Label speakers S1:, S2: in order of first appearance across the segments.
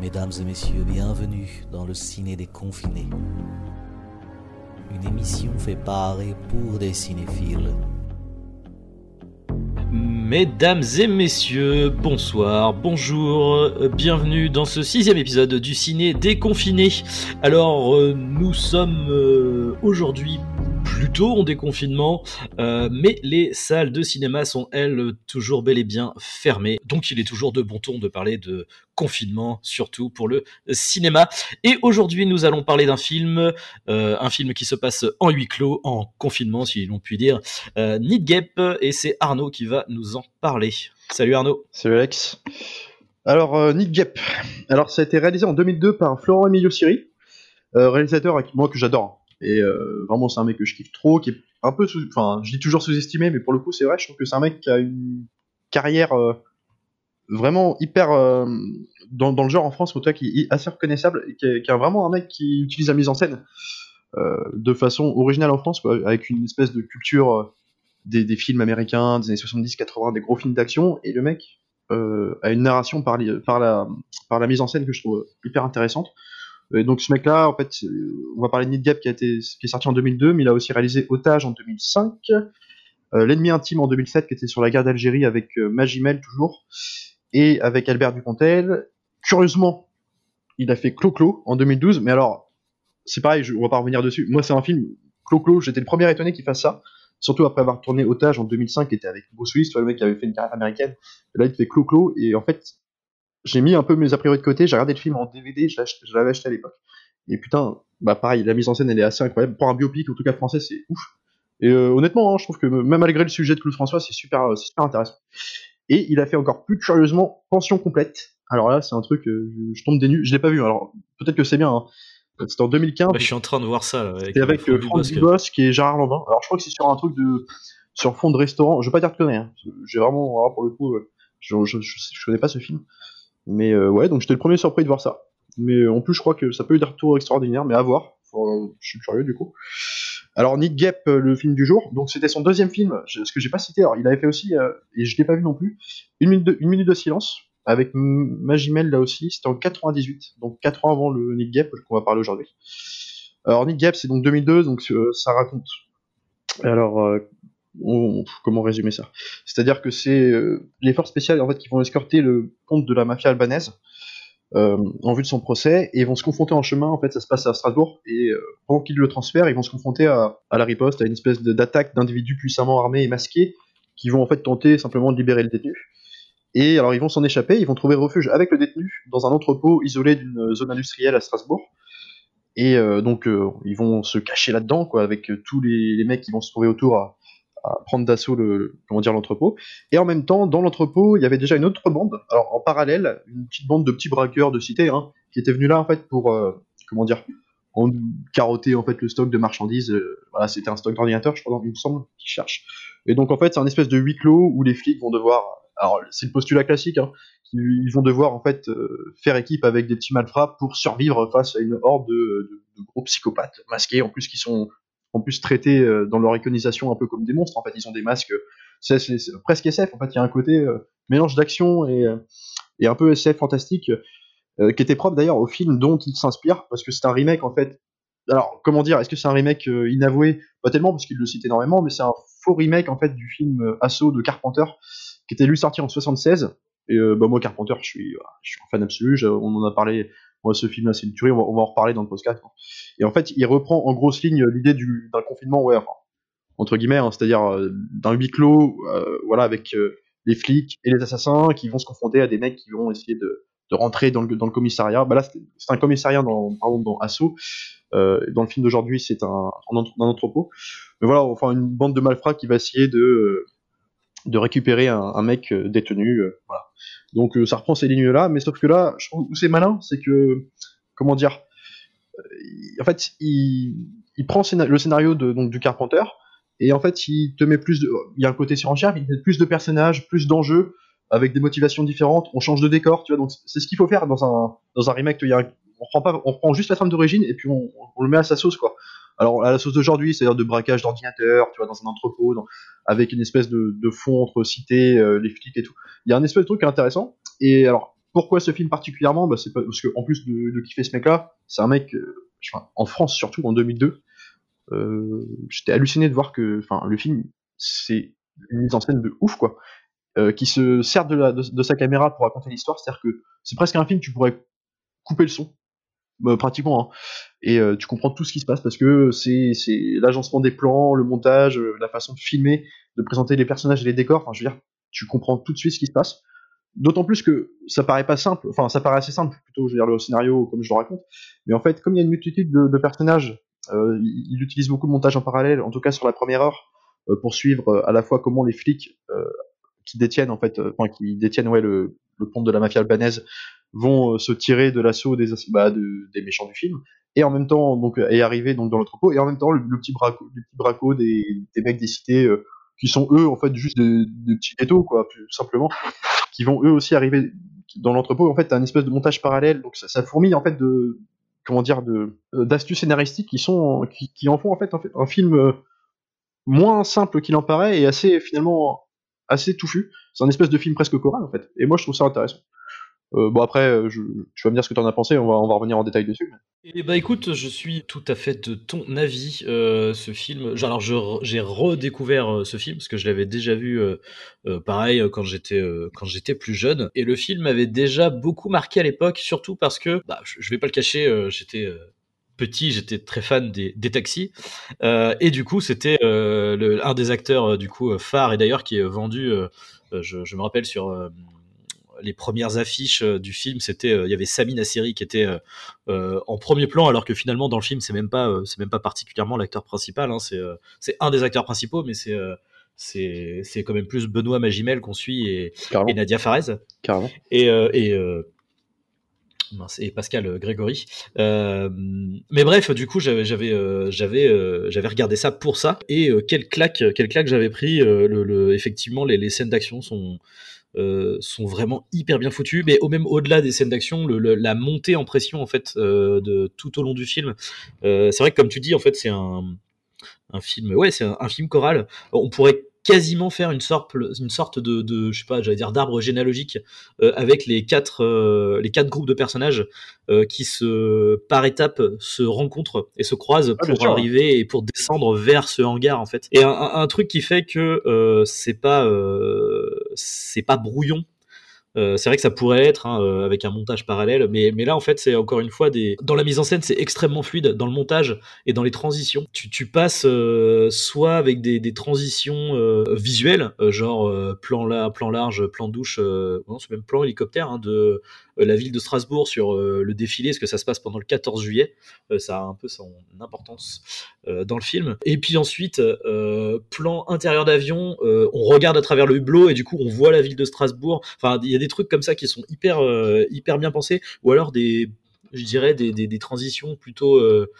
S1: Mesdames et messieurs, bienvenue dans le ciné des confinés. Une émission fait par pour des cinéphiles.
S2: Mesdames et messieurs, bonsoir, bonjour, euh, bienvenue dans ce sixième épisode du ciné déconfiné. Alors, euh, nous sommes euh, aujourd'hui plutôt en déconfinement, euh, mais les salles de cinéma sont elles toujours bel et bien fermées. Donc il est toujours de bon ton de parler de confinement, surtout pour le cinéma. Et aujourd'hui nous allons parler d'un film, euh, un film qui se passe en huis clos, en confinement si l'on peut dire, euh, et c'est Arnaud qui va nous en parler. Salut Arnaud.
S3: Salut Alex. Alors, euh, Nick. Alors, ça a été réalisé en 2002 par Florent Emilio Siri, euh, réalisateur moi que j'adore. Et euh, vraiment, c'est un mec que je kiffe trop, qui est un peu sous. Enfin, je dis toujours sous-estimé, mais pour le coup, c'est vrai, je trouve que c'est un mec qui a une carrière euh, vraiment hyper. euh, dans, le genre en France, en tout cas, qui est assez reconnaissable, qui est, vraiment un mec qui utilise la mise en scène de façon originale en France, avec une espèce de culture des, films américains des années 70-80, des gros films d'action, et le mec a une narration par la mise en scène que je trouve hyper intéressante. Donc ce mec-là, en fait, euh, on va parler de Need Gap qui, a été, qui est sorti en 2002, mais il a aussi réalisé Otage en 2005, euh, L'ennemi intime en 2007 qui était sur la guerre d'Algérie avec euh, Magimel toujours, et avec Albert Dupontel. Curieusement, il a fait Clo-Clo en 2012, mais alors, c'est pareil, je, on va pas revenir dessus. Moi, c'est un film, Clo-Clo, j'étais le premier étonné qu'il fasse ça, surtout après avoir tourné Otage en 2005, qui était avec Bruce Willis, le mec qui avait fait une carrière américaine, et là il fait Clo-Clo, et en fait, j'ai mis un peu mes a priori de côté, j'ai regardé le film en DVD, je l'avais acheté à l'époque. Et putain, bah pareil, la mise en scène elle est assez incroyable. Pour un biopic, en tout cas français, c'est ouf. Et euh, honnêtement, hein, je trouve que même malgré le sujet de Claude François, c'est super, euh, c'est super intéressant. Et il a fait encore plus curieusement Pension complète. Alors là, c'est un truc, euh, je, je tombe des nues. Je l'ai pas vu. Alors peut-être que c'est bien. Hein. C'était en 2015.
S2: Bah, je suis en train de voir ça. Là,
S3: C'était avec euh, Franck
S2: Dubosc.
S3: Dubosc et Gérard Lanvin. Alors je crois que c'est sur un truc de sur fond de restaurant. Je veux pas dire que je connais. Hein. J'ai vraiment, alors, pour le coup, euh, je, je, je, je connais pas ce film. Mais euh, ouais, donc j'étais le premier surpris de voir ça. Mais euh, en plus, je crois que ça peut eu des retours extraordinaires, mais à voir. Euh, je suis curieux du coup. Alors Nick Gap, le film du jour, donc c'était son deuxième film, ce que j'ai pas cité. Alors il avait fait aussi, et je l'ai pas vu non plus, une minute de, une minute de silence avec Magimel là aussi. C'était en 98, donc 4 ans avant le Nick Gap qu'on va parler aujourd'hui. Alors Nick Gap, c'est donc 2002, donc ça raconte. Alors comment résumer ça? C'est-à-dire que c'est euh, les forces spéciales en fait qui vont escorter le compte de la mafia albanaise euh, en vue de son procès et vont se confronter en chemin. En fait, ça se passe à Strasbourg et euh, pendant qu'ils le transfèrent, ils vont se confronter à, la riposte, à une espèce d'attaque d'individus puissamment armés et masqués qui vont en fait tenter simplement de libérer le détenu. Et alors ils vont s'en échapper, ils vont trouver refuge avec le détenu dans un entrepôt isolé d'une zone industrielle à Strasbourg. Et euh, donc ils vont se cacher là-dedans, quoi, avec tous les, les mecs qui vont se trouver autour à, prendre d'assaut le comment dire l'entrepôt. Et en même temps, dans l'entrepôt, il y avait déjà une autre bande. Alors en parallèle, une petite bande de petits braqueurs de cité, hein, qui étaient venus là en fait pour euh, comment dire en fait le stock de marchandises. euh, voilà, c'était un stock d'ordinateurs, je crois, il me semble, qu'ils cherchent. Et donc en fait, c'est un espèce de huis clos où les flics vont devoir. Alors c'est le postulat classique, hein, ils vont devoir en fait euh, faire équipe avec des petits malfrats pour survivre face à une horde de, de- de gros psychopathes masqués, en plus qui sont en plus traités euh, dans leur iconisation un peu comme des monstres. En fait, ils ont des masques, euh, c'est- c'est presque SF. En fait, il y a un côté euh, mélange d'action et, euh, un peu SF fantastique euh, qui était propre d'ailleurs au film dont il s'inspire parce que c'est un remake en fait. Alors comment dire, est-ce que c'est un remake euh, inavoué? Pas tellement parce qu'il le cite énormément, mais c'est un faux remake en fait du film euh, Assaut de Carpenter qui était lui sorti en 76 et euh, bah, moi, Carpenter, je suis, un fan absolu. on en a parlé. Moi, ce film-là, c'est une tuerie. On va, en reparler dans le podcast. hein. Et en fait, il reprend en grosse ligne l'idée du- d'un confinement, ouais, entre guillemets, hein, c'est-à-dire euh, d'un huis clos, euh, voilà, avec euh, les flics et les assassins qui vont se confronter à des mecs qui vont essayer de, rentrer dans le, commissariat. Bah là, c'est un commissariat dans, pardon, dans Assaut. Dans le film d'aujourd'hui, c'est un, un, entre- un entrepôt. Mais voilà, enfin, une bande de malfrats qui va essayer de, de récupérer un, mec euh, détenu. euh, voilà. Donc euh, ça reprend ces lignes-là, mais sauf que là, je trouve où c'est malin, c'est que comment dire, en fait, il, prend le scénario de, donc du Carpenter et en fait, il te met plus de, il y a un côté surenchère, il te met plus de personnages, plus d'enjeux avec des motivations différentes. On change de décor, tu vois. Donc c'est ce qu'il faut faire dans un dans un remake. On prend pas, on prend juste la trame d'origine et puis on, on le met à sa sauce, quoi. Alors à la sauce d'aujourd'hui, c'est-à-dire de braquage d'ordinateur, tu vois, dans un entrepôt, avec une espèce de, fond entre cité, euh, les flics et tout. Il y a un espèce de truc intéressant. Et alors, pourquoi ce film particulièrement? Bah, C'est parce que en plus de, kiffer ce mec-là, c'est un mec, euh, en France surtout en 2002, euh, j'étais halluciné de voir que, enfin, le film, c'est une mise en scène de ouf, quoi, euh, qui se sert de, sa caméra pour raconter l'histoire, c'est-à-dire que c'est presque un film, tu pourrais couper le son, bah, pratiquement, hein, et tu comprends tout ce qui se passe parce que c'est l'agencement des plans, le montage, la façon de filmer, de présenter les personnages et les décors, enfin, je veux dire, tu comprends tout de suite ce qui se passe. D'autant plus que ça paraît pas simple, enfin ça paraît assez simple plutôt, je veux dire le scénario comme je le raconte, mais en fait comme il y a une multitude de, personnages, euh, il, utilise beaucoup de montage en parallèle, en tout cas sur la première heure, euh, pour suivre euh, à la fois comment les flics euh, qui détiennent en fait, qui détiennent ouais le, le compte de la mafia albanaise vont se tirer de l'assaut des, bah, des méchants du film, et en même temps donc et arriver donc dans l'entrepôt, et en même temps le, petit braco, le petit braco des, mecs des cités qui sont eux en fait juste des, petits ghettos quoi, plus simplement qui vont eux aussi arriver dans l'entrepôt. En fait, t'as un espèce de montage parallèle, donc ça, ça fourmille en fait de comment dire de euh, d'astuces scénaristiques qui sont qui, qui, en font en fait, un film euh, moins simple qu'il en paraît et assez finalement assez touffu. C'est un espèce de film presque choral en fait. Et moi je trouve ça intéressant. Euh, bon après, euh, je, tu vas me dire ce que tu en as pensé, on va, on revenir en détail dessus.
S2: Et bah écoute, je suis tout à fait de ton avis. Euh, ce film, alors j'ai redécouvert ce film parce que je l'avais déjà vu, pareil quand j'étais quand j'étais plus jeune. Et le film m'avait déjà beaucoup marqué à l'époque, surtout parce que, bah, je vais pas le cacher, j'étais petit, j'étais très fan des, des taxis, euh, et du coup, c'était euh, un des acteurs du coup phare et d'ailleurs qui est vendu. Je, je, me rappelle sur les premières affiches euh, du film, c'était euh, il y avait Sami Nasseri qui était euh, en premier plan, alors que finalement dans le film c'est même pas c'est même pas particulièrement l'acteur principal. Hein, c'est c'est un des acteurs principaux, mais c'est c'est c'est quand même plus Benoît Magimel qu'on suit et, et, Nadia Farez.
S3: Carrément.
S2: Et et et Pascal Grégory. Euh, mais bref, du coup, j'avais j'avais j'avais j'avais regardé ça pour ça et quel claque quel claque j'avais pris. Le, le, effectivement, les, les scènes d'action sont euh, sont vraiment hyper bien foutus, mais au même au-delà des scènes d'action, la montée en pression en fait euh, de tout au long du film, euh, c'est vrai que comme tu dis en fait c'est un, un film, ouais c'est un, un, film choral. On pourrait quasiment faire une sorte, une sorte de, de je sais pas, j'allais dire d'arbre généalogique euh, avec les quatre, euh, les quatre groupes de personnages euh, qui se, par étapes, se rencontrent et se croisent ah, pour arriver et pour descendre vers ce hangar en fait. Et un, un truc qui fait que c'est pas, c'est pas brouillon euh, c'est vrai que ça pourrait être hein, euh, avec un montage parallèle, mais, mais là en fait c'est encore une fois des dans la mise en scène c'est extrêmement fluide dans le montage et dans les transitions. Tu, tu passes euh, soit avec des, des transitions visuelles, genre plan là, plan large, plan douche, non c'est même plan hélicoptère hein, de la ville de Strasbourg sur le défilé, parce que ça se passe pendant le 14 juillet. ça a un peu son importance dans le film. Et puis ensuite, plan intérieur d'avion, on regarde à travers le hublot et du coup on voit la ville de Strasbourg. Enfin, il y a des trucs comme ça qui sont hyper, hyper bien pensés, ou alors des, je dirais, des, des, transitions plutôt euh,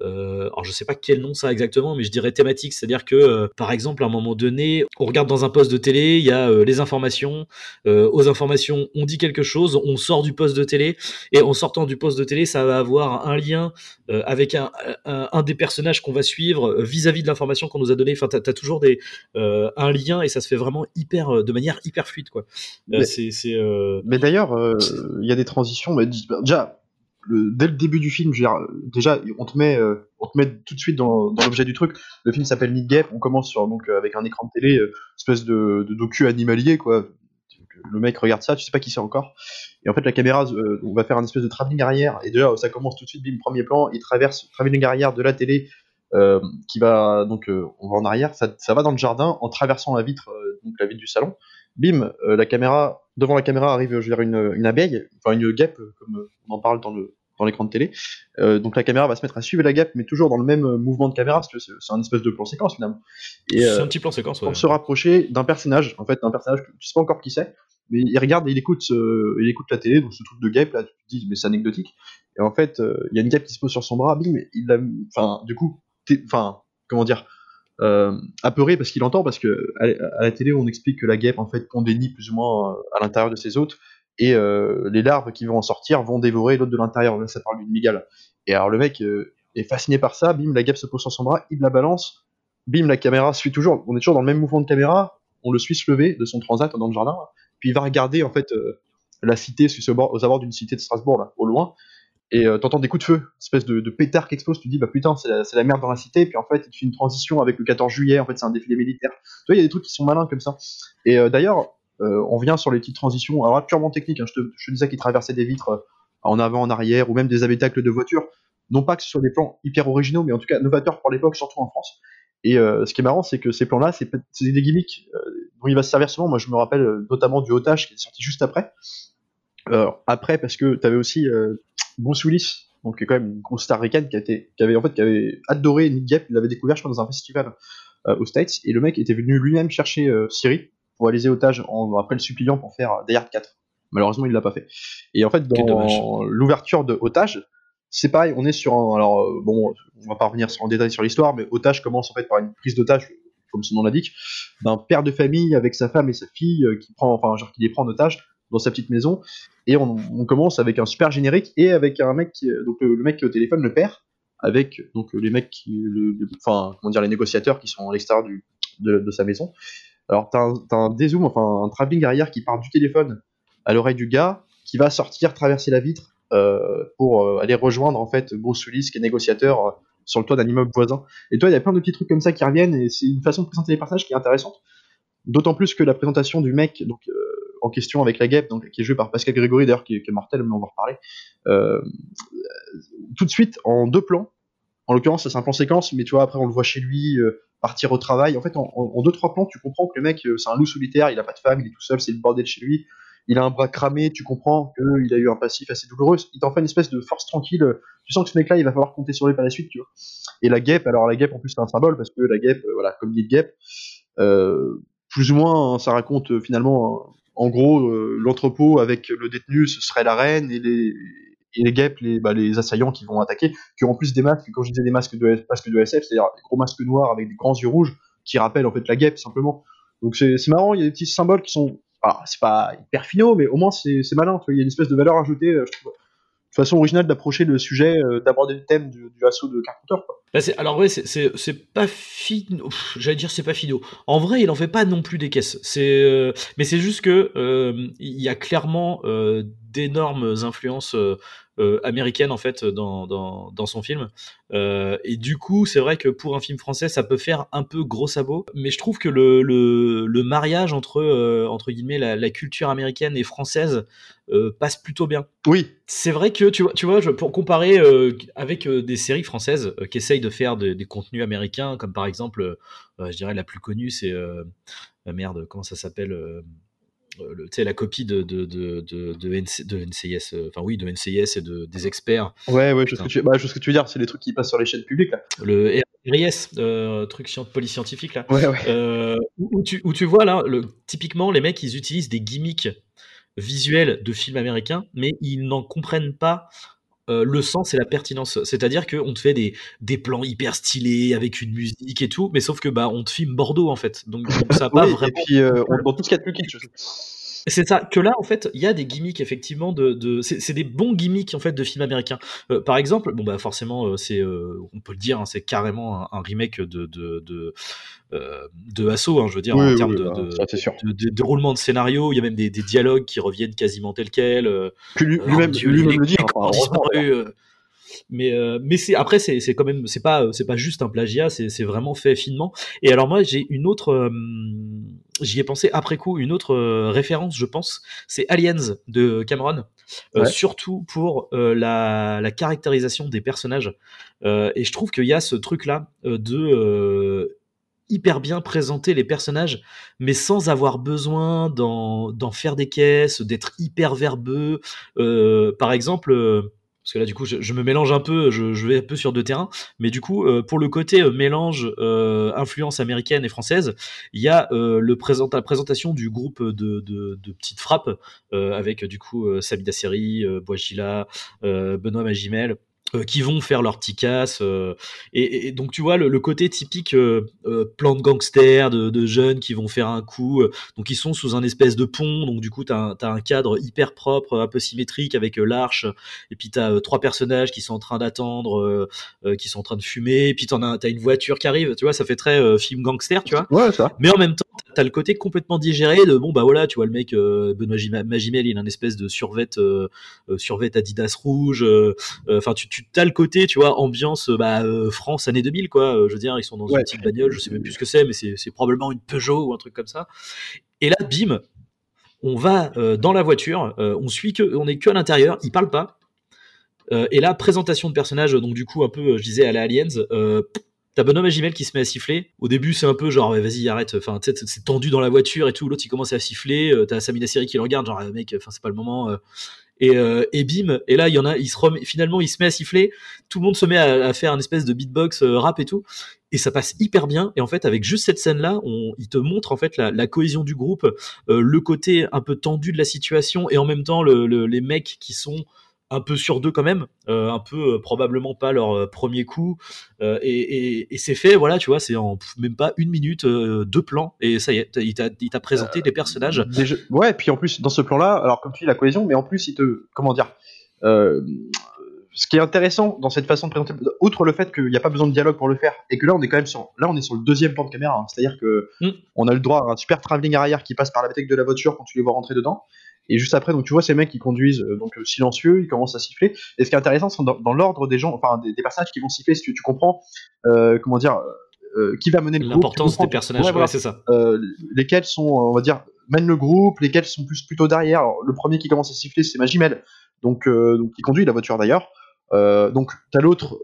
S2: alors je sais pas quel nom ça exactement, mais je dirais thématique, c'est-à-dire que euh, par exemple à un moment donné, on regarde dans un poste de télé, il y a euh, les informations, euh, aux informations on dit quelque chose, on sort du poste de télé et en sortant du poste de télé, ça va avoir un lien avec un, un, un, des personnages qu'on va suivre vis-à-vis de l'information qu'on nous a donnée. Enfin, t'as as toujours des un lien et ça se fait vraiment hyper de manière hyper fluide quoi.
S3: mais, c'est mais d'ailleurs il y a des transitions, mais déjà dès le début du film, déjà, on te met, euh, on te met tout de suite dans, l'objet du truc. Le film s'appelle Meet Gap. On commence sur donc euh, avec un écran de télé, euh, espèce de, de, docu animalier quoi. Le mec regarde ça, tu sais pas qui c'est encore. Et en fait, la caméra, on va faire un espèce de travelling arrière. Et déjà, ça commence tout de suite, bim, premier plan. Il traverse travelling arrière de la télé, qui va donc, on va en arrière. Ça, ça, va dans le jardin en traversant la vitre, donc la vitre du salon. Bim, la caméra, devant la caméra arrive, je veux dire, une, une abeille, enfin une guêpe, comme on en parle dans le dans l'écran de télé. Euh, donc la caméra va se mettre à suivre la gap, mais toujours dans le même euh, mouvement de caméra, parce que c'est un espèce de plan séquence finalement.
S2: C'est un euh, petit plan séquence.
S3: Pour se rapprocher d'un personnage, en fait, d'un personnage que tu sais pas encore qui c'est, mais il regarde et il écoute, il écoute la télé, donc ce truc de gap là, tu te dis mais c'est anecdotique. Et en fait, il y a une gap qui se pose sur son bras, bim, il l'a, enfin, du coup, enfin, comment dire. Euh, apeuré parce qu'il entend parce que à, la télé on explique que la guêpe en fait pond des plus ou moins à l'intérieur de ses hôtes. Et euh, les larves qui vont en sortir vont dévorer l'autre de l'intérieur. Là, ça parle d'une migale. Et alors le mec euh, est fasciné par ça, bim, la guêpe se pose sur son bras, il la balance, bim, la caméra suit toujours, on est toujours dans le même mouvement de caméra, on le suit se lever de son transat dans le jardin, puis il va regarder en fait euh, la cité, aux abords d'une cité de Strasbourg, là, au loin, et euh, t'entends des coups de feu, espèce de, pétard qui explose, tu te dis, bah putain, c'est la, merde dans la cité, puis en fait, il fait une transition avec le 14 juillet, en fait, c'est un défilé militaire. Tu vois, il y a des trucs qui sont malins comme ça. Et euh, d'ailleurs, euh, on vient sur les petites transitions, alors purement techniques, hein, je, te, te disais qu'ils traversaient des vitres euh, en avant, en arrière, ou même des habitacles de voitures, non pas que ce soit des plans hyper originaux, mais en tout cas novateurs pour l'époque, surtout en France. Et ce qui est marrant, c'est que ces plans-là, c'est des gimmicks dont il va se servir souvent. Moi, je me rappelle notamment du Otage qui est sorti juste après. après, parce que tu avais aussi Bruce Willis donc quand même une grosse star ricaine qui, a été, qui avait en fait qui avait adoré Nick Gap, il l'avait découvert je crois dans un festival euh, aux States et le mec était venu lui-même chercher euh, Siri pour aller otage en, après le suppliant pour faire Die Hard 4. Malheureusement il l'a pas fait. Et en fait dans l'ouverture de Otage, c'est pareil, on est sur un alors euh, bon, on va pas revenir en détail sur l'histoire, mais Otage commence en fait par une prise d'otage comme son nom l'indique, d'un père de famille avec sa femme et sa fille qui prend enfin genre qui les prend en otage dans sa petite maison. Et on, commence avec un super générique et avec un mec, qui, donc le, mec est au téléphone, le père, avec donc les mecs, enfin comment dire, les négociateurs qui sont à l'extérieur de, sa maison. Alors t'as un, as un dézoom, enfin un travelling arrière qui part du téléphone à l'oreille du gars, qui va sortir, traverser la vitre euh, pour euh, aller rejoindre en fait Bruce Willis qui est négociateur euh, sur le toit d'un immeuble voisin. Et toi, il y a plein de petits trucs comme ça qui reviennent et c'est une façon de présenter les personnages qui est intéressante. D'autant plus que la présentation du mec, donc euh, en question avec la guêpe, donc qui est joué par Pascal Grégory d'ailleurs, qui, est mortel, mais on va en reparler. Euh, tout de suite en deux plans. En l'occurrence, c'est un plan séquence, mais tu vois après on le voit chez lui euh, partir au travail. En fait, en, deux trois plans, tu comprends que le mec euh, c'est un loup solitaire, il a pas de femme, il est tout seul, c'est le bordel chez lui. Il a un bras cramé, tu comprends qu'il a eu un passif assez douloureux. Il t'en fait une espèce de force tranquille. Tu sens que ce mec-là, il va falloir compter sur lui par la suite, tu vois. Et la guêpe, alors la guêpe en plus c'est un symbole parce que la guêpe, voilà, comme dit le guêpe, plus ou moins, hein, ça raconte finalement en gros, euh, l'entrepôt avec le détenu, ce serait la reine et les, guêpes, les, bah, les assaillants qui vont attaquer, qui ont en plus des masques, quand je disais des masques de, masques de SF, c'est-à-dire des gros masques noirs avec des grands yeux rouges, qui rappellent en fait la guêpe simplement. Donc c'est marrant, il y a des petits symboles qui sont, alors c'est pas hyper finaux, mais au moins c'est malin, il y a une espèce de valeur ajoutée, euh, je trouve façon originale d'approcher le sujet, euh, d'aborder le thème du, assaut de Carpenter. Quoi.
S2: Bah alors ouais, c'est pas finaux. J'allais dire c'est pas finaux. En vrai, il en fait pas non plus des caisses. C'est euh, mais c'est juste que euh, il y a clairement d'énormes influences euh, américaine en fait dans, dans, dans son film. Euh, et du coup, c'est vrai que pour un film français, ça peut faire un peu gros sabot. Mais je trouve que le, le, le mariage entre euh, entre guillemets la, la, culture américaine et française passe plutôt bien.
S3: Oui.
S2: C'est vrai que tu vois, tu vois, je, pour comparer avec des séries françaises qui essayent de faire des contenus américains, comme par exemple, je dirais la plus connue, c'est merde, comment ça s'appelle la copie de, de, de, de, de NCIS, euh, enfin oui, de NCIS et de, des experts.
S3: Ouais, ouais, je sais, ce que tu, bah, ce que tu veux dire, c'est les trucs qui passent sur les chaînes publiques. Là.
S2: Le RIS, euh, truc police scientifique, là.
S3: Ouais, ouais.
S2: Euh, où, tu, où tu vois, là, le, typiquement, les mecs, ils utilisent des gimmicks visuels de films américains, mais ils n'en comprennent pas euh, le sens et la pertinence. C'est-à-dire qu'on te fait des, des plans hyper stylés avec une musique et tout, mais sauf que bah on te filme Bordeaux en fait. Donc, donc ça pas vraiment.
S3: Et puis euh, on, dans tout ce qu'il y a de plus kitsch.
S2: C'est ça, que là, en fait, il y a des gimmicks, effectivement, de, de c'est des bons gimmicks, en fait, de films américains. Euh, par exemple, bon, bah, forcément, euh, c'est, euh, on peut le dire, hein, c'est carrément un, un, remake de, de, de, euh, de Assaut, hein, je veux dire,
S3: oui,
S2: en termes
S3: oui,
S2: de,
S3: bah,
S2: de, scénario. Il y a même des, des dialogues qui reviennent quasiment tels quels.
S3: Lui- lui-même lui
S2: les-
S3: le dit. hein, enfin,
S2: euh, mais euh, mais c'est après c'est c'est quand même c'est pas c'est pas juste un plagiat c'est c'est vraiment fait finement et alors moi j'ai une autre euh, j'y ai pensé après coup une autre euh, référence je pense c'est Aliens de Cameron euh,
S3: Ouais.
S2: surtout pour euh, la la caractérisation des personnages et je trouve qu'il y a ce truc là de hyper bien présenter les personnages, mais sans avoir besoin d'en faire des caisses, d'être hyper verbeux. Par exemple, parce que là du coup je, me mélange un peu, je, vais un peu sur deux terrains, mais du coup euh, pour le côté euh, mélange euh, influence américaine et française, il y a la présentation du groupe de, de, de petites frappes avec du coup Sabida Seri, Boisgila, Benoît Magimel euh, qui vont faire leur petit casse euh, et, et donc tu vois le, le côté typique euh, euh, plan de gangsters de, de jeunes qui vont faire un coup euh, donc ils sont sous un espèce de pont donc du coup t'as un, t'as un cadre hyper propre un peu symétrique avec euh, l'arche et puis t'as trois personnages qui sont en train d'attendre euh, euh, qui sont en train de fumer et puis t'en as t'as une voiture qui arrive tu vois ça fait très euh, film gangster tu vois
S3: Ouais, ça.
S2: mais en même temps t'as le côté complètement digéré de bon bah voilà, tu vois le mec euh, Benoît Magimel, il a une espèce de survêt euh, euh, survêt Adidas rouge. Enfin, tu tu as le côté, tu vois, ambiance bah France année 2000 quoi. je veux dire, ils sont dans une petite bagnole, je sais même plus ce que c'est, mais c'est probablement une Peugeot ou un truc comme ça. Et là, bim, on va dans la voiture, on suit que, on est que à l'intérieur, il parle pas. et là, présentation de personnage, donc du coup un peu, je disais à la Aliens, T'as Bonhomme à qui se met à siffler. Au début, c'est un peu genre, vas-y, arrête. Enfin, c'est tendu dans la voiture et tout. L'autre, il commence à siffler. Euh, t'as Samina Seri qui le regarde, genre, mec, enfin, c'est pas le moment. Euh. Et, euh, et, bim. Et là, il y en a, il se finalement, il se met à siffler. Tout le monde se met à, faire un espèce de beatbox rap et tout. Et ça passe hyper bien. Et en fait, avec juste cette scène-là, on, il te montre en fait la, cohésion du groupe, le côté un peu tendu de la situation et en même temps les mecs qui sont un peu sur deux quand même, euh, un peu euh, probablement pas leur euh, premier coup, et, c'est fait, voilà, tu vois, c'est en même pas une minute, deux plans, et ça y est, il t'a présenté des personnages.
S3: ouais, et puis en plus dans ce plan-là, alors comme tu dis la cohésion, mais en plus il te, comment dire, ce qui est intéressant dans cette façon de présenter, outre le fait qu'il n'y a pas besoin de dialogue pour le faire, et que là on est quand même sur, là on est sur le deuxième plan de caméra, hein. c'est-à-dire que mm. on a le droit à un super travelling arrière qui passe par la tête de la voiture quand tu les vois rentrer dedans, et juste après, donc tu vois ces mecs qui conduisent euh, donc euh, silencieux, ils commencent à siffler. Et ce qui est intéressant, c'est dans, l'ordre des gens, enfin des, personnages qui vont siffler. Si tu, tu comprends, euh, comment dire, qui va mener le
S2: groupe. L'importance des personnages, ouais, c'est ça.
S3: lesquels sont, on va dire, mènent le groupe, lesquels sont plus plutôt derrière. le premier qui commence à siffler, c'est Magimel, donc donc qui conduit la voiture d'ailleurs. Euh, donc t'as l'autre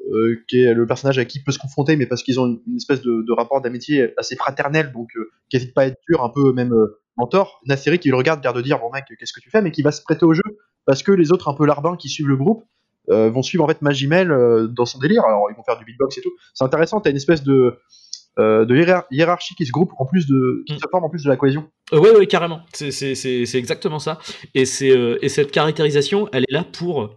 S3: qui est le personnage à qui il peut se confronter, mais parce qu'ils ont une, espèce de, rapport d'amitié assez fraternel, donc qui n'hésite pas à être dur, un peu même mentor, Nasseri qui le regarde, l'air de dire bon mec, qu'est-ce que tu fais, mais qui va se prêter au jeu parce que les autres un peu larbins qui suivent le groupe euh, vont suivre en fait Magimel euh, dans son délire. Alors ils vont faire du beatbox et tout. C'est intéressant. T'as une espèce de euh, de hiérarchie qui se groupe en plus de qui mm. se forme en plus de la cohésion.
S2: Euh, oui, ouais, carrément. C'est exactement ça. Et, euh, et cette caractérisation, elle est là pour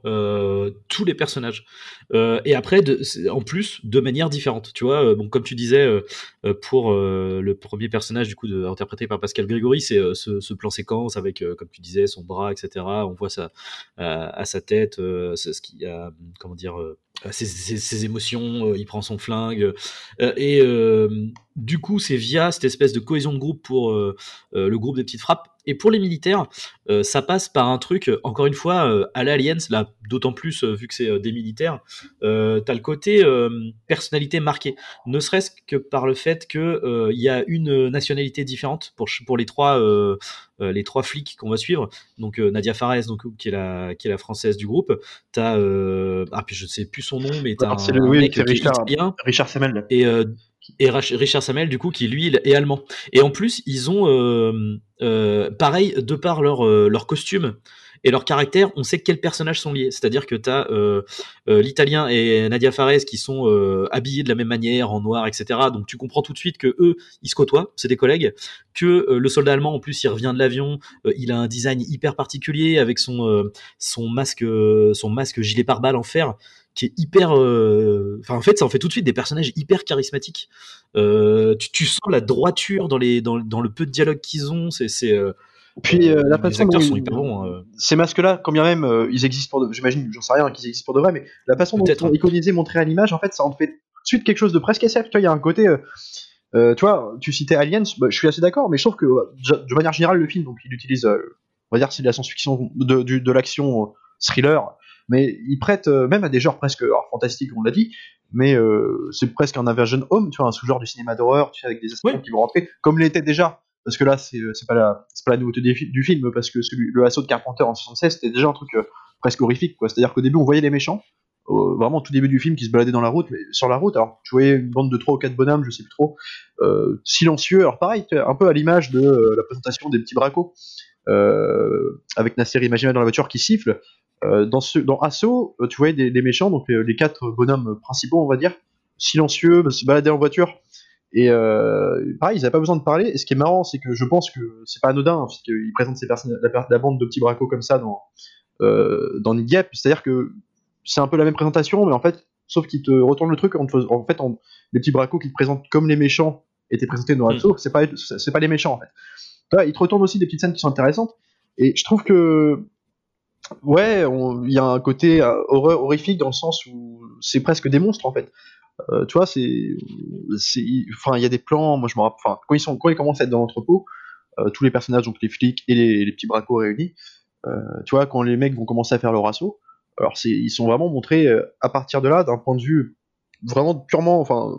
S2: tous les personnages. et après, de, en plus, de manière différente. Tu vois, bon, comme tu disais, pour le premier personnage, du coup, de, interprété par Pascal Grégory, c'est ce, ce, plan séquence avec, comme tu disais, son bras, etc. On voit ça à sa tête, ce qui a, comment dire, ses, ses, émotions, il prend son flingue. et du coup, c'est via cette espèce de cohésion de groupe pour euh, euh, le groupe des petites frappes. Et pour les militaires, euh, ça passe par un truc, encore une fois, à l'Alliance, là, d'autant plus vu que c'est des militaires, euh, t'as le côté personnalité marquée. Ne serait-ce que par le fait qu'il il y a une nationalité différente pour, pour les trois les trois flics qu'on va suivre. Donc Nadia Fares, donc qui est la qui est la française du groupe. T'as ah puis je sais plus son nom, mais t'as un,
S3: un mec Richard, Richard Semel.
S2: Et et Richard Samel du coup qui lui est allemand. Et en plus ils ont euh, euh, pareil de par leur euh, leur costume et leur caractère on sait quels personnages sont liés. C'est à dire que tu as l'italien et Nadia Fares qui sont habillés de la même manière en noir etc donc tu comprends tout de suite que eux ils se côtoient c'est des collègues que le soldat allemand en plus il revient de l'avion il a un design hyper particulier avec son son masque son masque gilet pare-balles en fer qui est hyper. Euh, enfin, en fait, ça en fait tout de suite des personnages hyper charismatiques. Euh, tu, sens la droiture dans, les, dans, le peu de dialogue qu'ils ont. C'est. Euh,
S3: puis la façon dont bons, hein. ces masques-là, combien même ils existent pour, de... j'imagine, j'en sais rien qu'ils existent pour de vrai, mais la façon dont ils sont iconisés, montrés à l'image, en fait, ça en fait tout de suite quelque chose de presque SF. Tu vois, il y a un côté, tu vois, tu citais Aliens, bah, je suis assez d'accord, mais je trouve que de manière générale, le film, donc il utilise, on va dire, c'est de la science-fiction, de, de l'action thriller, mais il prête euh, même à des genres presque fantastiques, on l'a dit, mais euh, c'est presque un aversion home, tu vois, un sous-genre du cinéma d'horreur, tu sais, avec des aspects qui vont rentrer, comme l'était déjà, parce que là, c'est, c'est pas la, pas la nouveauté du, film, parce que celui, le assaut de Carpenter en 76, c'était déjà un truc euh, presque horrifique, quoi. C'est-à-dire qu'au début, on voyait les méchants, vraiment tout début du film, qui se baladaient dans la route, mais sur la route, alors tu voyais une bande de trois ou quatre bonhommes, je sais plus trop, silencieux, alors pareil, un peu à l'image de la présentation des petits bracos. Avec Nasser Imaginaire dans la voiture qui siffle, euh, dans, ce, dans Assaut, euh, tu voyais des, méchants, donc les, quatre bonhommes principaux, on va dire, silencieux, se balader en voiture. Et euh, pareil, ils n'avaient pas besoin de parler. Et ce qui est marrant, c'est que je pense que c'est pas anodin, hein, parce qu'ils présentent ces personnes, la, bande de petits bracos comme ça dans, euh, dans Gap. C'est-à-dire que c'est un peu la même présentation, mais en fait, sauf qu'ils te retournent le truc en, en fait, en, les petits bracos qui te présentent comme les méchants étaient présentés dans Assaut, mm. c'est pas, c'est pas les méchants en fait. Ils te retournent aussi des petites scènes qui sont intéressantes. Et je trouve que ouais, il y a un côté euh, horreur horrifique dans le sens où c'est presque des monstres en fait. Euh, tu vois, c'est, enfin, il y a des plans. Moi, je me rappelle, quand ils commencent à être dans l'entrepôt, euh, tous les personnages, donc les flics et les, petits bracos réunis, tu vois, quand les mecs vont commencer à faire leur assaut, alors ils sont vraiment montrés à partir de là d'un point de vue vraiment purement, enfin,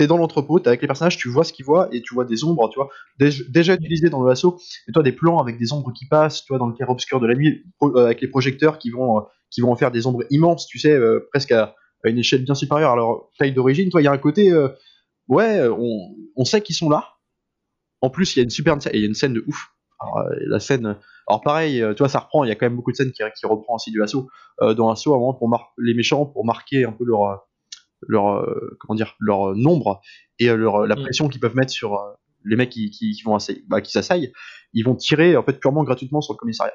S3: t'es dans l'entrepôt, t'es avec les personnages, tu vois ce qu'ils voient et tu vois des ombres, tu vois, déjà, utilisées dans le assaut, et toi des plans avec des ombres qui passent, tu vois, dans le clair obscur de la nuit, euh, avec les projecteurs qui vont, euh, qui vont faire des ombres immenses, tu sais, euh, presque à, une échelle bien supérieure à leur taille d'origine. Toi, il y a un côté, ouais, on, sait qu'ils sont là. En plus, il y a une super, il y a une scène de ouf. Alors, la scène, alors pareil, tu ça reprend. Il y a quand même beaucoup de scènes qui, qui reprend aussi du. Euh, dans assaut, à un moment, pour les méchants, pour marquer un peu leur, leur, euh, comment dire, leur euh, nombre et euh, leur, la
S2: Mm.
S3: pression qu'ils peuvent mettre sur les mecs qui, qui, qui vont assailler- bah, qui s'assaillent. Ils vont tirer en fait purement gratuitement sur le commissariat.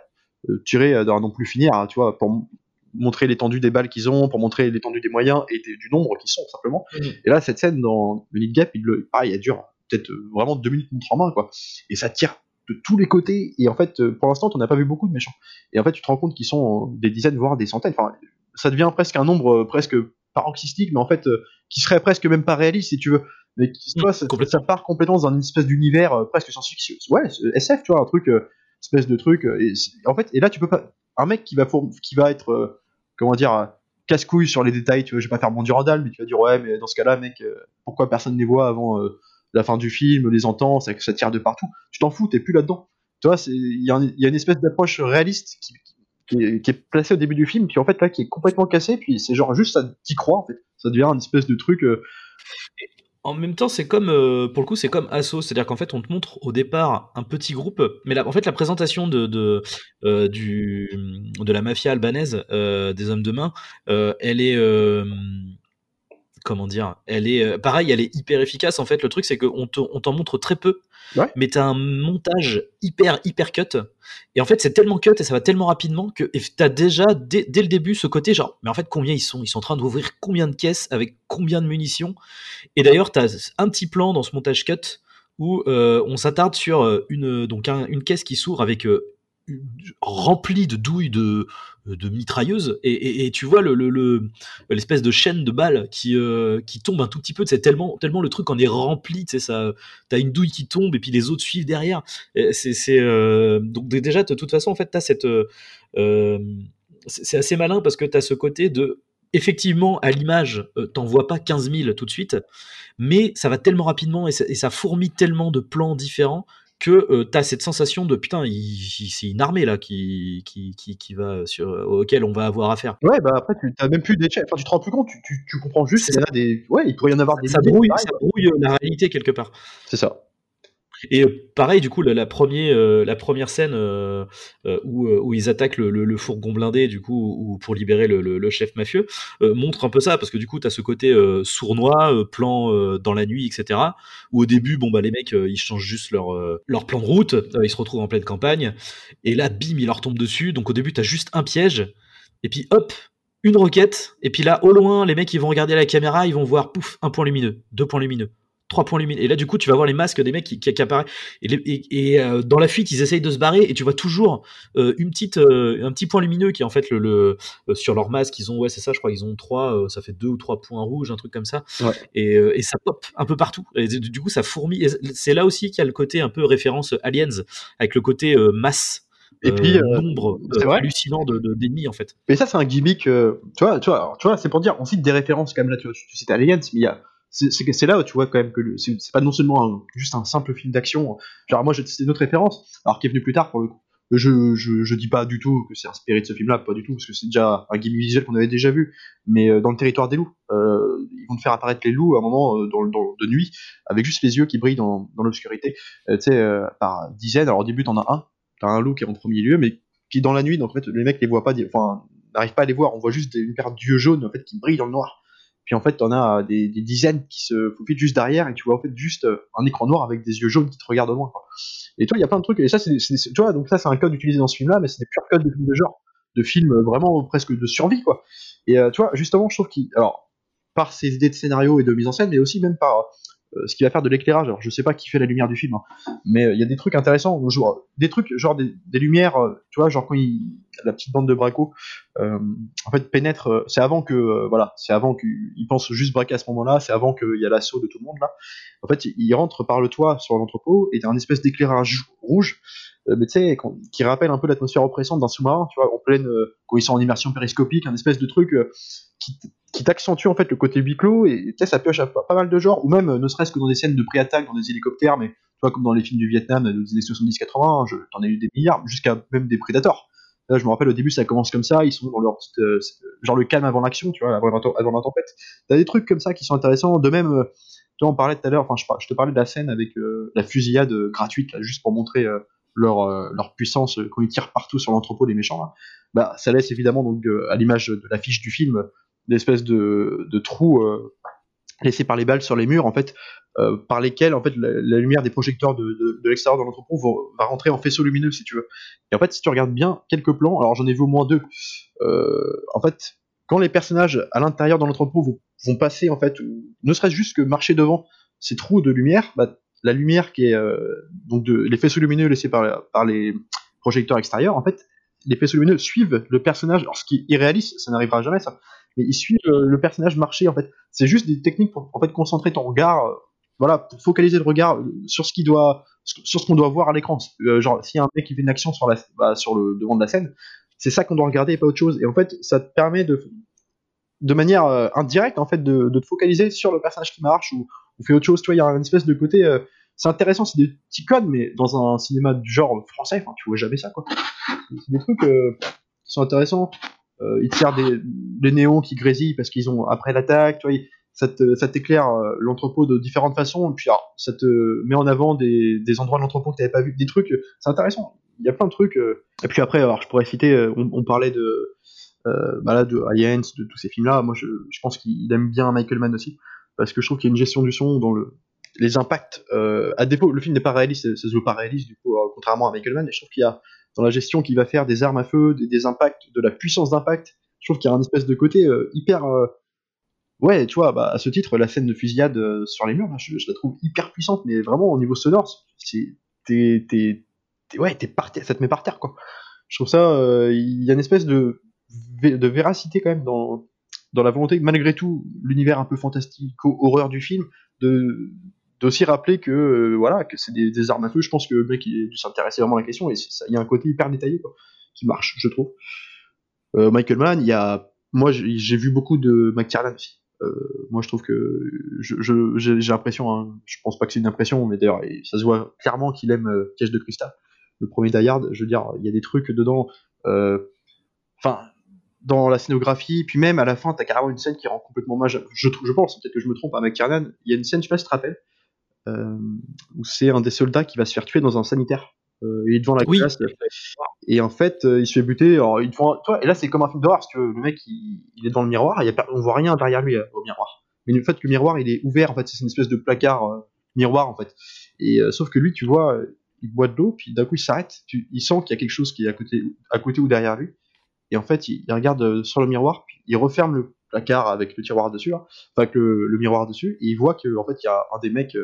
S3: Euh, tirer d'un non plus finir, hein, tu vois, pour montrer l'étendue des balles qu'ils ont, pour montrer l'étendue des moyens et des- du nombre qu'ils sont simplement.
S2: Mhm.
S3: Et là, cette scène dans le lead gap, il le, pareil, elle dure peut-être vraiment deux minutes contre en main, quoi. Et ça tire de tous les côtés. Et en fait, pour l'instant, on n'a pas vu beaucoup de méchants. Et en fait, tu te rends compte qu'ils sont des dizaines, voire des centaines. Enfin, ça devient presque un nombre presque paroxystique, mais en fait, euh, qui serait presque même pas réaliste, si tu veux. Mais qui,
S2: Mm,
S3: vois, ça, ça part complètement dans une espèce d'univers euh, presque science-fiction. Ouais, c'est- SF, tu vois, un truc, euh, espèce de truc. euh, et en fait, et là, tu peux pas. Un mec qui va, qui va être, euh, comment dire, euh, casse-couille sur les détails, tu vois, je vais pas faire mon Durandal, mais tu vas dire, ouais, mais dans ce cas-là, mec, euh, pourquoi personne ne les voit avant euh, la fin du film, les entend, ça, ça tire de partout. Tu t'en fous, t'es plus là-dedans. Tu vois, il y, a y une espèce d'approche réaliste qui, qui, qui est placée au début du film, puis en fait, là, qui est complètement cassée, puis c'est genre juste, ça t'y crois, en fait. Ça devient une espèce de truc. euh,
S2: En même temps, c'est comme, euh, pour le coup, c'est comme Asso, c'est-à-dire qu'en fait, on te montre au départ un petit groupe, mais là, en fait, la présentation de, euh, du, de la mafia albanaise, des hommes de main, elle est, comment dire, elle est, euh, pareil, elle est hyper efficace. En fait, le truc, c'est qu'on te- on t'en montre très peu,
S3: Ouais.
S2: mais t'as un montage hyper, hyper cut. Et en fait, c'est tellement cut et ça va tellement rapidement que t'as déjà, dès, dès le début, ce côté genre, mais en fait, combien ils sont? Ils sont en train d'ouvrir combien de caisses avec combien de munitions? Et d'ailleurs, tu as un petit plan dans ce montage cut où euh, on s'attarde sur euh, une, donc un- une caisse qui s'ouvre avec euh, remplie de douilles de, de mitrailleuses et, tu vois le, le- le- l'espèce de chaîne de balles qui, euh, qui tombe un tout petit peu. C'est tellement, tellement le truc en est rempli. Tu sais, ça, t'as une douille qui tombe et puis les autres suivent derrière. C'est, euh, donc dé- déjà, de toute façon, en fait, t'as cette, euh, c'est assez malin parce que t'as ce côté de effectivement, à l'image, euh, t'en vois pas 15 000 tout de suite, mais ça va tellement rapidement et ça, et ça fourmille tellement de plans différents que euh, t'as cette sensation de putain, c'est une armée là qui, qui, qui, qui va sur, auquel on va avoir affaire.
S3: Ouais, bah après, tu t'as même plus d'échelle. Enfin, tu te rends plus compte, tu, tu, tu comprends juste
S2: C'est
S3: qu'il y en a des. Ouais, il pourrait y en avoir des.
S2: Ça brouille, ça brouille euh, la réalité quelque part.
S3: C'est ça.
S2: Et euh, pareil, du coup, la, la, premier, euh, première scène euh, où, où ils attaquent le, fourgon blindé, du coup, ou pour libérer le, chef mafieux, montre un peu ça, parce que du coup, tu as ce côté sournois, plan dans la nuit, etc. Où au début, bon, bah, les mecs, ils changent juste leur, leur plan de route, ils se retrouvent en pleine campagne, et là, bim, il leur tombe dessus. Donc au début, tu as juste un piège, et puis hop, une roquette, et puis là, au loin, les mecs, ils vont regarder la caméra, ils vont voir, pouf, un point lumineux, deux points lumineux trois points lumineux. Et là, du coup, tu vas voir les masques des mecs qui, qui, qui apparaissent. Et, les, et, et euh, dans la fuite, ils essayent de se barrer et tu vois toujours euh, une petite, euh, un petit point lumineux qui est en fait le, le sur leur masque. Ils ont, ouais, c'est ça, je crois, ils ont trois, ça fait deux ou trois points rouges, un truc comme ça.
S3: Ouais.
S2: Et, et, ça pop un peu partout. Et du coup, ça fourmille. C'est là aussi qu'il y a le côté un peu référence aliens avec le côté masse.
S3: Et puis,
S2: nombre hallucinant de, d'ennemis de, en fait.
S3: Mais ça, c'est un gimmick. Tu vois, tu vois, alors, tu vois, c'est pour dire, on cite des références quand même là. Tu, tu cites Aliens, mais il y a c'est là où tu vois quand même que c'est pas non seulement juste un simple film d'action. Genre moi, c'est une autre référence, alors qui est venu plus tard pour le coup. Je, je, je dis pas du tout que c'est inspiré de ce film-là, pas du tout, parce que c'est déjà un gimmick visuel qu'on avait déjà vu. Mais euh, dans le territoire des loups, euh, ils vont te faire apparaître les loups à un moment euh, dans, dans, de nuit, avec juste les yeux qui brillent dans, dans l'obscurité, euh, tu sais, par dizaines. Alors au début, t'en as un, t'as un loup qui est en premier lieu, mais qui dans la nuit, donc en fait, les mecs les voient pas, enfin, n'arrivent pas à les voir. On voit juste une paire d'yeux jaunes en fait qui brillent dans le noir. Puis en fait, t'en as des, des, dizaines qui se faufilent juste derrière et tu vois en fait juste un écran noir avec des yeux jaunes qui te regardent au loin. Et toi, il y a plein de trucs. Et ça, c'est, tu donc ça, c'est un code utilisé dans ce film-là, mais c'est des purs codes de films de genre, de films vraiment presque de survie, quoi. Et euh, tu vois, justement, je trouve qu'il, alors, par ses idées de scénario et de mise en scène, mais aussi même par euh, ce qui va faire de l'éclairage. Alors je sais pas qui fait la lumière du film, hein, mais il y a des trucs intéressants, des trucs genre des, des lumières, tu vois, genre quand il, la petite bande de Braco, en fait pénètre, c'est avant que voilà, c'est avant qu'il pense juste braquer à ce moment-là, c'est avant qu'il y a l'assaut de tout le monde là. En fait, il, rentre par le toit sur l'entrepôt et t'as un espèce d'éclairage rouge mais tu sais, qui rappelle un peu l'atmosphère oppressante d'un sous-marin, tu vois, en pleine, quand ils sont en immersion périscopique, un espèce de truc qui, qui t'accentue en fait le côté huis clos et tu sais ça pioche à pas, mal de genres ou même ne serait-ce que dans des scènes de pré-attaque dans des hélicoptères mais tu vois comme dans les films du Vietnam des années 70-80 t'en ai eu des milliards jusqu'à même des prédateurs là je me rappelle au début ça commence comme ça ils sont dans leur petite euh, genre le calme avant l'action tu vois avant, la tempête t'as des trucs comme ça qui sont intéressants. De même euh, toi on parlait tout à l'heure enfin je, te parlais de la scène avec euh, la fusillade gratuite juste pour montrer leur, puissance quand ils tirent partout sur l'entrepôt les méchants bah ça laisse évidemment donc à l'image de l'affiche du film d'espèces de, euh, laissés par les balles sur les murs, en fait, euh, par lesquels en fait la, lumière des projecteurs de, de, l'extérieur de l'entrepôt va, rentrer en faisceau lumineux, si tu veux. Et en fait, si tu regardes bien quelques plans, alors j'en ai vu au moins deux. Euh, en fait, quand les personnages à l'intérieur de l'entrepôt vont, passer, en fait, ne serait-ce juste que marcher devant ces trous de lumière, bah, la lumière qui est donc de, les faisceaux lumineux laissés par, par les projecteurs extérieurs, en fait, les faisceaux lumineux suivent le personnage. Alors, ce qui est irréaliste, ça n'arrivera jamais, ça mais suivent euh, le personnage marcher en fait. C'est juste des techniques pour en fait concentrer ton regard, euh, voilà, pour focaliser le regard euh, sur ce qui doit, sur ce qu'on doit voir à l'écran. genre s'il y a un mec qui fait une action bah, sur le devant de la scène, c'est ça qu'on doit regarder et pas autre chose. Et en fait, ça te permet de, de manière indirecte en fait de, te focaliser sur le personnage qui marche ou, ou fait autre chose. Tu vois, il y a une espèce de côté. c'est intéressant, c'est des petits codes, mais dans un cinéma du genre français, tu vois jamais ça, quoi. C'est des trucs qui sont intéressants euh, ils tirent des, des, néons qui grésillent parce qu'ils ont après l'attaque, tu vois, ça t'éclaire euh, l'entrepôt de différentes façons, et puis alors, ça te met en avant des, endroits de l'entrepôt que tu n'avais pas vu, des trucs, c'est intéressant. Il y a plein de trucs. Euh. Et puis après, alors je pourrais citer, euh, on, parlait de, euh, bah de Aliens, de tous ces films-là. Moi, je, pense qu'il aime bien Michael Mann aussi, parce que je trouve qu'il y a une gestion du son dans le, les impacts. Euh, à défaut, le film n'est pas réaliste, ça se veut pas réaliste du coup, contrairement à Michael Mann. Et je trouve qu'il y a dans la gestion qu'il va faire des armes à feu, des, impacts, de la puissance d'impact. Je trouve qu'il y a un espèce de côté euh, hyper. Euh, ouais, tu vois, bah, à ce titre, la scène de fusillade euh, sur les murs, je, la trouve hyper puissante, mais vraiment au niveau sonore. T'es. Ouais, t'es par ça te met par terre, quoi. Je trouve ça. Il y a une espèce de, de véracité quand même dans, dans la volonté, malgré tout, l'univers un peu fantastique, horreur du film, de, aussi rappeler que euh, voilà que c'est des, armes à feu. Je pense que le mec il s'intéresser vraiment à la question et il y a un côté hyper détaillé qui marche, je trouve. Euh, Michael Mann, il y a moi j'ai vu beaucoup de McTiernan aussi. Euh, moi je trouve que j'ai l'impression, hein, je pense pas que c'est une impression, mais d'ailleurs ça se voit clairement qu'il aime Piège de cristal. Le premier Die je veux dire, il y a des trucs dedans. Enfin, dans la scénographie, puis même à la fin, t'as carrément une scène qui rend complètement mage. Je, je pense, peut-être que je me trompe, avec McTiernan, il y a une scène, je sais pas si tu te rappelles, où c'est un des soldats qui va se faire tuer dans un sanitaire. Euh, il est devant la classe et en fait euh, il se fait buter. Alors, il toi, et là c'est comme un film d'horreur parce que le mec il, est dans le miroir et on voit rien derrière lui au miroir. Mais le fait que le miroir il est ouvert en fait c'est une espèce de placard miroir en fait. Et sauf que lui tu vois il boit de l'eau puis d'un coup il s'arrête. Il sent qu'il y a quelque chose qui est à côté à côté ou derrière lui. Et en fait il, regarde sur le miroir puis il referme le placard avec le tiroir dessus enfin avec le, le, miroir dessus et il voit que en fait il y a un des mecs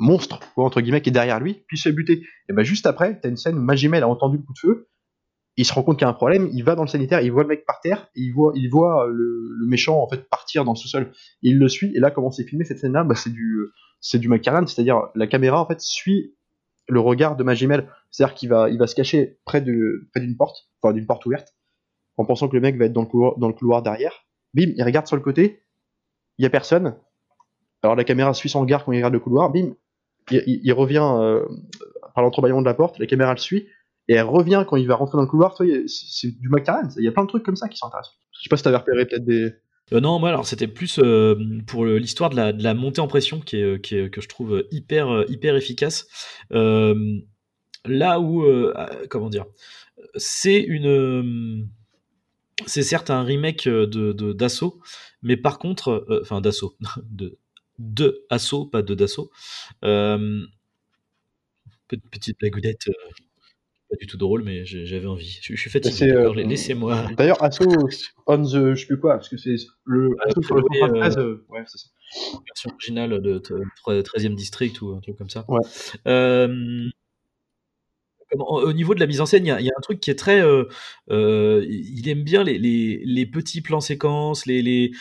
S3: monstre, entre guillemets, qui est derrière lui, puis se buter. Et ben juste après, t'as une scène où Magimel a entendu le coup de feu, il se rend compte qu'il y a un problème, il va dans le sanitaire, il voit le mec par terre, il voit, il voit le, méchant en fait partir dans le sous-sol. Il le suit, et là, comment c'est filmé cette scène-là bah, C'est du, c'est du c'est-à-dire la caméra en fait suit le regard de Magimel, c'est-à-dire qu'il va, il va se cacher près de, près d'une porte, enfin d'une porte ouverte, en pensant que le mec va être dans le couloir, dans le couloir derrière. Bim, il regarde sur le côté, il y a personne. Alors la caméra suit son regard quand il regarde le couloir, bim, il, revient euh, par l'entrebâillement de la porte, la caméra le suit, et elle revient quand il va rentrer dans le couloir. C'est du McLaren, il y a plein de trucs comme ça qui sont intéressants. Je sais pas si t'avais repéré peut-être des.
S2: Euh, non, moi alors c'était plus euh, pour l'histoire de la, montée en pression qui est, que je trouve hyper, hyper efficace. là où, comment dire, c'est une c'est certes un remake de d'assaut, mais par contre, enfin d'assaut, de assaut, pas de d'assaut. Euh, petite blagoudette. Euh, pas du tout drôle, mais j'avais envie. Je, je suis fatigué.
S3: Euh,
S2: Laissez-moi.
S3: D'ailleurs, Asso on the, je sais plus quoi, parce que c'est le Asso sur le
S2: oui,
S3: 93, euh, ouais, c'est ça.
S2: version originale de t- 13e district ou un truc comme ça.
S3: Ouais.
S2: Au niveau de la mise en scène, il y, a- il y a un truc qui est très. il aime bien les, les- les petits plans séquences, les, les,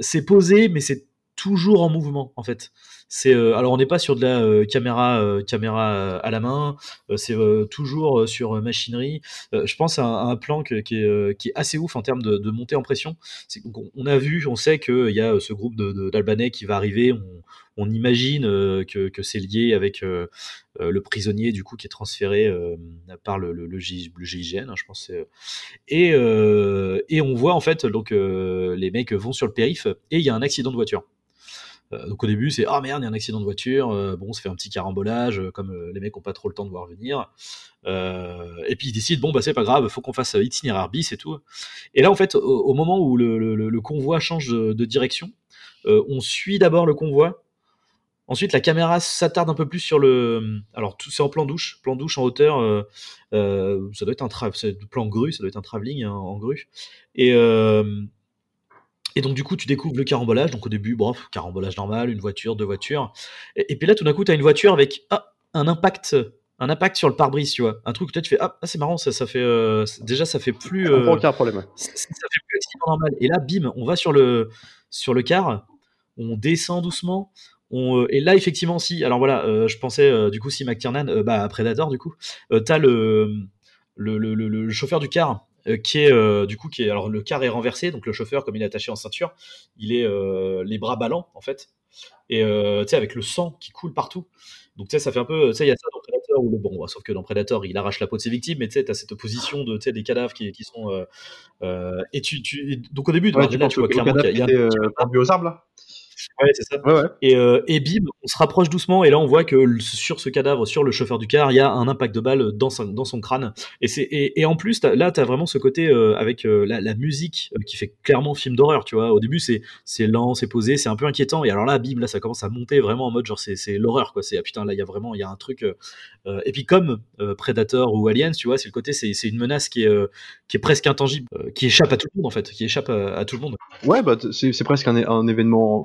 S2: c'est posé, mais c'est toujours en mouvement en fait. C'est euh, alors on n'est pas sur de la euh, caméra euh, caméra à la main, c'est toujours sur machinerie. Je pense à un, plan qui, est, assez ouf en termes de, montée en pression. On a vu, on sait qu'il y a ce groupe d'Albanais qui va arriver. On, imagine que, c'est lié avec le prisonnier du coup qui est transféré par le, le, le GIGN, hein, je pense. Et, et on voit en fait donc les mecs vont sur le périph et il y a un accident de voiture. Euh, donc au début c'est ah merde il y a un accident de voiture, euh, bon ça fait un petit carambolage euh, comme les mecs ont pas trop le temps de voir venir. Et puis ils décident bon bah c'est pas grave, faut qu'on fasse itinéraire bis et tout. Et là en fait au, moment où le, convoi change de, direction, on suit d'abord le convoi. Ensuite, la caméra s'attarde un peu plus sur le. Alors, tout c'est en plan douche, plan douche en hauteur. ça doit être un plan grue, ça doit être un travelling hein, en grue. Et et donc du coup, tu découvres le carambolage. Donc au début, bon, carambolage normal, une voiture, deux voitures. Et, et puis là, tout d'un coup, tu as une voiture avec ah, un impact, un impact sur le pare-brise, tu vois. Un truc toi tu fais ah, ah, c'est marrant, ça, ça fait euh, déjà ça fait plus. Euh,
S3: problème.
S2: ça ça fait plus normal. Et là, bim, on va sur le, sur le car, on descend doucement. On, euh, et là, effectivement, si, alors voilà, euh, je pensais, du coup, si McTiernan, bah, Predator, du coup, t'as le, le, le, le- le chauffeur du car qui est, euh, du coup, qui est, alors le car est renversé, donc le chauffeur, comme il est attaché en ceinture, il est euh, les bras ballants, en fait, et euh, tu sais, avec le sang qui coule partout. Donc, tu sais, ça fait un peu, tu sais, il y a ça dans Predator, où le, bon, sauf que dans Predator, il arrache la peau de ses victimes, mais tu sais, t'as cette position de, tu sais, des cadavres qui, qui sont, euh, euh, et tu, tu, donc au début,
S3: Ouais, tu
S2: vois
S3: au
S2: clairement qu'il y a,
S3: cadavre
S2: il Ouais, c'est ça.
S3: Ouais, ouais.
S2: Et, euh, et bim, on se rapproche doucement et là on voit que le- sur ce cadavre, sur le chauffeur du car, il y a un impact de balle dans son, dans son crâne. Et, c'est, et, et en plus, là, tu as vraiment ce côté euh, avec euh, la, la musique euh, qui fait clairement film d'horreur, tu vois. Au début, c'est, c'est lent, c'est posé, c'est un peu inquiétant. Et alors là, bim, là, ça commence à monter vraiment en mode genre c'est, c'est l'horreur, quoi. C'est, ah, putain, là, il y a vraiment, il y a un truc. et puis comme Predator ou Aliens, tu vois, c'est le côté, c'est, c'est une menace qui est, qui est presque intangible, qui échappe à tout le monde, en fait, qui échappe à, à tout le monde.
S3: Ouais, bah, c'est c'est presque un, un événement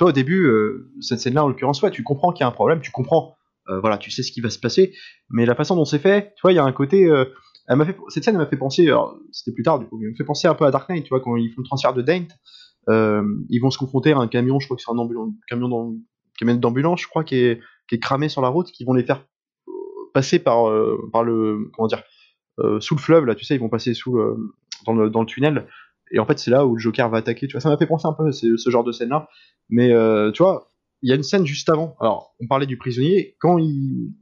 S3: au début, euh, cette scène-là, en l'occurrence, tu comprends qu'il y a un problème, tu comprends, euh, voilà, tu sais ce qui va se passer, mais la façon dont c'est fait, tu vois, il y a un côté. euh, elle m'a fait, cette scène, m'a fait penser, c'était plus tard, du coup, mais elle me fait penser un peu à Dark Knight, tu vois, quand ils font le transfert de euh, ils vont se confronter à un camion, je crois que c'est un camion d'am- camion d'ambulance, je crois, qui est, cramé sur la route, qui vont les faire passer par, le, comment dire, sous le fleuve, là, tu sais, ils vont passer sous dans le tunnel. Et en fait, c'est là où le Joker va attaquer. Ça m'a fait penser un peu à ce, genre de scène-là. Mais euh, tu vois, il y a une scène juste avant. Alors, on parlait du prisonnier. Quand il,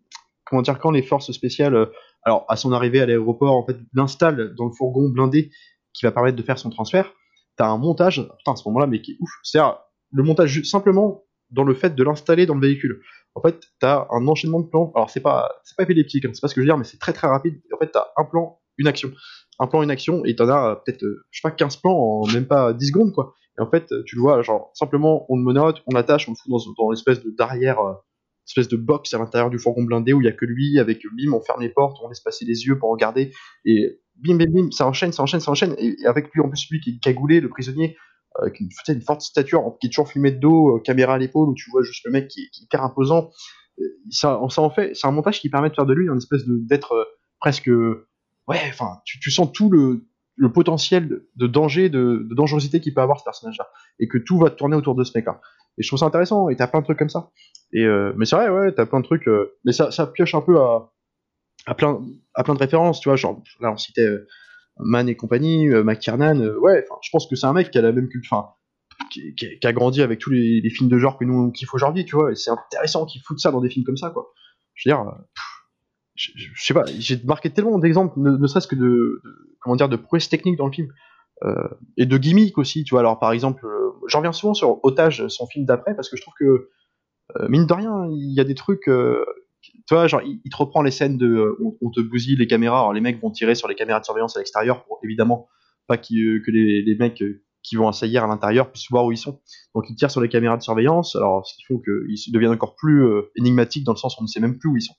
S3: comment dire, quand les forces spéciales, euh, alors à son arrivée à l'aéroport, en fait, l'installent dans le fourgon blindé qui va permettre de faire son transfert. T'as un montage, putain, à ce moment-là, mais qui est ouf. C'est-à-dire le montage simplement dans le fait de l'installer dans le véhicule. En fait, t'as un enchaînement de plans. Alors c'est pas, c'est pas épileptique, hein, c'est pas ce que je veux dire, mais c'est très très rapide. En fait, t'as un plan, une action, un plan, une action, et t'en as euh, peut-être, euh, je sais pas, 15 plans en même pas 10 secondes, quoi. Et en fait, tu le vois, genre simplement, on le menote, on l'attache, on le fout dans, dans l'espèce de derrière, euh, espèce de box à l'intérieur du fourgon blindé où il y a que lui, avec bim, on ferme les portes, on laisse passer les yeux pour regarder, et bim, bim, bim, ça enchaîne, ça enchaîne, ça enchaîne, et, avec lui en plus lui qui est cagoulé, le prisonnier, euh, avec une, forte stature, qui est toujours filmé de dos, euh, caméra à l'épaule, où tu vois juste le mec qui est, hyper imposant. Euh, Ça, en fait, c'est un montage qui permet de faire de lui une espèce d'être euh, presque, ouais, enfin, tu, sens tout le, potentiel de danger, de, dangerosité qu'il peut avoir ce personnage-là, et que tout va tourner autour de ce mec-là. Et je trouve ça intéressant, et t'as plein de trucs comme ça. Et euh, mais c'est vrai, ouais, t'as plein de trucs, euh, mais ça, pioche un peu à, plein, de références, tu vois, genre là on citait euh, Man et compagnie, euh, McTiernan, ouais, je pense que c'est un mec qui a la même culture, qui, qui- a grandi avec tous les, films de genre que nous on kiffe aujourd'hui, tu vois, et c'est intéressant qu'il foute ça dans des films comme ça, quoi. Je veux dire, je, sais pas, j'ai marqué tellement d'exemples, ne, serait-ce que de, de- comment dire, de prouesses techniques dans le film. Euh, et de gimmicks aussi, tu vois. Alors par exemple, euh, j'en reviens souvent sur Otage, son film d'après, parce que je trouve que euh, mine de rien, il y a des trucs, tu vois, genre il, te reprend les scènes de, on, te bousille les caméras, alors les mecs vont tirer sur les caméras de surveillance à l'extérieur pour évidemment pas que les, mecs qui vont assaillir à l'intérieur puissent voir où ils sont. Donc ils tirent sur les caméras de surveillance, alors ce qui fait qu'ils deviennent encore plus énigmatiques dans le sens où on ne sait même plus où ils sont.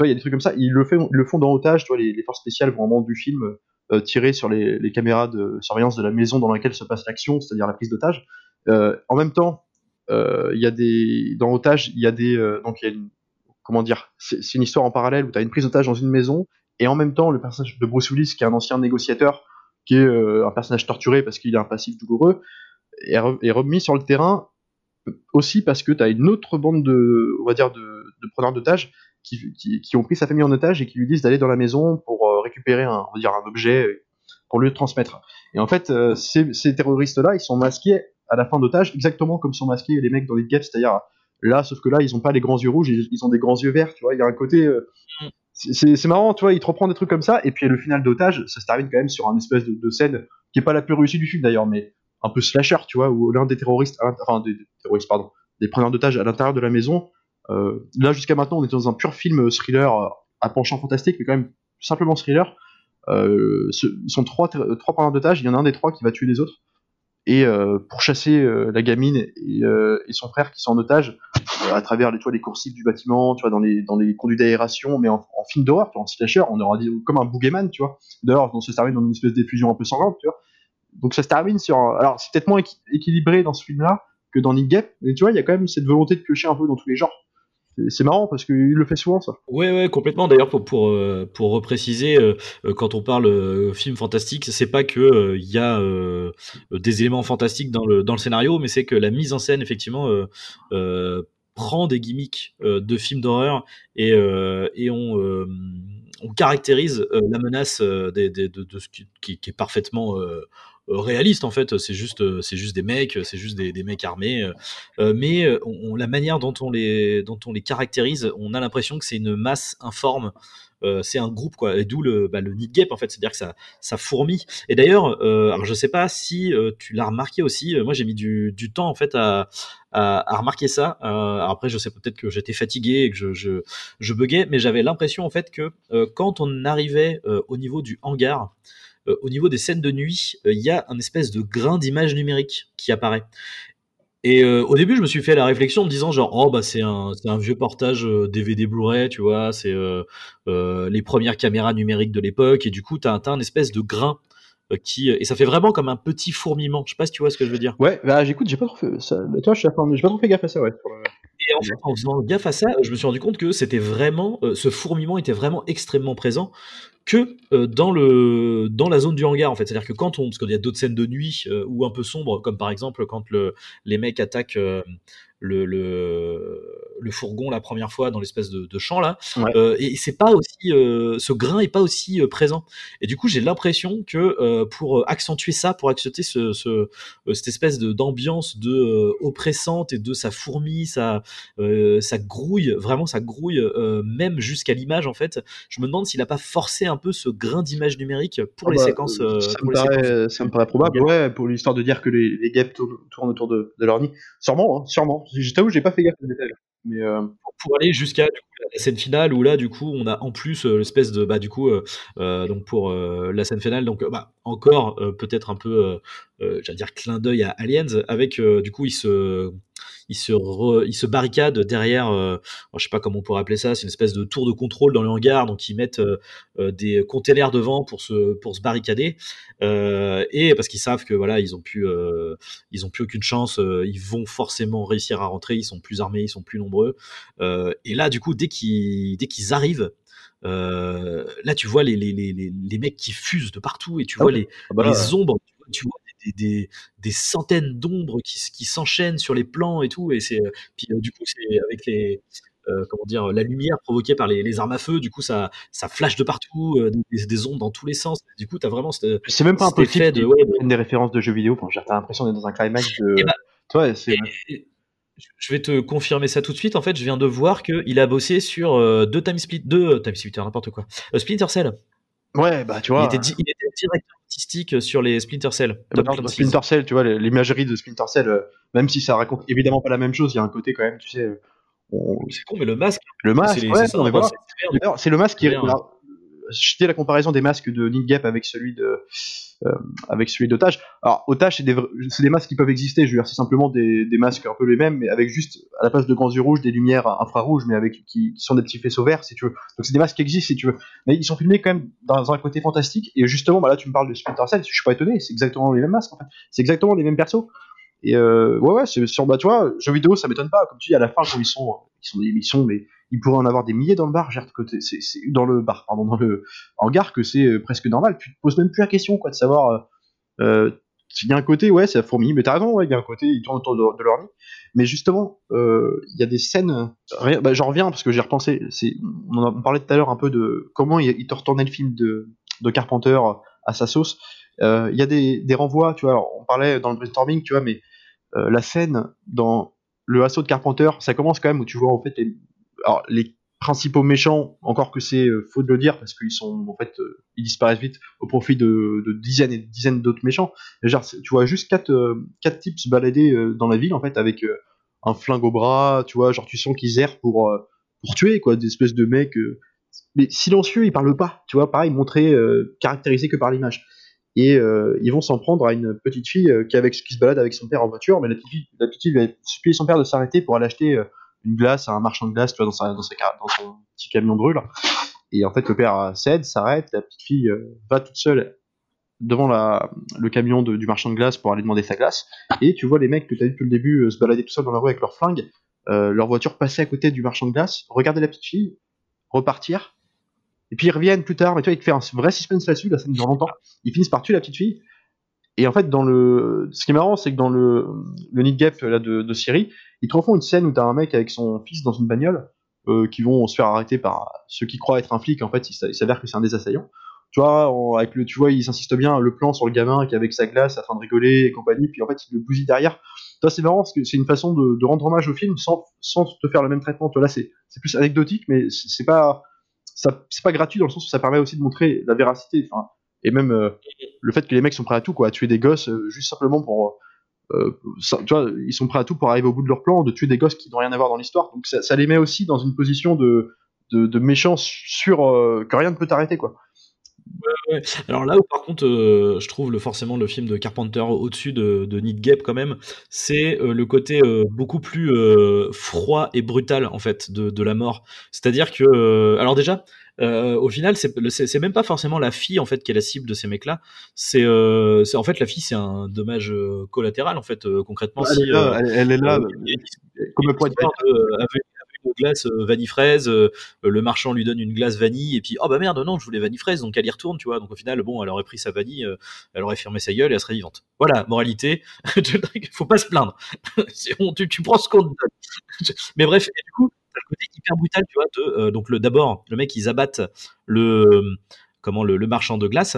S3: Vois, il y a des trucs comme ça. Ils le, font dans otage. Tu vois, les, forces spéciales vont au moment du film euh, tirer sur les, caméras de surveillance de la maison dans laquelle se passe l'action, c'est-à-dire la prise d'otage. Euh, en même temps, il y a des dans otage, il y a des donc il y a comment dire, c'est une histoire en parallèle où tu as une prise d'otage dans une maison et en même temps le personnage de Bruce Willis qui est un ancien négociateur qui est un personnage torturé parce qu'il a un passif douloureux est, remis sur le terrain aussi parce que tu as une autre bande de, on va dire, de, de preneurs d'otages qui, ont pris sa famille en otage et qui lui disent d'aller dans la maison pour euh, récupérer un, dire, un objet pour lui le transmettre. Et en fait, euh, ces, terroristes-là, ils sont masqués à la fin d'otage exactement comme sont masqués les mecs dans les guettes, c'est-à-dire là, sauf que là, ils ont pas les grands yeux rouges, ils, ont des grands yeux verts, tu vois. Il y a un côté, euh, c'est marrant, tu vois, il te reprend des trucs comme ça, et puis le final d'otage, ça se termine quand même sur un espèce de, de scène qui est pas la plus réussie du film d'ailleurs, mais un peu slasher, tu vois, où l'un des terroristes, enfin des, terroristes, pardon, des preneurs d'otages à l'intérieur de la maison. Euh, là, jusqu'à maintenant, on est dans un pur film thriller euh, à penchant fantastique, mais quand même simplement thriller. Euh, ils sont trois, trois d'otages, il y en a un des trois qui va tuer les autres. Et euh, pour chasser euh, la gamine et, euh, son frère qui sont en otage à travers les, tu vois, les coursives du bâtiment, tu vois, dans les, dans les conduits d'aération, mais en, film d'horreur, en slasher, on aurait dit comme un boogeyman, tu vois. D'ailleurs, on se termine dans une espèce d'effusion un peu sanglante, tu vois donc ça se termine sur. Alors c'est peut-être moins équilibré dans ce film-là que dans Nick Gap, mais tu vois, il y a quand même cette volonté de piocher un peu dans tous les genres. C'est marrant parce qu'il le fait souvent ça.
S2: Ouais ouais complètement. D'ailleurs pour pour euh, pour repréciser, euh, euh, quand on parle film fantastique, c'est pas que il y a des éléments fantastiques dans le dans le scénario, mais c'est que la mise en scène effectivement prend des gimmicks de films d'horreur et et on caractérise la menace des, de, de, ce qui, est parfaitement réaliste en fait. C'est juste, euh, c'est juste des mecs, c'est juste des, mecs armés. Euh, mais la manière dont on les, dont on les caractérise, on a l'impression que c'est une masse informe. Euh, c'est un groupe quoi et d'où le bah, le nid gap en fait c'est à dire que ça ça fourmille et d'ailleurs euh, alors je sais pas si euh, tu l'as remarqué aussi moi j'ai mis du, temps en fait à à, remarquer ça après je sais peut-être que j'étais fatigué et que je je, buguais mais j'avais l'impression en fait que quand on arrivait au niveau du hangar euh, au niveau des scènes de nuit, euh, il y a un espèce de grain d'image numérique qui apparaît. Et euh, au début, je me suis fait la réflexion en me disant genre oh bah c'est un vieux portage DVD Blu-ray, tu vois, c'est les premières caméras numériques de l'époque et du coup t'as as un espèce de grain qui et ça fait vraiment comme un petit fourmillement. Je sais pas si tu vois ce que je veux dire.
S3: Ouais, bah j'écoute, j'ai pas trop fait ça. Toi, je pas trop fait gaffe à ça, ouais.
S2: Et en fait, en faisant gaffe à ça, je me suis rendu compte que c'était vraiment ce fourmillement était vraiment extrêmement présent que euh, dans le dans la zone du hangar en fait. C'est-à-dire que quand on parce qu'il y a d'autres scènes de nuit euh, ou un peu sombres, comme par exemple quand le, les mecs attaquent euh, le, le, le, fourgon la première fois dans l'espèce de, de, champ là. Euh, et c'est pas aussi, euh, ce grain est pas aussi euh, présent. Et du coup, j'ai l'impression que euh, pour accentuer ça, pour accentuer ce, ce cette espèce de d'ambiance de oppressante et de sa fourmi, sa sa grouille, vraiment ça grouille même jusqu'à l'image en fait. Je me demande s'il a pas forcé un peu ce grain d'image numérique pour ah les
S3: bah,
S2: séquences.
S3: ça, me paraît, ça me paraît probable, ouais, pour l'histoire de dire que les, les guêpes tournent, autour de, de leur nid. Sûrement, hein, sûrement. Je t'avoue, j'ai pas fait gaffe aux détails. Mais euh...
S2: pour, aller jusqu'à la scène finale où là, du coup, on a en plus euh, l'espèce de, bah, du coup, euh, euh donc pour la scène finale, donc bah, encore peut-être un peu, j'allais dire clin d'œil à Aliens, avec du coup, il se il se, il se barricade derrière, euh, je sais pas comment on pourrait appeler ça, c'est une espèce de tour de contrôle dans le hangar, donc ils mettent des containers devant pour se, pour se barricader, et parce qu'ils savent que voilà, ils ont plus, ils ont plus aucune chance, ils vont forcément réussir à rentrer, ils sont plus armés, ils sont plus nombreux, et là du coup dès qu'ils, dès qu'ils arrivent, euh, là, tu vois les, les, les, les, mecs qui fusent de partout et tu ah vois les, ah bah les ombres, tu vois des, des, des centaines d'ombres qui, qui s'enchaînent sur les plans et tout. Et c'est puis du coup c'est avec les euh, comment dire la lumière provoquée par les, les, armes à feu. Du coup ça ça flash de partout, euh, des, des, ondes dans tous les sens. Du coup t'as vraiment
S3: c'est même pas un effet de ouais, des références de jeux vidéo. Enfin, t'as l'impression d'être dans un climax de. Et bah, Toi, c'est
S2: je vais te confirmer ça tout de suite. En fait, je viens de voir qu'il a bossé sur euh, deux time split, deux time split, n'importe quoi. Euh, Splinter Cell.
S3: Ouais, bah tu vois.
S2: Il était, il était directeur artistique sur les Splinter Cell.
S3: Bah, Splinter Cell, tu vois, l'imagerie de Splinter Cell, euh, même si ça raconte évidemment pas la même chose, il y a un côté quand même, tu sais.
S2: On... C'est con, mais le masque.
S3: Le masque, c'est ouais, le masque qui est. jeter la comparaison des masques de Nidgap avec celui de euh, avec celui d'Otage. Alors Otage c'est des des masques qui peuvent exister, je veux dire c'est simplement des, des, masques un peu les mêmes mais avec juste à la place de grands yeux rouges des lumières infrarouges mais avec qui, sont des petits faisceaux verts si tu veux. Donc c'est des masques qui existent si tu veux. Mais ils sont filmés quand même dans un côté fantastique et justement bah là tu me parles de Splinter Cell, je suis pas étonné, c'est exactement les mêmes masques en fait. C'est exactement les mêmes persos. Et euh, ouais ouais, sur bah tu vois, jeux vidéo ça m'étonne pas comme tu dis à la fin quand ils sont ils sont des émissions mais il pourrait en avoir des milliers dans le bar, côté, c'est, dans le bar, pardon, dans le hangar que c'est euh, presque normal. Tu te poses même plus la question, quoi, de savoir. Euh, euh il y a un côté, ouais, c'est la fourmi, mais t'as raison, ouais, il y a un côté, ils tournent autour de, de leur nid. Mais justement, euh, il y a des scènes. Bah, j'en reviens parce que j'ai repensé. On, parlait tout à l'heure un peu de comment il, il te retournait le film de, de Carpenter à sa sauce. Il y a des, renvois, tu vois. Alors, on parlait dans le brainstorming, tu vois, mais la scène dans le assaut de Carpenter, ça commence quand même où tu vois en fait les, alors, les principaux méchants, encore que c'est euh, faux de le dire parce qu'ils sont en fait euh, ils disparaissent vite au profit de, dizaines et dizaines d'autres méchants. Genre, tu vois juste quatre, euh, quatre types se balader dans la ville en fait avec un flingue au bras, tu vois, genre tu sens qu'ils errent pour pour tuer quoi, des espèces de mecs mais silencieux, ils parlent pas, tu vois, pareil, montrés, caractérisés que par l'image. Et ils vont s'en prendre à une petite fille qui, avec, qui se balade avec son père en voiture, mais la petite fille, la petite fille va supplier son père de s'arrêter pour aller acheter une glace à un marchand de glace, tu vois, dans, sa, dans, sa, dans son petit camion là. Et en fait, le père cède, s'arrête, la petite fille euh, va toute seule devant la, le camion du marchand de glace pour aller demander sa glace. Et tu vois les mecs que tu as vu depuis le début euh, se balader tout seuls dans la rue avec leur flingue, euh, leur voiture passer à côté du marchand de glace, regarder la petite fille, repartir. Et puis ils reviennent plus tard, mais tu vois, ils te font un vrai suspense là-dessus, là, ça dure longtemps. Ils finissent par tuer la petite fille. Et en fait, dans le, ce qui est marrant, c'est que dans le, le Need Gap là, de, Siri, ils te refont une scène où t'as un mec avec son fils dans une bagnole, euh, qui vont se faire arrêter par ceux qui croient être un flic, en fait, il s'avère que c'est un des assaillants. Tu vois, avec le, tu vois, ils insistent bien, le plan sur le gamin qui est avec sa glace, en train de rigoler et compagnie, puis en fait, il le bousille derrière. Toi, c'est marrant parce que c'est une façon de, de, rendre hommage au film sans, sans te faire le même traitement. Toi, là, c'est plus anecdotique, mais c'est pas, c'est pas gratuit dans le sens où ça permet aussi de montrer la véracité. Enfin, et même euh, le fait que les mecs sont prêts à tout, quoi, à tuer des gosses euh, juste simplement pour euh, tu vois, ils sont prêts à tout pour arriver au bout de leur plan, de tuer des gosses qui n'ont rien à voir dans l'histoire. Donc ça, les met aussi dans une position de, de, méchants sur que rien ne peut t'arrêter, quoi.
S2: Ouais, ouais. Alors là où par contre euh, je trouve le, forcément le film de Carpenter au-dessus de, de Need Gap quand même, c'est euh, le côté euh, beaucoup plus froid et brutal en fait de, de la mort. C'est-à-dire que alors déjà au final, c'est même pas forcément la fille en fait qui est la cible de ces mecs-là. C'est euh, en fait la fille, c'est un dommage collatéral en fait concrètement.
S3: Elle, si, est là, elle, elle, est là,
S2: comme point de une glace vanille fraise, le marchand lui donne une glace vanille et puis oh bah merde non je voulais vanille fraise donc elle y retourne tu vois donc au final bon elle aurait pris sa vanille, elle aurait fermé sa gueule et elle serait vivante. Voilà moralité, faut pas se plaindre, tu, prends ce qu'on te donne. Mais bref du coup le côté hyper brutal, tu vois, euh, donc le, d'abord, le mec, ils abattent le, comment, le, marchand de glace.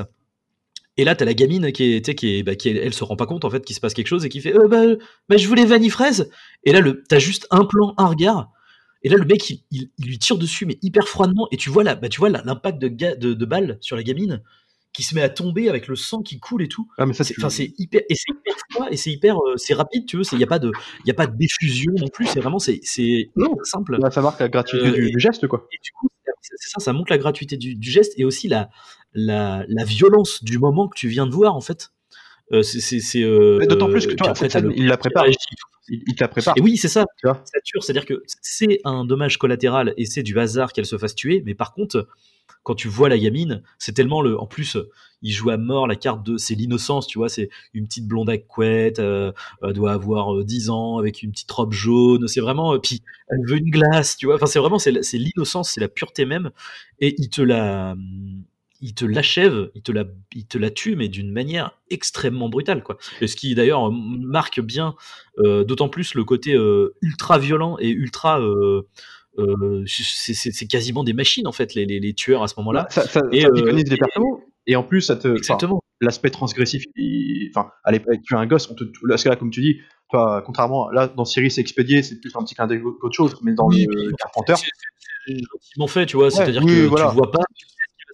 S2: Et là, t'as la gamine qui est, qui est, bah, qui elle se rend pas compte en fait qu'il se passe quelque chose et qui fait, euh, bah, bah, je voulais vanille fraise. Et là, le, t'as juste un plan, un regard. Et là, le mec, il, il, lui tire dessus, mais hyper froidement. Et tu vois là, bah, tu vois l'impact de, de, de balle sur la gamine qui se met à tomber avec le sang qui coule et tout.
S3: Ah, mais ça,
S2: c'est, c'est hyper, et c'est hyper froid, et c'est hyper, euh, c'est rapide, tu veux, il n'y a pas de, il a pas de diffusion non plus, c'est vraiment, c'est, c'est
S3: non,
S2: simple.
S3: Ça marque la gratuité euh, du, du, geste, quoi.
S2: Et du coup, c'est ça, ça montre la gratuité du, du, geste et aussi la, la, la violence du moment que tu viens de voir, en fait. Euh, c'est,
S3: euh, d'autant plus que toi, en fait, il la prépare. Il, te la prépare.
S2: Et oui, c'est ça. Tu vois ça tue, c'est-à-dire que c'est un dommage collatéral et c'est du hasard qu'elle se fasse tuer, mais par contre, quand tu vois la gamine, c'est tellement le. En plus, il joue à mort la carte de. C'est l'innocence, tu vois. C'est une petite blonde à couette, euh, doit avoir euh, 10 ans avec une petite robe jaune. C'est vraiment. Euh, puis elle veut une glace, tu vois. Enfin, c'est vraiment. C'est l'innocence, c'est la pureté même. Et il te la. Il te l'achève, il te la, il te la tue, mais d'une manière extrêmement brutale, quoi. Et ce qui d'ailleurs marque bien, euh, d'autant plus le côté euh, ultra violent et ultra euh, c'est quasiment des machines en fait les, les, les tueurs à ce moment-là.
S3: Ça, ça,
S2: et,
S3: ça les persos et en plus ça te
S2: exactement
S3: l'aspect transgressif. Enfin, allez, tu es un gosse, on te, parce que là comme tu dis, toi, contrairement là dans Siri c'est expédié, c'est plus un petit clin d'œil qu'autre chose, mais dans
S2: oui,
S3: le Carpenter,
S2: c'est gentiment fait, tu vois, c'est-à-dire oui, que voilà. tu vois pas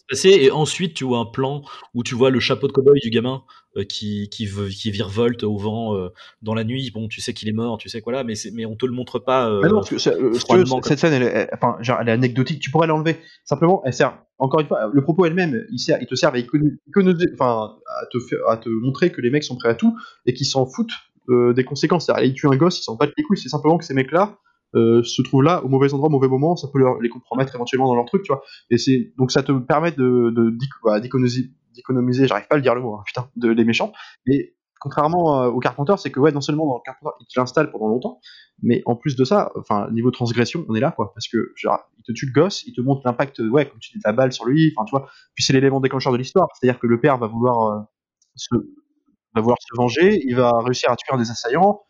S2: passer. Et ensuite, tu vois un plan où tu vois le chapeau de cowboy du gamin euh, qui, qui, qui virevolte au vent euh, dans la nuit. Bon, tu sais qu'il est mort, tu sais quoi là, mais, mais on te le montre pas.
S3: Euh, mais non, parce que, cette scène, elle, est, enfin, genre, elle est anecdotique. Tu pourrais l'enlever. Simplement, elle sert. Encore une fois, le propos elle-même, il, sert, il te sert à enfin, à te, à te montrer que les mecs sont prêts à tout et qu'ils s'en foutent des conséquences. C'est-à-dire, ils tuent un gosse, ils s'en battent les couilles. C'est simplement que ces mecs-là, euh, se trouvent là au mauvais endroit, au mauvais moment, ça peut les compromettre éventuellement dans leur truc, tu vois. Et c'est donc ça te permet de, bah, d'économiser, j'arrive pas à le dire le mot, hein, putain, de les méchants. Mais contrairement euh, au Carpenter, c'est que ouais, non seulement dans le Carpenter, il te l'installe pendant longtemps, mais en plus de ça, enfin niveau transgression, on est là quoi, parce que genre, il te tue le gosse, il te montre l'impact, ouais, comme tu dis, de la balle sur lui, enfin tu vois. Puis c'est l'élément déclencheur de l'histoire, c'est-à-dire que le père va vouloir euh, se va vouloir se venger, il va réussir à tuer un des assaillants,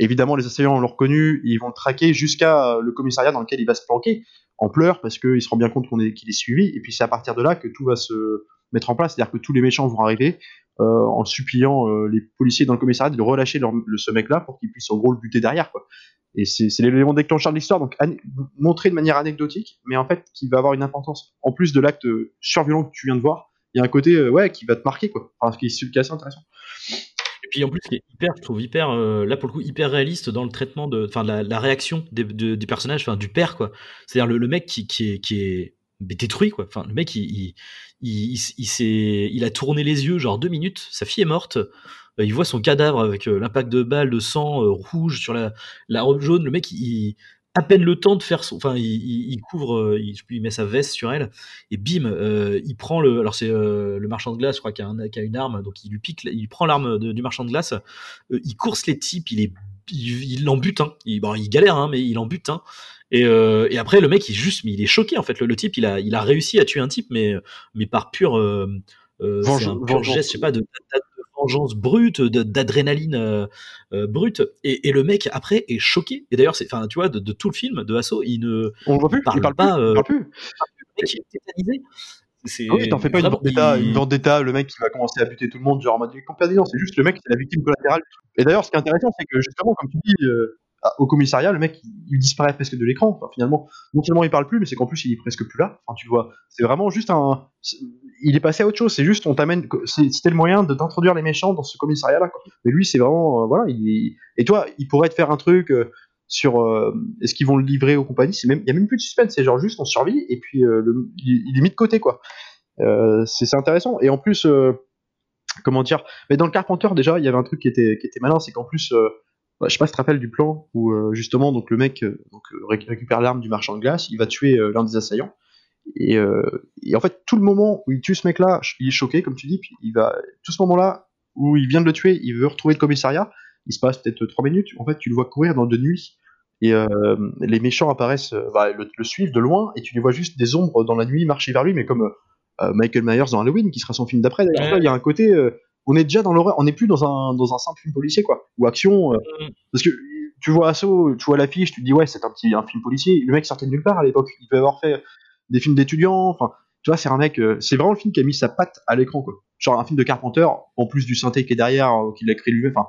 S3: Évidemment, les assaillants l'ont reconnu, ils vont le traquer jusqu'à euh, le commissariat dans lequel il va se planquer en pleurs parce qu'il se rend bien compte qu'il est, est, suivi. Et puis c'est à partir de là que tout va se mettre en place, c'est-à-dire que tous les méchants vont arriver euh, en suppliant euh, les policiers dans le commissariat de relâcher ce mec-là pour qu'il puisse en gros le buter derrière. Et c'est l'élément déclencheur de l'histoire, donc montré de manière anecdotique, mais en fait qui va avoir une importance. En plus de l'acte surviolent que tu viens de voir, il y a un côté ouais qui va te marquer quoi, parce qui est assez intéressant
S2: puis en plus, qui est hyper, je trouve hyper, euh, là pour le coup, hyper réaliste dans le traitement de, enfin, la, réaction des, du personnage, enfin, du père, quoi. C'est-à-dire le, mec qui, qui est, qui est détruit, quoi. Enfin, le mec, il, il, il, il, il a tourné les yeux, genre deux minutes, sa fille est morte, euh, il voit son cadavre avec euh, l'impact de balles de sang rouge sur la, la robe jaune, le mec, il, à peine le temps de faire son, enfin, il, il couvre, euh, il, il, met sa veste sur elle et bim, euh, il prend le, alors c'est euh, le marchand de glace, je crois, qui a, un, qui a, une arme, donc il lui pique, il prend l'arme du marchand de glace, il course les types, il est, il, en bute, hein. il, bon, il galère, hein, mais il en bute, hein. Et, et, après le mec, il juste, il est choqué en fait. Le, type, il a, il a réussi à tuer un type, mais, mais par pur, euh, un pur geste, je sais pas, de, vengeance brute, d'adrénaline euh, euh, brute. Et, et, le mec après est choqué. Et d'ailleurs, c'est, enfin, tu vois, de, de, tout le film, de Asso, il ne
S3: On le voit plus, parle, il parle pas. Plus, il parle plus.
S2: Tétanisé.
S3: Oui, t'en fais pas une vendetta, il... une vendetta, le mec qui va commencer à buter tout le monde, genre en mode c'est juste le mec, c'est la victime collatérale. Et d'ailleurs, ce qui est intéressant, c'est que justement, comme tu dis, euh, au commissariat, le mec, il, disparaît presque de l'écran. Finalement, non seulement il parle plus, mais c'est qu'en plus, il est presque plus là. Enfin, tu vois, c'est vraiment juste un. Il est passé à autre chose. C'est juste, on t'amène. C'était le moyen de t'introduire les méchants dans ce commissariat-là. Mais lui, c'est vraiment. Euh, voilà. Il... Et toi, il pourrait te faire un truc. Euh, sur euh, est-ce qu'ils vont le livrer aux compagnies il y a même plus de suspense c'est genre juste on survit et puis le, il, est mis de côté quoi c'est intéressant et en plus comment dire? Mais dans le Carpenter déjà il y avait un truc qui était qui était malin c'est qu'en plus je sais pas si tu te rappelles du plan où euh, justement donc le mec euh, donc, euh, récupère l'arme du marchand de glace, il va tuer l'un des assaillants. Et, et, en fait, tout le moment où il tue ce mec-là, il est choqué, comme tu dis, puis il va, tout ce moment-là où il vient de le tuer, il veut retrouver le commissariat, il se passe peut-être 3 minutes, en fait, tu le vois courir dans de nuit, et les méchants apparaissent, bah, le, le, suivent de loin, et tu les vois juste des ombres dans la nuit marcher vers lui, mais comme Michael Myers dans Halloween, qui sera son film d'après. D'ailleurs, il y a un côté, on est déjà dans l'horreur, on n'est plus dans un, dans un simple film policier, quoi, ou action. Euh, mm. Parce que tu vois Asso, tu vois l'affiche, tu te dis, ouais, c'est un petit un film policier. Le mec sortait de nulle part à l'époque. Il devait avoir fait des films d'étudiants, enfin, tu vois, c'est un mec, euh, c'est vraiment le film qui a mis sa patte à l'écran, quoi. Genre un film de Carpenter, en plus du synthé qui est derrière, euh, qu'il a créé lui-même, enfin,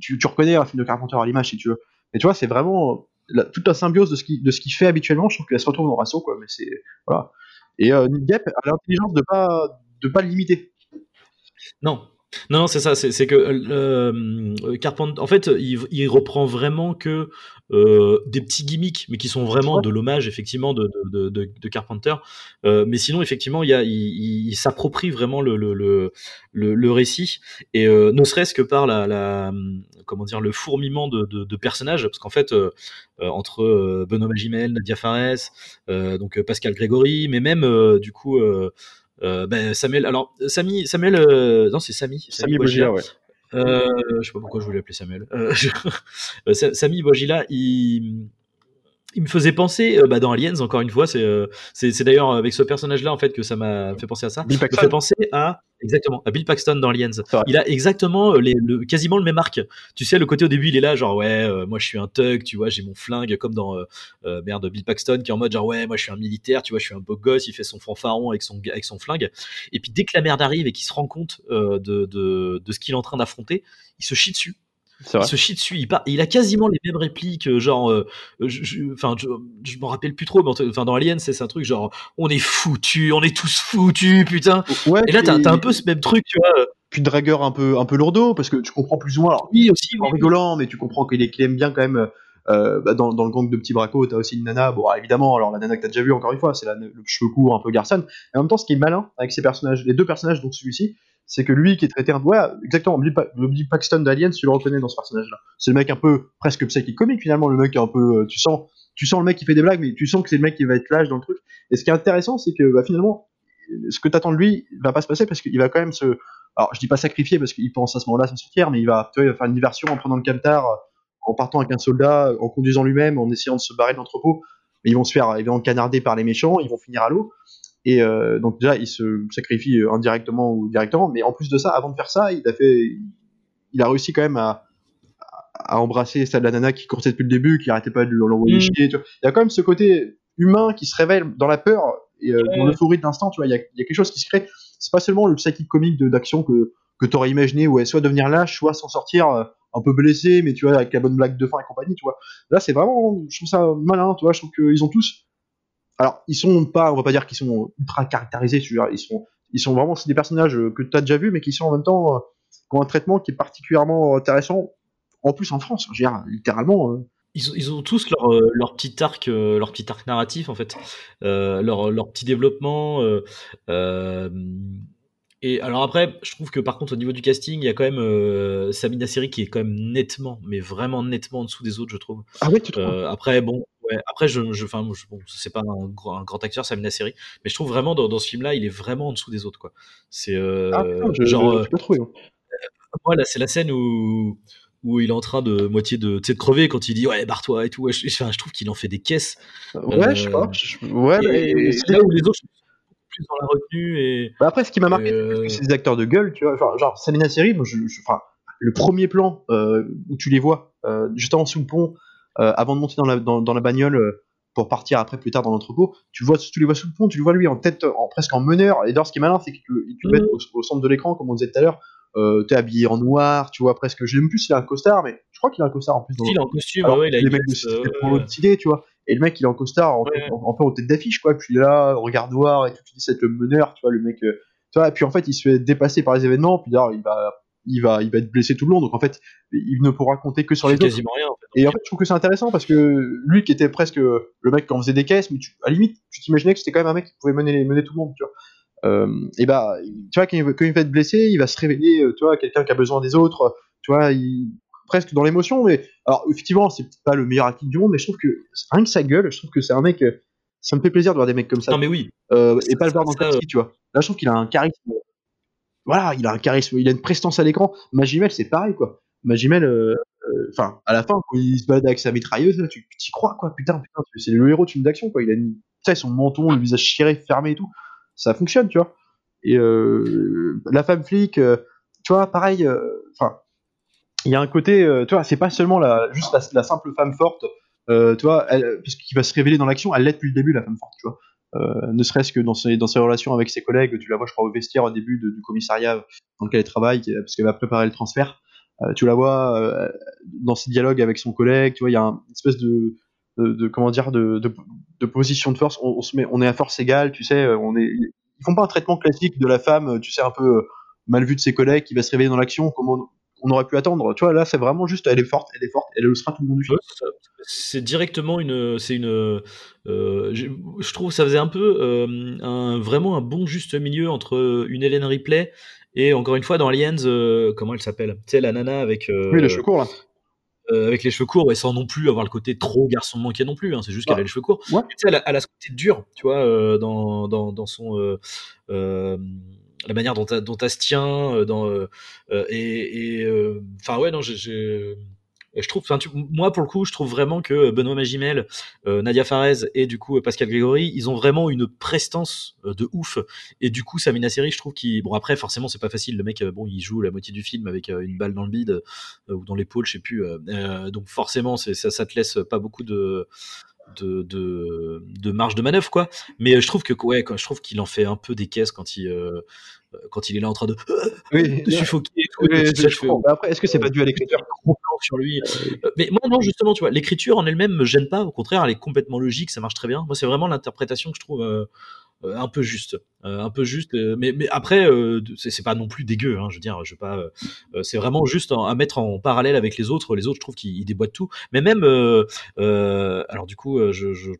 S3: tu, tu, reconnais un film de Carpenter à l'image si tu veux. Mais tu vois, c'est vraiment toute la symbiose de ce de ce qu'il fait habituellement, je trouve qu'elle se retrouve dans Rasso, quoi. Mais c'est voilà. Et euh, Nick Gap a l'intelligence de pas de pas le limiter.
S2: Non, non, c'est ça, c'est que euh, euh, Carpenter, en fait, il, il, reprend vraiment que euh, des petits gimmicks, mais qui sont vraiment de l'hommage, effectivement, de, de, de, de Carpenter. Euh, mais sinon, effectivement, il, y a, il, il s'approprie vraiment le, le, le, le, récit, et ne serait-ce que par la, la, comment dire, le fourmillement de, personnages, parce qu'en fait, entre Benoît Magimel, Nadia Fares, donc Pascal Grégory, mais même, du coup, ben, Samuel, alors Samy, Samuel, euh, non c'est Samy,
S3: Samy Bogila, ouais.
S2: Euh, je sais pas pourquoi je voulais l'appeler Samuel. Euh, euh Samy Bogila, il, il me faisait penser euh, bah, dans Aliens encore une fois c'est euh, c'est d'ailleurs avec ce personnage là en fait que ça m'a fait penser à ça.
S3: Bill
S2: Paxton. me fait penser à exactement à Bill Paxton dans Aliens. Il a exactement euh, les, le, quasiment le même arc. Tu sais le côté au début il est là genre ouais moi je suis un thug tu vois j'ai mon flingue comme dans euh, merde Bill Paxton qui est en mode genre ouais moi je suis un militaire tu vois je suis un beau gosse il fait son fanfaron avec son avec son flingue. Et puis dès que la merde arrive et qu'il se rend compte de, de, de ce qu'il est en train d'affronter il se chie dessus il se chie dessus. Il, il, a quasiment les mêmes répliques, genre, enfin, je, je, m'en rappelle plus trop, mais enfin, dans Alien, c'est un truc genre, on est foutus, on est tous foutus, putain. et là, t'as as un peu ce même truc, tu vois
S3: puis dragueur un peu un peu lourdeau parce que tu comprends plus ou moins alors, oui aussi en rigolant mais tu comprends qu'il aime bien quand même euh, bah, dans, dans, le gang de petits bracos, t'as aussi une nana, bon, évidemment, alors la nana que t'as déjà vu encore une fois, c'est le cheveu court, un peu garçon. Et en même temps, ce qui est malin avec ces personnages, les deux personnages, donc celui-ci, c'est que lui qui est traité un. Ouais, exactement, Billy Paxton d'Alien, tu le reconnais dans ce personnage-là. C'est le mec un peu presque psychique comique finalement, le mec un peu. Euh, tu sens, tu sens le mec qui fait des blagues, mais tu sens que c'est le mec qui va être lâche dans le truc. Et ce qui est intéressant, c'est que bah, finalement, ce que t'attends de lui va pas se passer parce qu'il va quand même se. Alors, je dis pas sacrifier parce qu'il pense à ce moment-là s'en sortir, mais il va, tu il va faire une diversion en prenant le camtar en partant avec un soldat, en conduisant lui-même, en essayant de se barrer de l'entrepôt. Ils vont se faire évidemment canarder par les méchants, ils vont finir à l'eau. Et euh, donc déjà, il se sacrifie euh, indirectement ou directement. Mais en plus de ça, avant de faire ça, il a fait, il a réussi quand même à, à embrasser celle la nana qui coursait depuis le début, qui arrêtait pas de l'envoyer mmh. chier. Il y a quand même ce côté humain qui se révèle dans la peur et euh, dans l'euphorie de l'instant. Tu vois, il y, a, quelque chose qui se crée. C'est pas seulement le psychique comique d'action que que t'aurais imaginé, ouais, soit devenir lâche, soit s'en sortir un peu blessé, mais tu vois, avec la bonne blague de fin et compagnie, tu vois. Là, c'est vraiment, je trouve ça malin, tu vois, je trouve qu'ils ont tous. Alors, ils sont pas, on va pas dire qu'ils sont ultra caractérisés, ils sont, ils sont vraiment, c'est des personnages que tu as déjà vus, mais qui sont en même temps, euh, qui ont un traitement qui est particulièrement intéressant, en plus en France, je veux dire, littéralement. Euh.
S2: Ils ont, ils ont, tous leur, euh, leur petit arc, leur petit arc narratif en fait, leur, leur petit développement. Et alors après, je trouve que par contre au niveau du casting, il y a quand même euh, Samina Seri qui est quand même nettement, mais vraiment nettement en dessous des autres, je trouve.
S3: Ah oui, tu trouves?
S2: Euh, Après, bon, ouais, après je, je, enfin, bon, c'est pas un, un, grand acteur Samina Seri, mais je trouve vraiment dans, dans ce film-là, il est vraiment en dessous des autres, quoi. C'est euh, ah, genre, je. Voilà, c'est la scène où où il est en train de moitié de, de crever quand il dit ouais barre-toi et tout. Ouais, je, je trouve qu'il en fait des caisses.
S3: Ouais, je sais pas. Ouais,
S2: et, là où les autres dans la retenue. Et,
S3: bah, après, ce qui m'a marqué, euh, c'est des acteurs de gueule, tu vois. Genre, genre Samina Seri, moi, je, le premier plan euh, où tu les vois, euh, juste en sous le pont, euh, avant de monter dans la, dans, dans la bagnole euh, pour partir après plus tard dans l'entrepôt, tu vois, tu les vois sous le pont, tu le vois lui en tête, en, presque en meneur. Et d'ailleurs, ce qui est malin, c'est qu'il te, met au, centre de l'écran, comme on disait tout à l'heure. Euh, t'es habillé en noir, tu vois presque. Je sais même plus s'il a un costard, mais je crois qu'il a un costard en plus.
S2: il a un costume, ouais, il a
S3: les mecs de tu vois et le mec il est en costard en, en, peu en tête d'affiche quoi puis là regarde voir et tout tu dis c'est le meneur tu vois le mec euh, tu vois et puis en fait il se fait dépasser par les événements puis là il va il va il va être blessé tout le long donc en fait il ne pourra compter que sur les autres
S2: rien, en
S3: et en fait je trouve que c'est intéressant parce que lui qui était presque le mec qui en faisait des caisses mais tu, à la limite tu t'imaginais que c'était quand même un mec qui pouvait mener mener tout le monde tu vois euh, et bah tu vois quand il, quand il va être blessé il va se réveiller euh, tu vois quelqu'un qui a besoin des autres tu vois il, presque dans l'émotion, mais alors effectivement, c'est pas le meilleur acting du monde, mais je trouve que rien que sa gueule, je trouve que c'est un mec. Euh, ça me fait plaisir de voir des mecs comme ça.
S2: Non mais oui.
S3: Euh, et pas le voir dans Taxi, tu vois. Là, je trouve qu'il a un charisme. Voilà, il a un charisme, il a une prestance à l'écran. Magimel, c'est pareil, quoi. Magimel, euh, enfin, à la fin, quand il se balade avec sa mitrailleuse, tu y crois, quoi. Putain, putain, c'est le héros de film d'action, quoi. Il a son menton, le visage chiré, fermé et tout. Ça fonctionne, tu vois. Et la femme flic, tu vois, pareil. Enfin, il y a un côté, euh, tu vois, c'est pas seulement la, juste la, simple femme forte, euh, tu vois, qui va se révéler dans l'action, elle l'est depuis le début, la femme forte, tu vois. Euh, ne serait-ce que dans ses, dans ses relations avec ses collègues, tu la vois, je crois, au vestiaire au début du commissariat dans lequel elle travaille, parce qu'elle va préparer le transfert. Euh, tu la vois euh, dans ses dialogues avec son collègue, tu vois, il y a une espèce de, de, de, comment dire, de, de, position de force. On, se met, on est à force égale, tu sais, on est, ils font pas un traitement classique de la femme, tu sais, un peu mal vu de ses collègues qui va se réveiller dans l'action, comment on aurait pu attendre. Tu vois, là, c'est vraiment juste, elle est forte, elle est forte, elle le sera tout le long du film.
S2: c'est directement une, c'est une, euh, je, trouve, ça faisait un peu euh, un, vraiment un bon juste milieu entre une Hélène Ripley et encore une fois dans Aliens, euh, comment elle s'appelle? Tu sais, la nana avec.
S3: oui, les cheveux courts là.
S2: avec les cheveux courts, et sans non plus avoir le côté trop garçon manqué non plus. Hein, c'est juste qu'elle a les cheveux courts. Tu sais, elle a, ce côté dur, tu vois, dans, dans, dans, son la manière dont, dont tient, euh, dans, euh, euh, et enfin ouais non, j'ai je trouve, enfin, moi pour le coup, je trouve vraiment que Benoît Magimel, Nadia Farez et du coup Pascal Grégory, ils ont vraiment une prestance de ouf. Et du coup, Samina Seri, je trouve qu'il, bon après, forcément, c'est pas facile. Le mec, bon, il joue la moitié du film avec une balle dans le bide ou dans l'épaule, je sais plus. donc forcément, ça, ça te laisse pas beaucoup de de, de, de marge de manœuvre quoi. Mais je trouve que ouais, je trouve qu'il en fait un peu des caisses quand il quand il est là en train de,
S3: oui,
S2: de suffoquer.
S3: Oui, après, est-ce que c'est pas dû à l'écriture?
S2: sur lui Mais moi non, justement, tu vois, l'écriture en elle-même me gêne pas. Au contraire, elle est complètement logique, ça marche très bien. Moi, c'est vraiment l'interprétation que je trouve euh, un peu juste, euh, un peu juste. Euh, mais, mais après, c'est pas non plus dégueu. Hein, je veux dire, je pas. c'est vraiment juste à mettre en parallèle avec les autres. Les autres, je trouve qu'ils déboîtent tout. Mais même, alors du coup, je, je,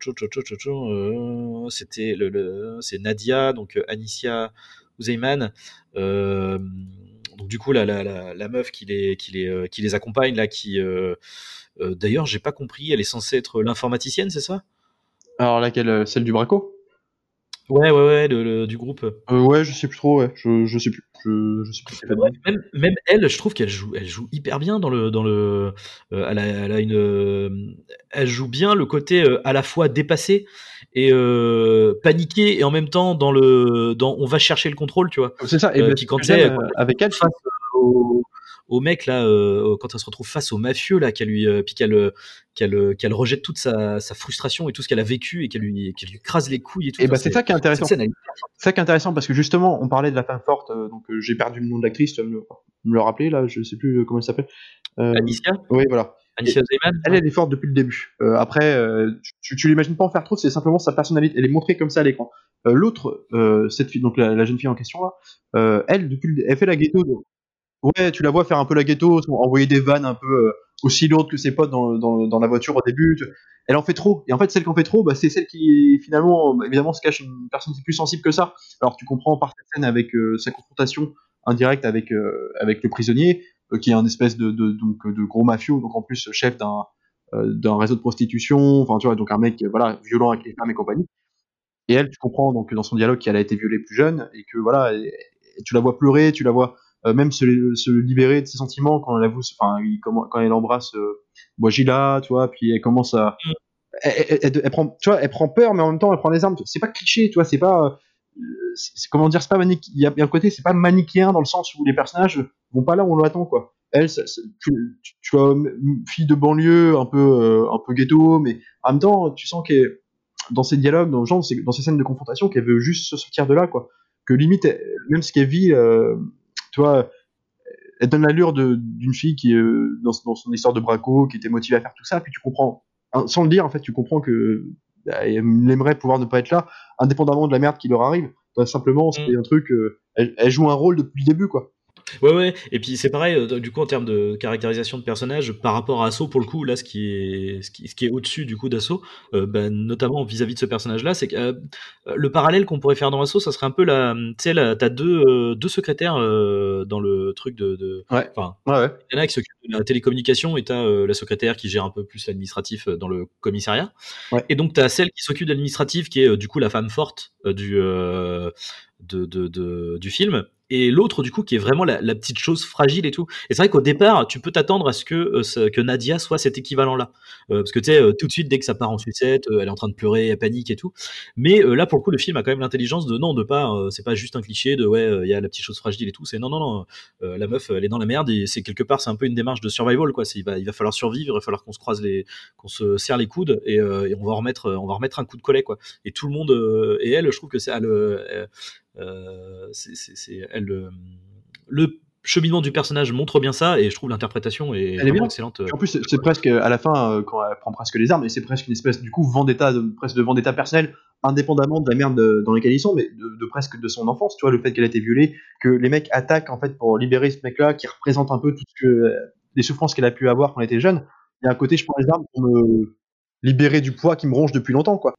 S2: c'était le, c'est Nadia, donc Anicia Ouzeyman. donc du coup, la, la, la, la meuf qui les, qui les, qui les accompagne là, qui d'ailleurs, j'ai pas compris. Elle est censée être l'informaticienne, c'est ça?
S3: Alors laquelle, celle du Braco?
S2: Ouais, ouais, ouais, le, du groupe.
S3: Euh, ouais, je sais plus trop, ouais, je, je sais plus. Je, je sais plus.
S2: même, même elle, je trouve qu'elle joue, elle joue hyper bien dans le, dans le, euh, elle, a, elle, a, une, euh, elle joue bien le côté euh, à la fois dépassé et paniqué et en même temps dans le, dans on va chercher le contrôle, tu vois.
S3: C'est ça. Et
S2: ben, qui quand elle,
S3: avec elle,
S2: face au, au mec là euh, quand elle se retrouve face au mafieux là qu'elle lui euh, puis qu'elle qu'elle qu'elle rejette toute sa, sa, frustration et tout ce qu'elle a vécu et qu'elle lui qu'elle lui crase les couilles et tout.
S3: Et bah c'est ça qui est intéressant. C'est ça qui est intéressant parce que justement on parlait de la femme forte euh, donc j'ai perdu le nom de l'actrice tu vas me, me, le rappeler là je sais plus comment elle s'appelle.
S2: Alicia.
S3: Oui voilà.
S2: Alicia Zeyman.
S3: Elle, elle est forte depuis le début. après, tu, tu l'imagines pas en faire trop, c'est simplement sa personnalité. Elle est montrée comme ça à l'écran. L'autre, cette fille, donc la, jeune fille en question là, elle depuis, elle fait la ghetto. Ouais, tu la vois faire un peu la ghetto, envoyer des vannes un peu euh, aussi lourdes que ses potes dans, dans, dans, la voiture au début. Elle en fait trop. Et en fait, celle qui en fait trop, bah, c'est celle qui finalement, évidemment, se cache une personne qui est plus sensible que ça. Alors tu comprends par cette scène avec euh, sa confrontation indirecte avec euh, avec le prisonnier, qui est un espèce de, donc de gros mafieux, donc en plus chef d'un d'un réseau de prostitution. Enfin, tu vois, donc un mec voilà violent avec les femmes et compagnie. Et elle, tu comprends donc dans son dialogue qu'elle a été violée plus jeune et que voilà, tu la vois pleurer, tu la vois euh, même se, se, libérer de ses sentiments quand elle avoue, enfin, quand elle embrasse euh, Bouagila, tu vois, puis elle commence à, mm. elle, elle, prend, tu vois, elle prend peur, mais en même temps, elle prend des armes. C'est pas cliché, tu vois, c'est pas, comment dire, c'est pas il y, a un côté, c'est pas manichéen dans le sens où les personnages vont pas là où on l'attend, quoi. Elle, tu, tu, vois, fille de banlieue, un peu, euh, un peu ghetto, mais en même temps, tu sens qu'elle, dans ses dialogues, dans, genre, dans ces scènes de confrontation, qu'elle veut juste se sortir de là, quoi. Que limite, même ce qu'elle vit, euh, tu vois, elle donne l'allure d'une fille qui est euh, dans, son histoire de braco, qui était motivée à faire tout ça, puis tu comprends, hein, sans le dire, en fait, tu comprends que bah, elle aimerait pouvoir ne pas être là, indépendamment de la merde qui leur arrive. simplement, c'est mm. un truc, euh, elle, joue un rôle depuis le début, quoi.
S2: Ouais, ouais. Et puis c'est pareil, euh, du coup, en termes de caractérisation de personnage, par rapport à Asso, pour le coup, là, ce qui est, ce qui, ce qui est au-dessus du coup d'Asso, euh, ben, notamment vis-à-vis de ce personnage-là, c'est que euh, le parallèle qu'on pourrait faire dans Asso, ça serait un peu la. Tu sais, t'as deux, deux secrétaires dans le truc de. de
S3: ouais.
S2: Enfin,
S3: ouais,
S2: Il y en a qui s'occupent de la télécommunication et t'as la secrétaire qui gère un peu plus l'administratif dans le commissariat. Et donc, t'as celle qui s'occupe de l'administratif, qui est du coup la femme forte du. De, de, de, du film et l'autre du coup qui est vraiment la, petite chose fragile et tout. Et c'est vrai qu'au départ, tu peux t'attendre à ce que euh, que Nadia soit cet équivalent-là, euh, parce que tu sais euh, tout de suite dès que ça part en sucette, elle est en train de pleurer, elle panique et tout. Mais là pour le coup, le film a quand même l'intelligence de non, de pas, c'est pas juste un cliché de ouais, il y a la petite chose fragile et tout. C'est non, non, non, la meuf, elle est dans la merde et c'est quelque part, c'est un peu une démarche de survival quoi. Il va, il va falloir survivre, il va falloir qu'on se croise les, qu'on se serre les coudes et, et, on va remettre, on va remettre un coup de collet quoi. Et tout le monde et elle, je trouve que c'est elle, c'est elle le cheminement du personnage montre bien ça et je trouve l'interprétation est,
S3: elle
S2: est excellente.
S3: en plus, c'est presque à la fin euh, quand elle prend presque les armes et c'est presque une espèce du coup vendetta, de, presque de vendetta personnel, indépendamment de la merde dans laquelle ils sont, mais de, presque de son enfance. Tu vois, le fait qu'elle a été violée, que les mecs attaquent en fait pour libérer ce mec-là qui représente un peu tout ce que les souffrances qu'elle a pu avoir quand elle était jeune. Il y a un côté, je prends les armes pour me libérer du poids qui me ronge depuis longtemps, quoi.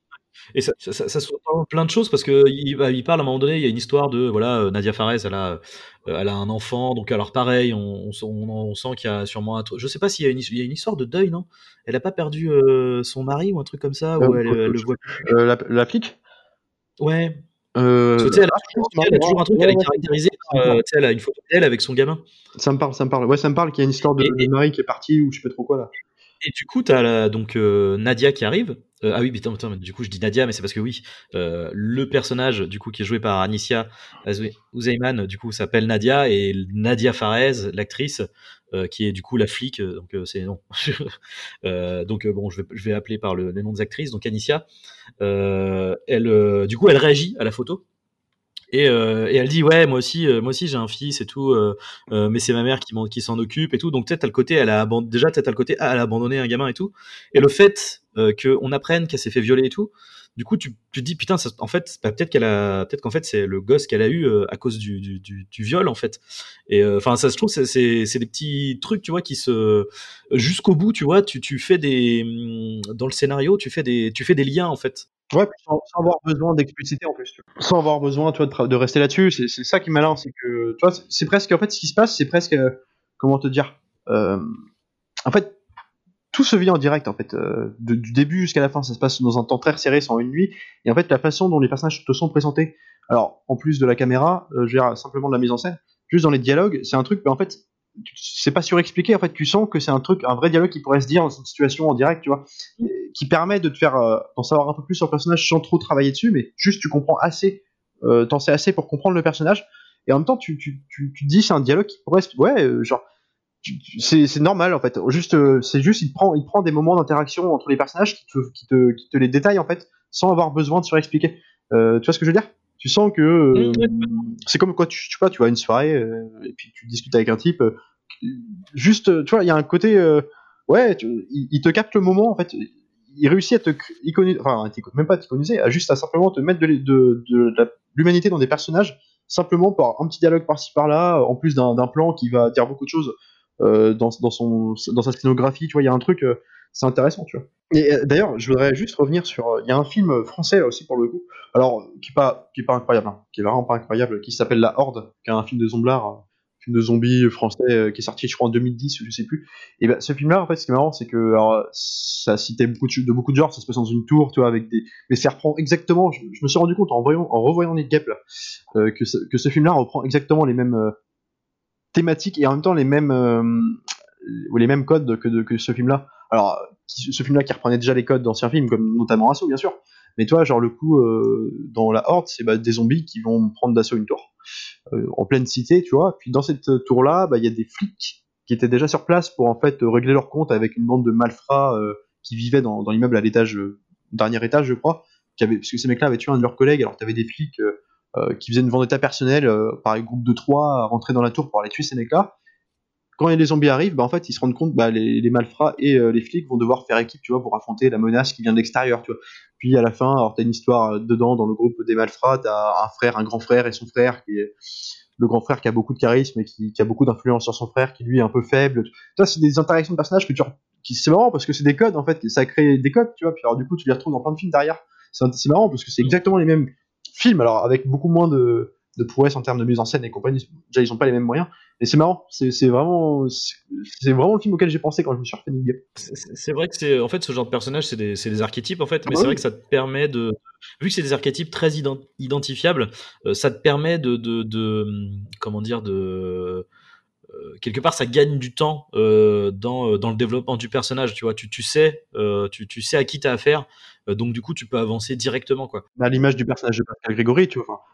S2: Et ça, ça, ça, plein de choses parce que il, il, parle à un moment donné, il y a une histoire de voilà euh, Nadia Fares, elle a, euh, elle a un enfant, donc alors pareil, on, on, on sent qu'il y a sûrement un truc. Je sais pas s'il y a une, il y a une histoire de deuil, non? Elle a pas perdu euh, son mari ou un truc comme ça ou elle, elle, le voit plus.
S3: la, la flic?
S2: Ouais. Euh, parce que, elle, a toujours, elle, a toujours, un truc, elle est caractérisée par, elle a une photo d'elle avec son gamin.
S3: Ça me parle, ça me parle. Ouais, ça me parle qu'il y a une histoire de, de mari qui est parti ou je sais pas trop quoi là.
S2: Et du coup, la- donc euh, Nadia qui arrive. Euh, ah oui, mais attends, attends, du coup, je dis Nadia, mais c'est parce que oui, euh, le personnage du coup qui est joué par Anicia Ouzeyman, du coup, s'appelle Nadia et Nadia Farez, l'actrice, qui est du coup la flic. Donc c'est non. Donc bon, je vais, appeler par le, les noms des actrices. Donc Anicia, elle, du coup, elle réagit à la photo. Et, euh, et elle dit ouais moi aussi euh, moi aussi j'ai un fils et tout euh, euh, mais c'est ma mère qui, qui s'en occupe et tout. Donc peut-être t'as le côté elle a déjà peut-être t'as le côté ah, elle a abandonné un gamin et tout. Et le fait euh, qu'on apprenne qu'elle s'est fait violer et tout du coup tu, tu te dis putain ça- en fait bah, peut-être qu'elle a peut-être qu'en fait c'est le gosse qu'elle a eu à cause du, du, du, du viol en fait. Et enfin ça se trouve c'est c'est c'est des petits trucs tu vois qui se jusqu'au bout tu vois tu tu fais des hum, dans le scénario tu fais des tu fais des liens en fait
S3: Ouais, sans, avoir besoin d'expliciter en plus. tu vois. Sans avoir besoin, tu vois, de, rester là-dessus. C'est c'est ça qui est malin, c'est que, tu vois, c'est- presque, en fait, ce qui se passe, c'est presque, euh, comment te dire, euh, en fait, tout se vit en direct, en fait, euh, du début jusqu'à la fin, ça se passe dans un temps très resserré, sans une nuit, et en fait, la façon dont les personnages te sont présentés, alors, en plus de la caméra, euh, je veux dire, simplement de la mise en scène, juste dans les dialogues, c'est un truc, mais en fait, c'est pas surexpliqué, en fait, tu sens que c'est un truc, un vrai dialogue qui pourrait se dire dans une situation en direct, tu vois, qui permet de te faire euh, d'en savoir un peu plus sur le personnage sans trop travailler dessus, mais juste tu comprends assez, euh, t'en sais assez pour comprendre le personnage, et en même temps, tu, tu, tu, tu te dis c'est un dialogue qui pourrait, se- ouais, euh, genre, c'est normal en fait. Juste, euh, c'est juste, il prend, il prend des moments d'interaction entre les personnages qui te, qui te, qui te les détaille en fait, sans avoir besoin de surexpliquer. Tu vois ce que je veux dire? Tu sens que euh, c'est comme quoi tu, tu pas, tu vas à une soirée euh, et puis tu discutes avec un type. euh, juste, euh, tu vois, il y a un côté, euh, ouais, il, te capte le moment en fait. Il réussit à te iconiser, enfin, même pas à t'iconiser, à juste à simplement te mettre de, de, l'humanité dans des personnages, simplement par un petit dialogue par-ci par-là, en plus d'un plan qui va dire beaucoup de choses euh, dans, dans, son, dans sa scénographie. Tu vois, il y a un truc, c'est intéressant, tu vois. Et d'ailleurs, je voudrais juste revenir sur. Il y a un film français aussi pour le coup, alors qui est pas, qui pas incroyable, hein, qui est vraiment pas incroyable, qui s'appelle La Horde, qui est un film de zomblard, film de zombies français euh, qui est sorti, je crois, en 2010, je sais plus. Et ben, ce film-là, en fait, ce qui est marrant, c'est que ça citait beaucoup de, beaucoup de genres, ça se passe dans une tour, tu avec des. Mais ça reprend exactement. Je, me suis rendu compte en, voyant, en revoyant Nick Gap euh, que, ce, film-là reprend exactement les mêmes euh, thématiques et en même temps les mêmes les mêmes codes que, ce film-là. Alors, ce film-là qui reprenait déjà les codes d'anciens films, comme notamment Assaut, bien sûr. Mais toi, genre le coup euh, dans la Horde, c'est bah, des zombies qui vont prendre d'assaut une tour euh, en pleine cité, tu vois. Puis dans cette tour-là, bah, il y a des flics qui étaient déjà sur place pour en fait euh, régler leur compte avec une bande de malfrats euh, qui vivaient dans, l'immeuble à l'étage, euh, dernier étage, je crois. Parce que ces mecs-là avaient tué un de leurs collègues, alors tu avais des flics euh, euh, qui faisaient une vendetta personnelle euh, par les groupes de trois à rentrer dans la tour pour aller tuer ces mecs-là. Quand les zombies arrivent, bah, en fait, ils se rendent compte, bah, les, malfrats et euh, les flics vont devoir faire équipe, tu vois, pour affronter la menace qui vient de l'extérieur, tu vois. Puis à la fin, alors t'as une histoire euh, dedans dans le groupe des malfrats, t'as un frère, un grand frère et son frère qui est le grand frère qui a beaucoup de charisme et qui, qui a beaucoup d'influence sur son frère, qui lui est un peu faible. Toi, c'est des interactions de personnages que tu, qui c'est marrant parce que c'est des codes en fait, ça crée des codes, tu vois. Puis alors du coup, tu les retrouves dans plein de films derrière. C'est marrant parce que c'est exactement les mêmes films, alors avec beaucoup moins de, de prouesse en termes de mise en scène et compagnie. Déjà, ils ont pas les mêmes moyens. Et c'est marrant, c'est vraiment, c'est vraiment le film auquel j'ai pensé quand je me suis refait Gap.
S2: C'est- vrai que c'est en fait ce genre de personnage, c'est des, des archétypes en fait, mais
S3: bah
S2: c'est vrai que ça te permet de, vu que c'est des archétypes très ident- identifiables, euh, ça te permet de, de, de comment dire, de euh, quelque part ça gagne du temps euh, dans, dans le développement du personnage, tu vois, tu, tu sais, tu, tu sais à qui t'as affaire, donc du coup tu peux avancer directement quoi.
S3: à l'image du personnage de Pascal Grégory, tu vois.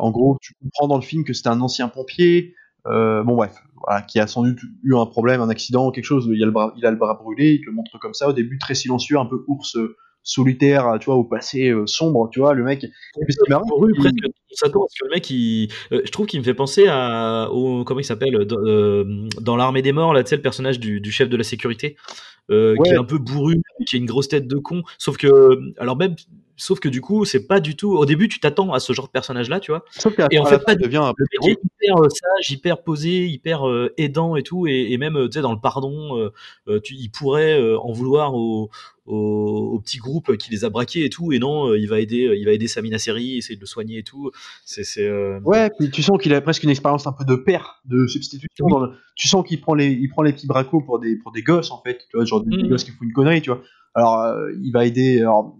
S3: En gros, tu comprends dans le film que c'était un ancien pompier, euh, bon bref, voilà, qui a sans doute eu un problème, un accident, quelque chose. Il a le bras, il a le bras brûlé, il te le montre comme ça au début, très silencieux, un peu ours euh, solitaire, tu vois, au passé euh, sombre, tu vois, le mec. Et puis, ce qui est marrant,
S2: Oui,
S3: il-
S2: presque on s'attend à ce que le mec, il, euh, je trouve qu'il me fait penser à, au, comment il s'appelle, dans, euh, dans l'armée des morts, là, tu sais, le personnage du, du chef de la sécurité, qui est un peu bourru, qui a une grosse tête de con. Sauf que, alors même, sauf que du coup, c'est pas du tout. Au début, tu t'attends à ce genre de personnage-là, tu vois.
S3: Sauf
S2: Et en fait, pas
S3: devient un peu
S2: Le mec est hyper euh, sage, hyper posé, hyper euh, aidant et tout, et, et même, euh, tu sais, dans le pardon, euh, tu, il pourrait euh, en vouloir au, au, au petit groupe qui les a braqués et tout, et non, il va aider, il va aider Samina Seri, essayer de le soigner et tout. C'est,
S3: Ouais, puis tu sens qu'il a presque une expérience un peu de père, de substitution.
S2: Oui.
S3: Dans le- Tu sens qu'il prend les, il prend les petits bracos pour des, pour des gosses en fait, tu vois, genre des
S2: Mhm.
S3: gosses qui font une connerie, tu vois. Alors, euh, il va aider. Alors,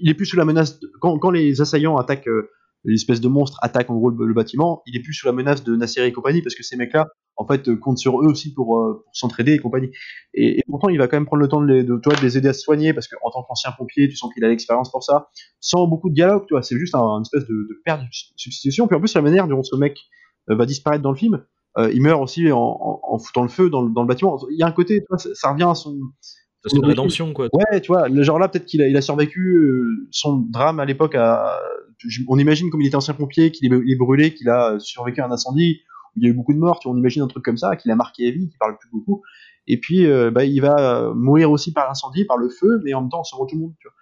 S3: il est plus sous la menace quand, les assaillants attaquent euh, l'espèce de monstre attaque en gros le, bâtiment, il est plus sous la menace de Nasser et compagnie parce que ces mecs-là, en fait, euh, comptent sur eux aussi pour, euh, s'entraider et compagnie. Et, pourtant, il va quand même prendre le temps de les, toi, de les aider à se soigner parce qu'en tant qu'ancien pompier, tu sens qu'il a l'expérience pour ça, sans beaucoup de dialogue, tu vois. C'est juste un, une espèce de, de perte de substitution. Puis en plus, la manière dont ce mec euh, va disparaître dans le film, il meurt aussi en, foutant le feu dans, le bâtiment. Il y a un côté, ça revient à son
S2: c'est une rédemption, quoi.
S3: Ouais, tu vois, le genre là, peut-être qu'il a, il a survécu euh, son drame à l'époque. À... On imagine comme il était ancien pompier, qu'il est, brûlé, qu'il a survécu à un incendie où il y a eu beaucoup de morts. Tu vois, on imagine un truc comme ça, qu'il a marqué la vie, qu'il parle plus beaucoup. Et puis, euh, bah, il va mourir aussi par l'incendie, par le feu, mais en même temps, on sauve tout le monde. Tu vois.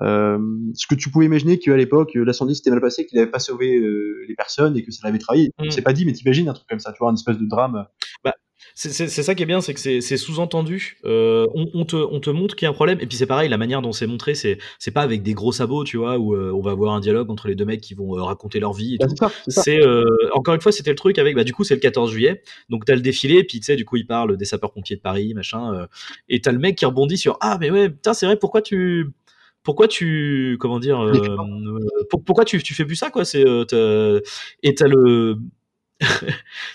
S3: Euh, ce que tu pouvais imaginer qu'à l'époque, l'incendie s'était mal passé, qu'il n'avait pas sauvé euh, les personnes et que ça l'avait trahi. Mm. C'est pas dit, mais t'imagines un truc comme ça, tu vois, une espèce de drame.
S2: Bah, c'est ça qui est bien, c'est que c'est sous-entendu. Euh, on, on, te, on te montre qu'il y a un problème, et puis c'est pareil, la manière dont c'est montré, c'est pas avec des gros sabots, tu vois, où euh, on va avoir un dialogue entre les deux mecs qui vont euh, raconter leur vie. C'est encore une fois, c'était le truc avec, bah du coup, c'est le 14 juillet, donc t'as le défilé, et puis tu sais, du coup, il parle des sapeurs-pompiers de Paris, machin, et t'as le mec qui rebondit sur ah mais ouais, putain, c'est vrai, pourquoi tu pourquoi tu comment dire euh, pourquoi tu, tu fais plus ça quoi? C'est euh, et t'as le tu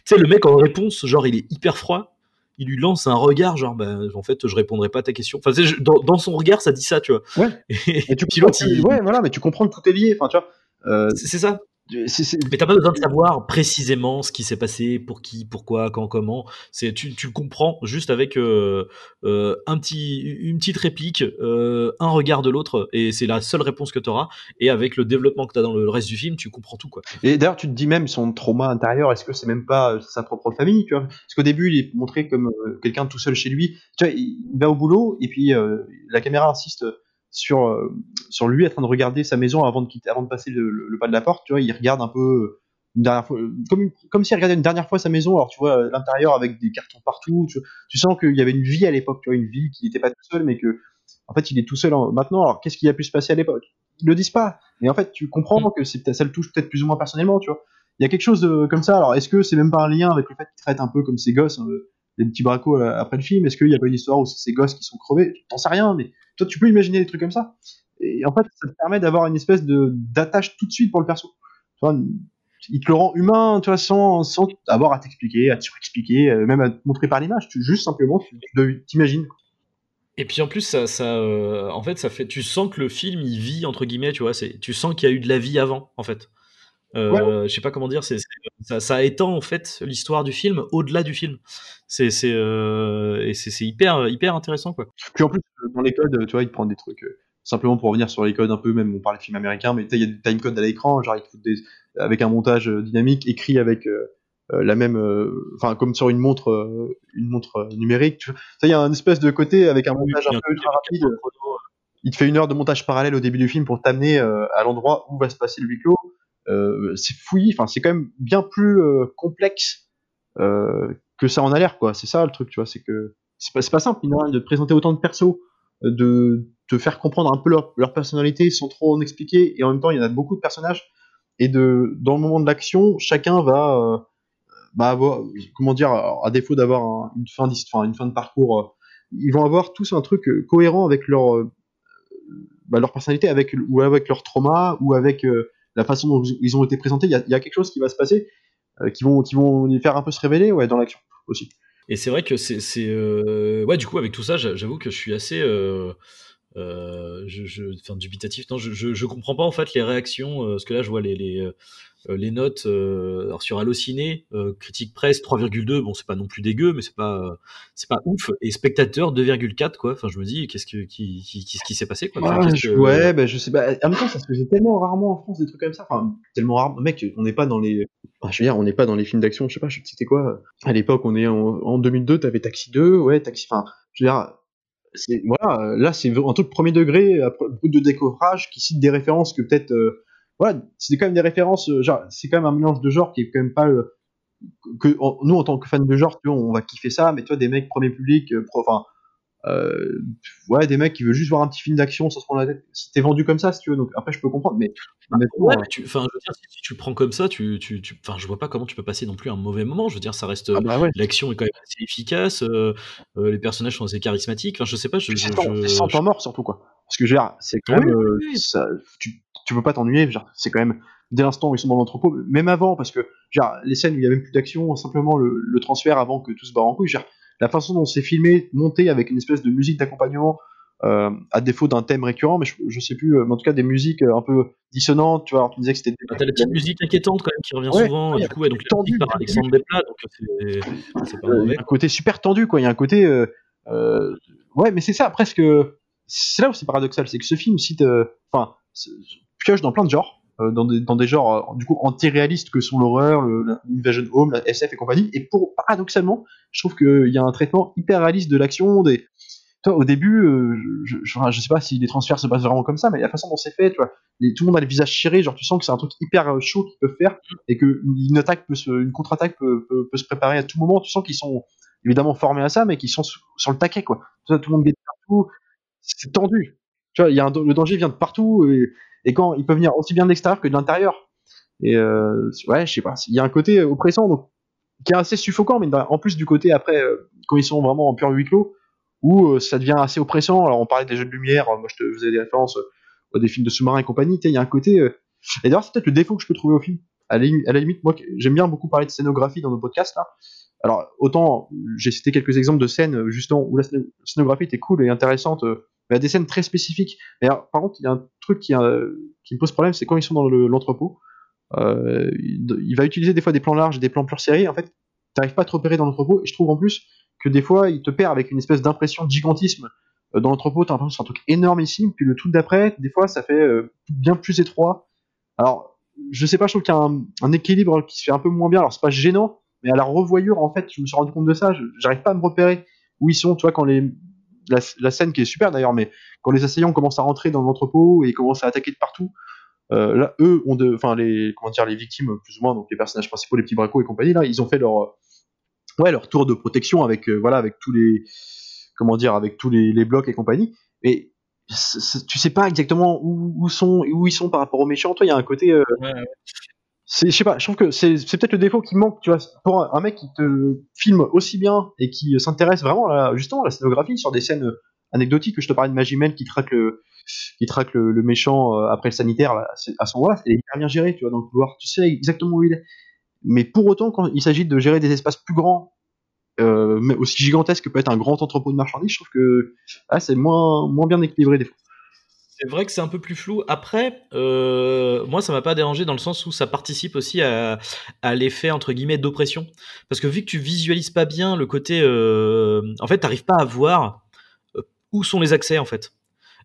S2: sais, le mec en réponse, genre, il est hyper froid. Il lui lance un regard, genre, bah, en fait, je répondrai pas à ta question. Enfin, je, dans, dans, son regard, ça dit ça, tu vois.
S3: Ouais. Et, et tu pilotes, il... ouais, voilà, mais tu comprends que tout est lié. Enfin, tu vois.
S2: Euh... C'est ça. C est, c est... Mais t'as pas besoin de savoir précisément ce qui s'est passé, pour qui, pourquoi, quand, comment. C'est tu, tu comprends juste avec euh, euh, un petit, une petite réplique, euh, un regard de l'autre, et c'est la seule réponse que t'auras. Et avec le développement que t'as dans le reste du film, tu comprends tout quoi.
S3: Et d'ailleurs, tu te dis même son trauma intérieur, est-ce que c'est même pas sa propre famille, tu vois? Parce qu'au début, il est montré comme quelqu'un tout seul chez lui. Tu vois, il va au boulot et puis la caméra insiste sur euh, sur lui en train de regarder sa maison avant de quitter, avant de passer le, le, le, pas de la porte. Tu vois, il regarde un peu une dernière fois, comme comme s'il regardait une dernière fois sa maison. Alors tu vois l'intérieur avec des cartons partout. Tu, tu sens qu'il y avait une vie à l'époque. Tu vois, une vie qui n'était pas tout seul, mais que en fait il est tout seul en... maintenant. Alors qu'est-ce qui a pu se passer à l'époque? Ils le disent pas. Mais en fait, tu comprends que c'est ça le touche peut-être plus ou moins personnellement. Tu vois, il y a quelque chose de, comme ça. Alors est-ce que c'est même pas un lien avec le fait qu'il traite un peu comme ses gosses euh, des petits bracos après le film Est-ce qu'il y a pas une histoire où c'est ces gosses qui sont crevés? T'en sais rien, mais toi, tu peux imaginer des trucs comme ça. Et en fait, ça te permet d'avoir une espèce de d'attache tout de suite pour le perso. Il te le rend humain, tu sans, sans avoir à t'expliquer, à te surexpliquer, même à te montrer par l'image. Juste simplement, tu t'imagines.
S2: Et puis en plus, ça, ça euh, en fait, ça fait, tu sens que le film il vit entre guillemets, tu vois, tu sens qu'il y a eu de la vie avant, en fait. Euh, ouais. Je sais pas comment dire, c'est, ça, ça, étend en fait l'histoire du film au-delà du film. C'est, c'est, euh, et c'est, hyper, hyper intéressant quoi.
S3: Puis en plus, dans les codes, tu vois, ils prennent des trucs euh, simplement pour revenir sur les codes un peu, même on parle de films américains, mais il y a des timecodes à l'écran, genre ils te foutent des, avec un montage euh, dynamique écrit avec euh, la même, enfin comme sur une montre, une montre numérique. Tu il y a un espèce de côté avec un montage oui, un peu ultra rapide. Il te fait une heure de montage parallèle au début du film pour t'amener à l'endroit où va se passer le huis clos euh, c'est fouillis, enfin c'est quand même bien plus euh, complexe euh, que ça en a l'air, quoi. C'est ça le truc, tu vois, c'est que c'est pas, pas simple, de présenter autant de persos, de te faire comprendre un peu leur, leur, personnalité sans trop en expliquer, et en même temps il y en a beaucoup de personnages, et de dans le moment de l'action, chacun va euh, bah avoir, comment dire, à défaut d'avoir un, une fin une fin de parcours, euh, ils vont avoir tous un truc cohérent avec leur bah, leur personnalité, avec ou avec leur trauma, ou avec la façon dont ils ont été présentés, il y a, quelque chose qui va se passer, euh, qui vont, qui vont les faire un peu se révéler, ouais, dans l'action aussi.
S2: Et c'est vrai que c'est, euh... ouais, du coup, avec tout ça, j'avoue que je suis assez, euh, euh, je, je, dubitatif. Non, je, je, comprends pas en fait les réactions, parce que là, je vois les, les notes. Euh, alors sur Allociné, euh, critique presse 3,2. Bon, c'est pas non plus dégueu, mais c'est pas, c'est pas ouf. Et spectateur 2,4 quoi. Enfin, je me dis, qu'est-ce que, qui, qui, qui s'est passé quoi?
S3: Enfin, Ouais, que... ouais ben je sais pas. En même temps, ça se faisait tellement rarement en France des trucs comme ça. Enfin, tellement rarement. Mec, on n'est pas dans les, enfin, je veux dire, on n'est pas dans les films d'action. Je sais pas, je c'était quoi. À l'époque, on est en, en 2002. T'avais Taxi 2, ouais, Taxi. Enfin, je veux dire c'est voilà, là c'est un truc premier degré, beaucoup de découvrage qui cite des références que peut-être euh, voilà, c'est quand même des références, euh, genre c'est quand même un mélange de genres qui est quand même pas euh, que nous en tant que fans de genre, tu vois, on va kiffer ça, mais toi des mecs premier public, euh, enfin euh, ouais, des mecs qui veulent juste voir un petit film d'action sans se prendre la tête. C'était vendu comme ça, si tu veux. Donc après, je peux comprendre, mais
S2: ouais, mais tu, enfin, je veux dire, si, tu prends comme ça, tu, tu, tu, je vois pas comment tu peux passer non plus un mauvais moment. Je veux dire, ça reste, ah bah ouais. l'action est quand même assez efficace, euh, euh, les personnages sont assez charismatiques. Enfin, je sais pas, je,
S3: je, je, sans mort surtout quoi. Parce que je veux dire, c'est quand même, oui, oui. Ça, tu, tu peux pas t'ennuyer. C'est quand même, dès l'instant où ils sont dans l'entrepôt, même avant, parce que genre, les scènes où il y a même plus d'action, simplement le, le, transfert avant que tout se barre en couille, genre, la façon dont c'est filmé, monté avec une espèce de musique d'accompagnement, euh, à défaut d'un thème récurrent, mais je, je sais plus, euh, mais en tout cas des musiques euh, un peu dissonantes, tu vois, alors tu disais que c'était...
S2: T'as la petite musique inquiétante quand même qui revient
S3: Ouais,
S2: souvent,
S3: ouais,
S2: du coup, ouais, donc
S3: tendu,
S2: par Alexandre Desplat, donc c'est pas
S3: Euh, il y a un côté super tendu, quoi. Il y a un côté. euh, euh, ouais, mais c'est ça, presque. C'est là où c'est paradoxal, c'est que ce film cite. euh, Enfin, pioche dans plein de genres, euh, dans, des, genres, euh, du coup, anti-réalistes que sont l'horreur, l'invasion home, la SF et compagnie. Et pour, paradoxalement, je trouve qu'il y a un traitement hyper réaliste de l'action, des. Au début, euh, je, je, sais pas si les transferts se passent vraiment comme ça, mais la façon dont c'est fait, tu vois, tout le monde a le visage chiré, genre tu sens que c'est un truc hyper chaud qu'ils peuvent faire et que une attaque peut se, une contre-attaque peut, se préparer à tout moment. Tu sens qu'ils sont évidemment formés à ça, mais qu'ils sont sur, le taquet, quoi. Tout, tout le monde guette partout, c'est tendu. Tu vois, y a le danger vient de partout et quand il peut venir aussi bien de l'extérieur que de l'intérieur. Et euh, ouais, je sais pas, il y a un côté oppressant donc qui est assez suffocant, mais en plus du côté après euh, quand ils sont vraiment en pur huis clos où euh, ça devient assez oppressant. Alors on parlait des jeux de lumière, moi je te faisais des références euh, des films de sous-marins et compagnie. Il y a un côté et d'ailleurs c'est peut-être le défaut que je peux trouver au film. À la, limite- à la limite, moi j'aime bien beaucoup parler de scénographie dans nos podcasts là. Alors autant j'ai cité quelques exemples de scènes justement où la scéno- scénographie était cool et intéressante, mais a des scènes très spécifiques. Mais par contre, il y a un truc qui, euh, qui me pose problème, c'est quand ils sont dans le- l'entrepôt. Euh, il, va utiliser des fois des plans larges et des plans pure série. En fait, t'arrives pas à te repérer dans l'entrepôt. Et je trouve en plus que des fois, il te perd avec une espèce d'impression de gigantisme euh, dans l'entrepôt. T'as l'impression c'est un truc énormissime. Puis le truc d'après, des fois, ça fait bien plus étroit. Alors, je sais pas, je trouve qu'il y a un, équilibre qui se fait un peu moins bien. Alors, c'est pas gênant, mais à la revoyure, en fait, je me suis rendu compte de ça. J'arrive pas à me repérer où ils sont. Tu vois, quand les la, scène qui est super d'ailleurs, mais quand les assaillants commencent à rentrer dans l'entrepôt et commencent à attaquer de partout, euh, là, eux ont enfin les, comment dire, les victimes plus ou moins, donc les personnages principaux, les petits bracos et compagnie, là, ils ont fait leur, euh, ouais, leur tour de protection avec, euh, voilà, avec tous les, comment dire, avec tous les, blocs et compagnie. Mais tu sais pas exactement où, sont, où ils sont par rapport aux méchants. Toi, il y a un côté. Je sais pas, je trouve que c'est, peut-être le défaut qui manque, tu vois, pour un, mec qui te filme aussi bien et qui s'intéresse vraiment à, justement à la scénographie sur des scènes euh, anecdotiques. Je te parlais de Magimel qui traque le, qui traque le, méchant euh, après le sanitaire, à ce moment-là, c'est hyper bien géré, tu vois, dans le couloir. Tu sais exactement où il est. Mais pour autant, quand il s'agit de gérer des espaces plus grands, euh, mais aussi gigantesques que peut être un grand entrepôt de marchandises, je trouve que ah, c'est moins, moins bien équilibré des fois.
S2: C'est vrai que c'est un peu plus flou. Après, euh, moi, ça m'a pas dérangé dans le sens où ça participe aussi à, à l'effet entre guillemets d'oppression, parce que vu que tu visualises pas bien le côté, euh, en fait, t'arrives pas à voir euh, où sont les accès en fait.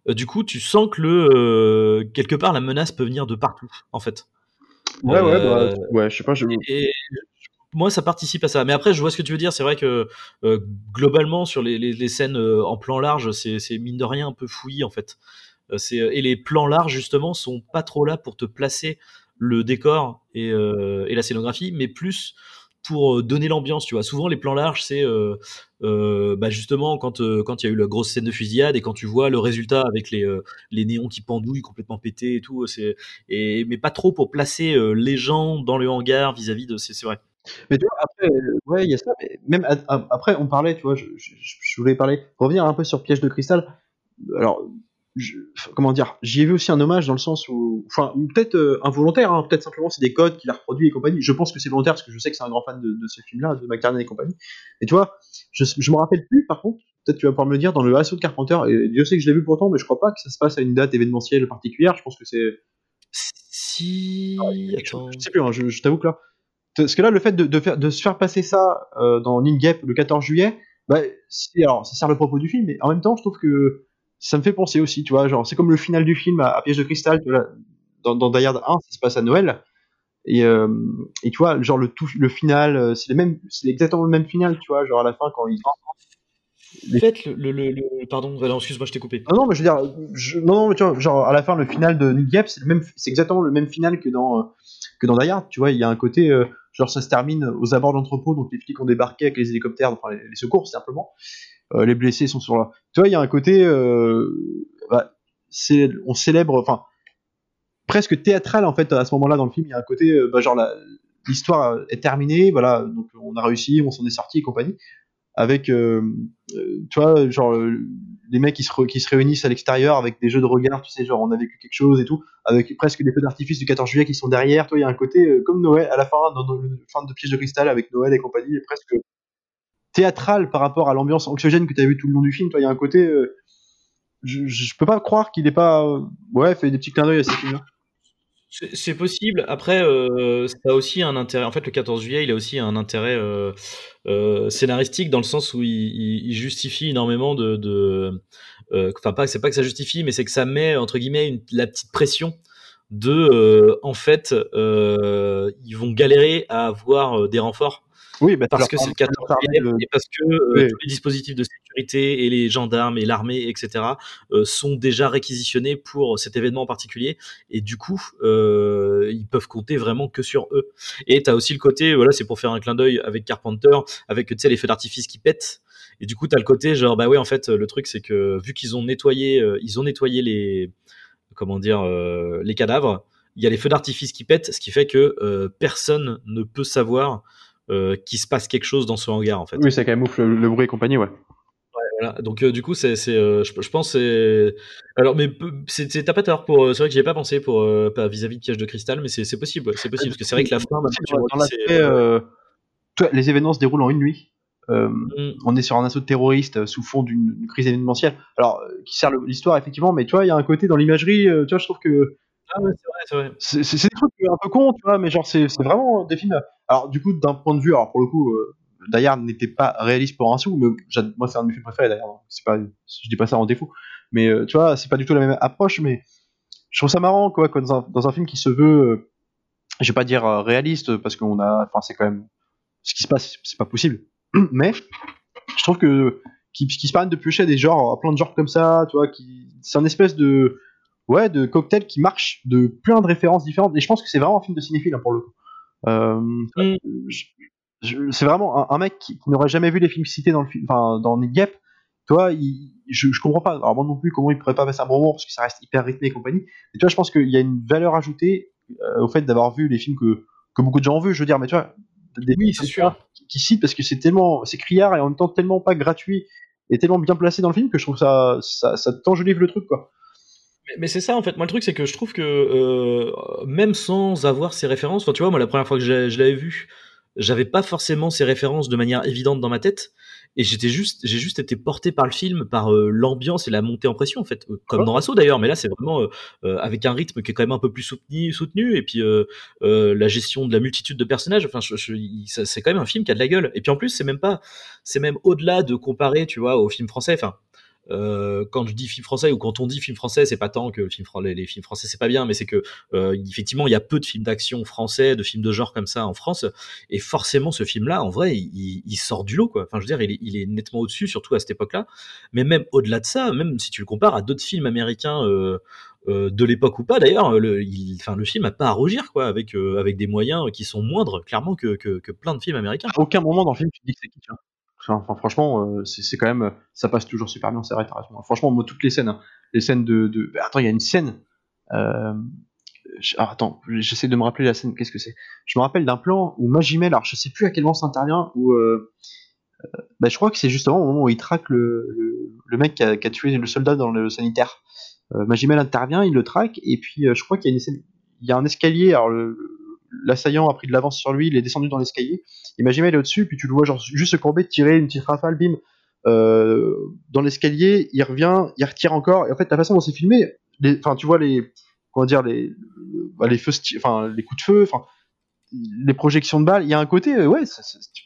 S2: Du coup, tu sens que le quelque part la menace peut venir de partout en fait.
S3: Ouais, ouais, bah, ouais, je sais pas, je...
S2: Et moi, ça participe à ça. Mais après, je vois ce que tu veux dire. C'est vrai que euh, globalement, sur les, les, les scènes euh, en plan large, c'est c'est mine de rien un peu fouillis en fait. Euh, c'est- et les plans larges, justement, sont pas trop là pour te placer le décor et, euh, la scénographie, mais plus pour euh, donner l'ambiance. Tu vois, souvent les plans larges, c'est euh, euh, bah, justement quand euh, il y a eu la grosse scène de fusillade et quand tu vois le résultat avec les euh, néons qui pendouillent complètement pétés et tout. Et mais pas trop pour placer euh, les gens dans le hangar vis-à-vis de. C'est vrai.
S3: Mais tu vois, après, euh, ouais, il y a ça, même après, on parlait, tu vois, je, je, je voulais parler, revenir un peu sur Piège de cristal. Alors, je- comment dire, j'y ai vu aussi un hommage dans le sens où, enfin, peut-être euh, involontaire, hein, peut-être simplement c'est des codes qu'il a reproduits et compagnie. Je pense que c'est volontaire parce que je sais que c'est un grand fan de, de ce film-là, de McTiernan et compagnie. Et tu vois, je, je me rappelle plus, par contre, peut-être tu vas pouvoir me le dire, dans le assaut de Carpenter, et Dieu sait que je l'ai vu pourtant, mais je crois pas que ça se passe à une date événementielle particulière. Je pense que c'est
S2: Si. Attends.
S3: je sais plus, hein, je, je t'avoue que là. Parce que là, le fait de, de faire, de se faire passer ça euh, dans Gap le 14 juillet, bah, alors ça sert le propos du film, mais en même temps, je trouve que ça me fait penser aussi, tu vois, genre c'est comme le final du film à, à Piège de cristal, tu vois, dans, dans Die Hard 1, ça se passe à Noël, et, euh, et tu vois, genre le tout, le final, euh, c'est les mêmes, c'est exactement le même final, tu vois, genre à la fin quand il.
S2: Faites le, le, le, pardon, excuse-moi, je t'ai coupé.
S3: Non, non, mais je veux dire, je- non, non, mais tu vois, genre à la fin, le final de Nick Gap, c'est le même, c'est exactement le même final que dans euh, que dans Die Hard, tu vois, il y a un côté, euh, genre ça se termine aux abords de l'entrepôt, donc les flics ont débarqué avec les hélicoptères, enfin les, les secours simplement, les blessés sont sur là. Tu vois, il y a un côté, euh, bah, on célèbre, enfin presque théâtral en fait à ce moment-là dans le film, il y a un côté, euh, bah, genre l'histoire est terminée, voilà, donc on a réussi, on s'en est sorti et compagnie. avec, euh, euh, tu vois, genre les mecs qui se, réunissent à l'extérieur avec des jeux de regard, tu sais, genre on a vécu quelque chose et tout, avec presque des feux d'artifice du 14 juillet qui sont derrière. Toi, il y a un côté comme Noël à la fin, dans, le fin de Piège de cristal avec Noël et compagnie, presque théâtral par rapport à l'ambiance anxiogène que tu as vu tout le long du film. Toi, il y a un côté, je, je, peux pas croire qu'il ait pas, ouais, fait des petits clins d'œil à ces films-là.
S2: C'est possible. Après, euh, ça a aussi un intérêt. En fait, le 14 juillet, il a aussi un intérêt euh, euh, scénaristique dans le sens où il, justifie énormément de. Enfin, pas, c'est pas que ça justifie, mais c'est que ça met entre guillemets la petite pression de. en fait, ils vont galérer à avoir des renforts
S3: oui, bah,
S2: parce que c'est le 14 et parce que euh, tous les dispositifs de sécurité et les gendarmes et l'armée, etc., euh, sont déjà réquisitionnés pour cet événement en particulier. Et du coup, euh, ils peuvent compter vraiment que sur eux. Et tu as aussi le côté, voilà, c'est pour faire un clin d'œil avec Carpenter, avec tu sais, les feux d'artifice qui pètent. Et du coup, tu as le côté genre, bah ouais, en fait, le truc, c'est que vu qu'ils ont nettoyé, ils ont nettoyé les, comment dire, les cadavres, il y a les feux d'artifice qui pètent, ce qui fait que personne ne peut savoir qu'il se passe quelque chose dans ce hangar en fait.
S3: Oui, ça camoufle le, le bruit et compagnie, ouais.
S2: Voilà. Donc euh, du coup, c'est, euh, je, je, pense, c'est. Alors, mais c'est, t'as pas tort pour. C'est vrai que j'y ai pas pensé pour vis-à-vis de Piège de cristal, mais c'est, possible, c'est possible parce que c'est vrai que la fin.
S3: Toi, les événements se déroulent en une nuit. Mm. On est sur un assaut de terroristes sous fond d'une crise événementielle. Alors, qui sert l'histoire effectivement, mais tu vois, il y a un côté dans l'imagerie. tu vois, je trouve que
S2: ah c'est c'est
S3: des trucs un peu cons, tu vois, mais genre, c'est vraiment des films. Alors, du coup, d'un point de vue, alors pour le coup, euh, n'était pas réaliste pour un sou, mais moi, c'est un de mes films préférés d'ailleurs. C'est pas, je dis pas ça en défaut, mais euh, tu vois, c'est pas du tout la même approche, mais je trouve ça marrant, quoi, dans un, dans un film qui se veut, euh, je vais pas dire euh, réaliste, parce qu'on a, enfin, c'est quand même, ce qui se passe, c'est pas possible, mais je trouve que qui, qui se permettent de piocher des genres, plein de genres comme ça, tu vois, qui, c'est un espèce de ouais, de cocktail qui marche de plein de références différentes. Et je pense que c'est vraiment un film de cinéphile hein, pour le coup. Euh, mm. c'est vraiment un, mec qui, n'aurait jamais vu les films cités dans le film, enfin dans Nick Gap. Toi, il, je, je comprends pas. Alors moi non plus, comment il pourrait pas passer un bon moment parce que ça reste hyper rythmé et compagnie. Et tu vois, je pense qu'il y a une valeur ajoutée euh, au fait d'avoir vu les films que, que beaucoup de gens ont vu. Je veux dire, mais tu vois,
S2: des oui, c'est sûr.
S3: Qui, qui citent parce que c'est tellement, c'est criard et en même temps tellement pas gratuit et tellement bien placé dans le film que je trouve ça, ça, ça t'enjolive le truc quoi.
S2: Mais, c'est ça en fait. Moi le truc c'est que je trouve que euh, même sans avoir ces références, enfin tu vois moi la première fois que je l'avais vu, j'avais pas forcément ces références de manière évidente dans ma tête. Et j'étais juste j'ai juste été porté par le film par euh, l'ambiance et la montée en pression en fait. Euh, comme dans Rasso d'ailleurs. Mais là c'est vraiment avec un rythme qui est quand même un peu plus soutenu soutenu. Et puis la gestion de la multitude de personnages. Enfin c'est quand même un film qui a de la gueule. Et puis en plus c'est même pas c'est même au-delà de comparer tu vois au film français. Enfin euh, quand je dis film français ou quand on dit film français, c'est pas tant que le film, les, films français c'est pas bien, mais c'est que euh, effectivement il y a peu de films d'action français, de films de genre comme ça en France, et forcément ce film-là, en vrai, il, sort du lot quoi. Enfin, je veux dire, il est, nettement au-dessus, surtout à cette époque-là. Mais même au-delà de ça, même si tu le compares à d'autres films américains. Euh, euh de l'époque ou pas d'ailleurs le, film a pas à rougir quoi avec euh, avec des moyens qui sont moindres clairement que, plein de films américains.
S3: À aucun moment dans le film tu dis que c'est qui Franchement, euh, c'est quand même, ça passe toujours super bien, c'est vrai, Franchement, moi, toutes les scènes, hein. les scènes de, de... attends, il y a une scène. Euh... Attends, j'essaie de me rappeler la scène. Qu'est-ce que c'est? Je me rappelle d'un plan où Magimel, alors je sais plus à quel moment ça intervient, où bah, je crois que c'est justement au moment où il traque le, le, mec qui a, tué le soldat dans le sanitaire. Magimel intervient, il le traque, et puis je crois qu'il y a une scène, il y a un escalier. L'assaillant a pris de l'avance sur lui, il est descendu dans l'escalier. Il est au-dessus, puis tu le vois genre juste se courber, tirer une petite rafale, bim, euh, dans l'escalier, il revient, il retire encore. Et en fait, la façon dont c'est filmé, enfin, tu vois les, comment dire, les, bah, les coups de feu, enfin, les projections de balles, il y a un côté, euh, ouais,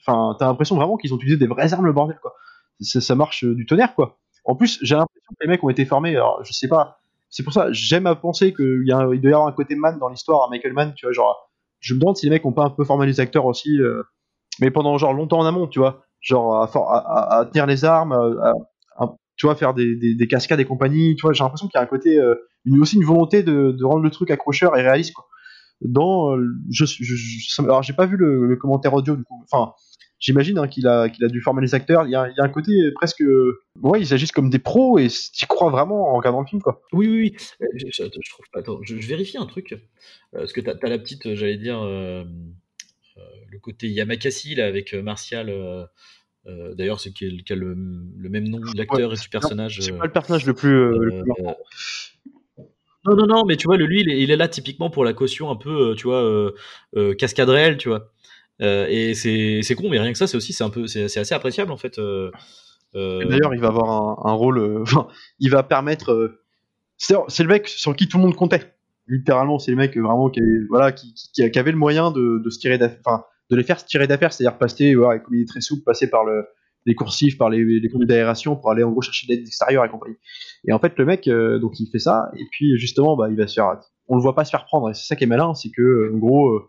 S3: enfin, t'as l'impression vraiment qu'ils ont utilisé des vraies armes, le bordel, quoi. Ça, marche euh, du tonnerre, quoi. En plus, j'ai l'impression que les mecs ont été formés, alors, je sais pas, c'est pour ça, j'aime à penser qu'il doit y avoir un côté man dans l'histoire, Michael Mann, tu vois, genre, je me demande si les mecs ont pas un peu formé les acteurs aussi, euh, mais pendant genre longtemps en amont, tu vois, genre à, tenir les armes, à, tu vois, faire des, des, cascades et compagnie, tu vois, j'ai l'impression qu'il y a un côté, euh, aussi une volonté de, rendre le truc accrocheur et réaliste. Dans, euh, je, je, je alors j'ai pas vu le, le, commentaire audio du coup, enfin, j'imagine hein, qu'il a, qu'il a dû former les acteurs. Il y a, il y a un côté presque. Ouais, ils agissent comme des pros et tu crois vraiment en regardant le film, quoi.
S2: Oui, oui, oui. Euh, je, je, je trouve pas. Attends, je, vérifie un truc. Euh, parce que tu as, la petite, j'allais dire, euh, le côté Yamakasi là, avec Martial. Euh, D'ailleurs, c'est qui a le, le, même nom de l'acteur et du personnage.
S3: C'est
S2: euh,
S3: pas le personnage le plus. euh, le plus
S2: euh,
S3: marquant.
S2: Non, non, non, mais tu vois, le, lui, il est, il est là typiquement pour la caution un peu, euh, tu vois, euh, euh, cascade réelle, tu vois. Euh, et c'est con, mais rien que ça, c'est aussi, c'est un peu, c'est assez appréciable en fait. euh, euh,
S3: D'ailleurs, il va avoir un, rôle. il va permettre. c'est le mec sur qui tout le monde comptait. Littéralement, c'est le mec vraiment qui, est- voilà, qui, avait le moyen de, se tirer de les faire se tirer d'affaire, c'est-à-dire passer, voilà, comme il est très souple, passer par le, les coursifs, par les, conduits d'aération pour aller en gros chercher de l'aide extérieure et compagnie. Et en fait, le mec, donc il fait ça, et puis justement, bah, il va se faire. On le voit pas se faire prendre, et c'est ça qui est malin, c'est que, en gros,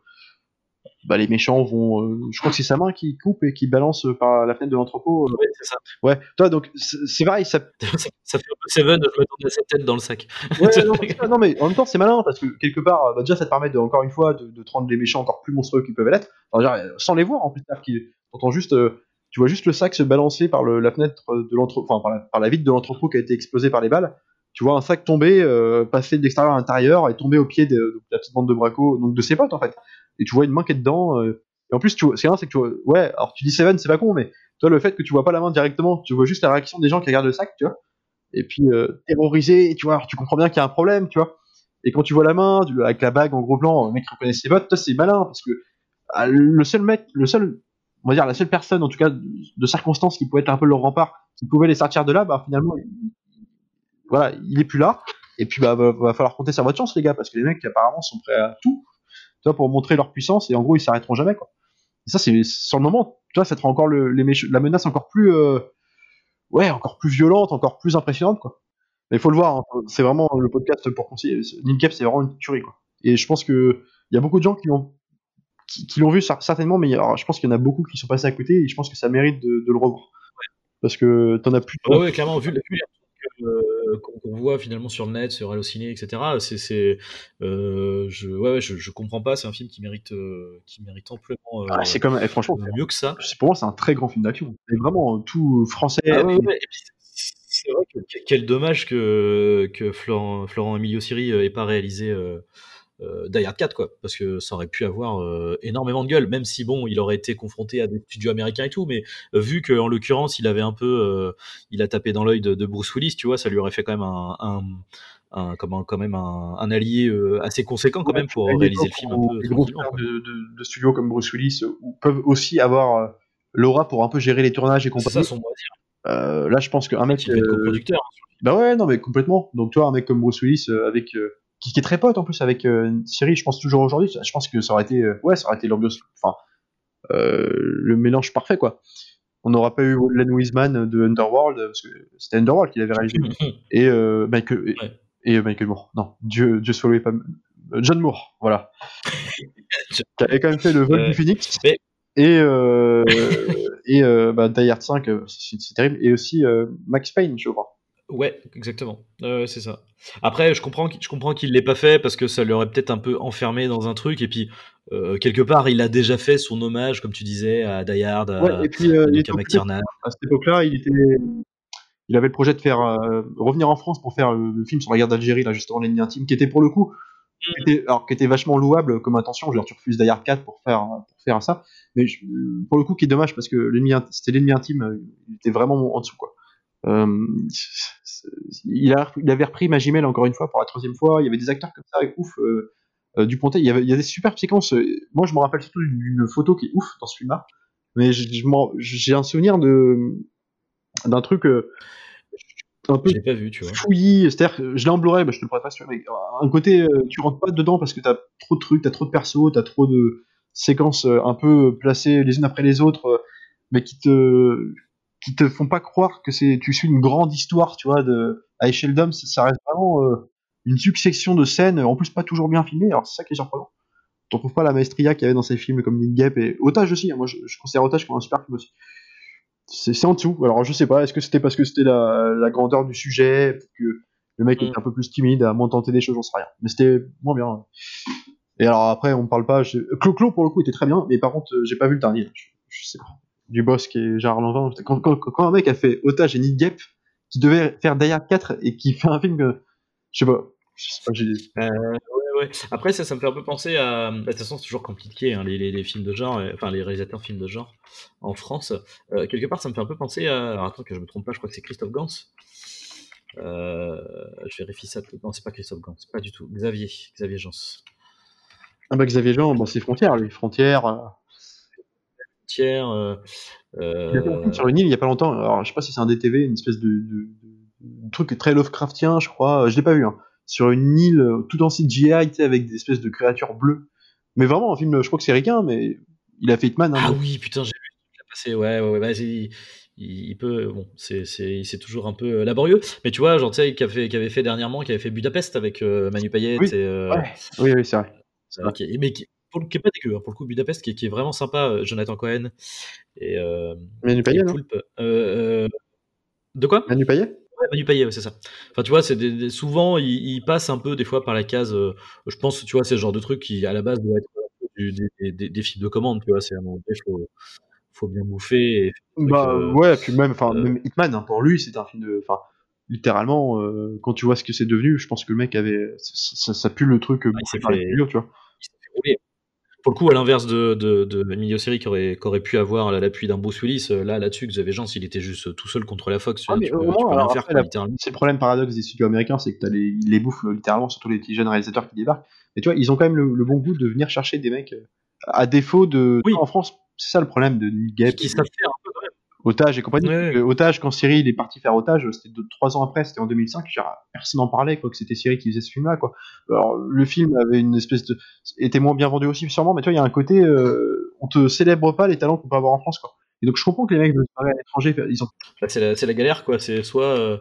S3: bah, les méchants vont. euh, je crois que c'est sa main qui coupe et qui balance euh, par la fenêtre de l'entrepôt. euh.
S2: ouais, c'est ça.
S3: Ouais, toi, donc c'est pareil, ça,
S2: ça. ça fait un peu Seven, je m'attendais à cette tête dans le sac.
S3: Ouais, non, c'est ça, non, mais en même temps, c'est malin parce que quelque part, bah, déjà, ça te permet de, encore une fois de, de te rendre les méchants encore plus monstrueux qu'ils peuvent l'être. Enfin, sans les voir en plus, c'est-à-dire qu'ils t'entends juste, euh, tu vois juste le sac se balancer par le- la fenêtre de l'entrepôt, enfin par la, par la vitre de l'entrepôt qui a été explosée par les balles. Tu vois un sac tomber, euh, passer de l'extérieur à l'intérieur et tomber au pied de, de la petite bande de bracos, donc de ses potes en fait. Et tu vois une main qui est dedans. euh, et en plus, ce qui est c'est que tu vois, ouais, alors tu dis Seven, c'est pas con, mais toi, le fait que tu vois pas la main directement, tu vois juste la réaction des gens qui regardent le sac, tu vois et puis euh, terrorisé, tu vois, alors tu comprends bien qu'il y a un problème, tu vois. Et quand tu vois la main, avec la bague en gros plan, le mec reconnaît ses bottes, toi c'est malin, parce que ah, le seul mec, le seul, on va dire la seule personne en tout cas de, circonstance qui pouvait être un peu leur rempart, qui pouvait les sortir de là, bah finalement, il- voilà, il est plus là. Et puis bah va, va falloir compter votre chance les gars, parce que les mecs apparemment sont prêts à tout, tu vois, pour montrer leur puissance, et en gros ils s'arrêteront jamais quoi. Et ça c'est sur le moment, tu vois, ça te rend encore le, les la menace encore plus euh, ouais, encore plus violente, encore plus impressionnante, quoi. Mais il faut le voir, hein, c'est vraiment le podcast pour conseiller. Nincap, c'est vraiment une tuerie, quoi. Et je pense que il y a beaucoup de gens qui l'ont qui, qui l'ont vu cer- certainement, mais alors, je pense qu'il y en a beaucoup qui sont passés à côté et je pense que ça mérite de, de le revoir. Parce que t'en as plus.
S2: Ouais, ouais, clairement, vu, vu les euh, qu'on voit finalement sur le net, sur Allociné, etc. C'est, c'est, euh, je, ouais, ouais, je, je comprends pas. C'est un film qui mérite, euh, qui mérite amplement euh,
S3: Ah, c'est comme, eh, franchement,
S2: mieux que ça.
S3: pour moi, c'est un très grand film d'action. C'est vraiment tout français.
S2: Ah ouais, ouais, et puis c'est- vrai que quel dommage que, que Florent, Florent Emilio Siri ait pas réalisé euh, Die Hard 4, quoi, parce que ça aurait pu avoir euh, énormément de gueule, même si bon, il aurait été confronté à des studios américains et tout, mais euh, vu que en l'occurrence, il avait un peu, euh, il a tapé dans l'œil de, de Bruce Willis, tu vois, ça lui aurait fait quand même un, un, un- comment, quand même un, un allié assez conséquent quand même pour réaliser le film un
S3: où
S2: peu
S3: Les gros de, de- de studios comme Bruce Willis peuvent aussi avoir l'aura pour un peu gérer les tournages et compagnie.
S2: ça son
S3: là, je pense qu'un mec.
S2: il va être
S3: euh,
S2: coproducteur.
S3: Bah ouais, non, mais complètement. Donc, tu vois, un mec comme Bruce Willis, avec, qui, qui est très pote en plus avec euh, Siri, je pense toujours aujourd'hui, je pense que ça aurait été, euh, ouais, ça aurait été l'ambiance, enfin, euh, le mélange parfait, quoi. On n'aura pas eu Len Wiseman de Underworld, parce que c'était Underworld qu'il avait réalisé, et, euh, Michael, et,
S2: Ouais.
S3: et, euh, Michael Moore. Non, Dieu, Dieu soit loué, pas. euh, John Moore, voilà. qui avait quand même fait le vol
S2: Ouais.
S3: du Phoenix.
S2: Mais-
S3: Et, euh, et euh, bah, Die Hard 5, euh, c'est terrible. Et aussi euh, Max Payne, je crois.
S2: Ouais, exactement. Euh, c'est ça. Après, je comprends, qu'il- je comprends qu'il l'ait pas fait parce que ça l'aurait peut-être un peu enfermé dans un truc. Et puis, euh, quelque part, il a déjà fait son hommage, comme tu disais, à Die Hard, à,
S3: Ouais, et puis, euh,
S2: à
S3: il
S2: donc
S3: était
S2: à
S3: occupé
S2: McTiernan.
S3: à cette époque-là, il était, il avait le projet de faire euh, revenir en France pour faire le, film sur la guerre d'Algérie, là justement l'ennemi intime, qui était pour le coup, qui était, alors qui était vachement louable comme intention. Genre tu refuses Die Hard 4 pour faire pour faire ça, mais je- pour le coup, qui est dommage parce que l'ennemi, c'était l'ennemi intime, il était vraiment en dessous quoi. Euh, il, a, il avait repris Magimel encore une fois pour la troisième fois. Il y avait des acteurs comme ça, ouf. Euh, euh, Dupontet, il y, avait, il y a des superbes séquences. Moi, je me rappelle surtout d'une photo qui est ouf dans ce film-là. Mais j'ai un souvenir de d'un truc un peu
S2: Je l'ai pas vu, tu vois.
S3: fouillis. C'est-à-dire, que je l'ai en Blu-ray, bah, je te le prête pas, mais un côté, tu rentres pas dedans parce que t'as trop de trucs, t'as trop de persos, t'as trop de séquences un peu placées les unes après les autres, mais qui te qui te font pas croire que c'est tu suis une grande histoire, tu vois, de à échelle d'homme, ça, ça reste vraiment euh, une succession de scènes, en plus pas toujours bien filmées. Alors c'est ça qui est surprenant. T'en trouves pas la maestria qu'il y avait dans ces films comme Need Gap et Otage aussi. hein. Moi, je, je considère Otage comme un super film aussi. C'est en dessous. Alors je sais pas. Est-ce que c'était parce que c'était la, la grandeur du sujet, que le mec
S2: Mm.
S3: était un peu plus timide, à moins tenter des choses, j'en sais rien. Mais c'était moins bien. Et alors après, on parle pas. je- Clo-Clo pour le coup était très bien, mais par contre, j'ai pas vu le dernier. Je, je sais pas. Du boss qui est Gérard Lanvin. Quand, quand, quand un mec a fait Otage et Need Gap, qui devait faire Die Hard 4 et qui fait un film que. Je sais pas. Je sais pas, j'ai-
S2: Euh, ouais. Après, ça, ça me fait un peu penser à. De toute façon, c'est toujours compliqué, hein, les, les, les, films de genre, enfin, les réalisateurs films de genre en France. Euh, quelque part, ça me fait un peu penser à. Alors, attends, que je me trompe pas, je crois que c'est Christophe Gans. Euh, je vérifie ça. Non, c'est pas Christophe Gans, pas du tout. Xavier, Xavier Jans.
S3: Ah bah Xavier Jean, bon, c'est Frontières, lui. Frontières. Euh...
S2: Frontières. Euh,
S3: euh... Sur une île, il y a pas longtemps. Alors, je sais pas si c'est un DTV, une espèce de, de, de truc très Lovecraftien, je crois. Je l'ai pas vu. Hein. Sur une île tout en CGI, avec des espèces de créatures bleues. Mais vraiment, un film, je crois que c'est Ricain, mais il a fait Hitman. Hein,
S2: ah
S3: donc.
S2: oui, putain, j'ai vu. Il a passé, ouais, ouais, ouais. Bah, il, il, peut, bon, c'est, toujours un peu laborieux. Mais tu vois, genre, tu sais, qui avait, fait dernièrement, qui avait fait Budapest avec euh, Manu Payet.
S3: Oui,
S2: et, euh,
S3: ouais. oui, oui, c'est vrai.
S2: Vrai. Mais qui, pour le, qui est pas dégueu, hein, pour le coup, Budapest, qui, qui est vraiment sympa, euh, Jonathan Cohen. Et, euh,
S3: Manu Payet.
S2: Euh, de quoi?
S3: Manu Payet?
S2: Ouais, Manu Payet, ouais, c'est ça. Enfin, tu vois, c'est des, des, souvent, il, il, passe un peu, des fois, par la case. Euh, je pense, tu vois, c'est le genre de truc qui, à la base, doit être du, des, des, des, films de commande, tu vois. C'est un moment donné, faut, faut bien bouffer. Et,
S3: bah, ouais, puis même, enfin, Hitman, hein, pour lui, c'est un film de. Enfin, littéralement, euh, quand tu vois ce que c'est devenu, je pense que le mec avait. Ça, ça pue le truc
S2: ah, il
S3: par
S2: fait,
S3: les figures, tu vois.
S2: Il s'est fait rouler. Pour le coup, à l'inverse de, de, de Emilio Seri qui aurait, qui aurait pu avoir l'appui d'un Bruce Willis, là, là-dessus, Xavier Jean, s'il était juste tout seul contre la Fox,
S3: ah,
S2: tu,
S3: mais
S2: peux,
S3: au
S2: tu
S3: moins,
S2: peux rien
S3: alors,
S2: faire,
S3: après,
S2: quoi,
S3: la-
S2: littéralement.
S3: C'est le problème paradoxe des studios américains, c'est que t'as les, ils les bouffent littéralement, surtout les petits jeunes réalisateurs qui débarquent. Mais tu vois, ils ont quand même le, le bon goût de venir chercher des mecs, euh, à défaut de.
S2: Oui.
S3: En France, c'est ça le problème de Nick Gap,
S2: Qui savent faire un peu quand même.
S3: Otage et compagnie.
S2: Ouais.
S3: Otage, quand Cyril il est parti faire Otage, c'était trois ans après, c'était en 2005, genre, personne n'en parlait, quoi, que c'était Cyril qui faisait ce film-là, quoi. Alors, le film avait une espèce de. était moins bien vendu aussi, sûrement, mais tu vois, il y a un côté, euh, on te célèbre pas les talents qu'on peut avoir en France, quoi. Et donc, je comprends que les mecs veulent se barrer à l'étranger, ils ont.
S2: Là, c'est la, galère, quoi. C'est soit, euh,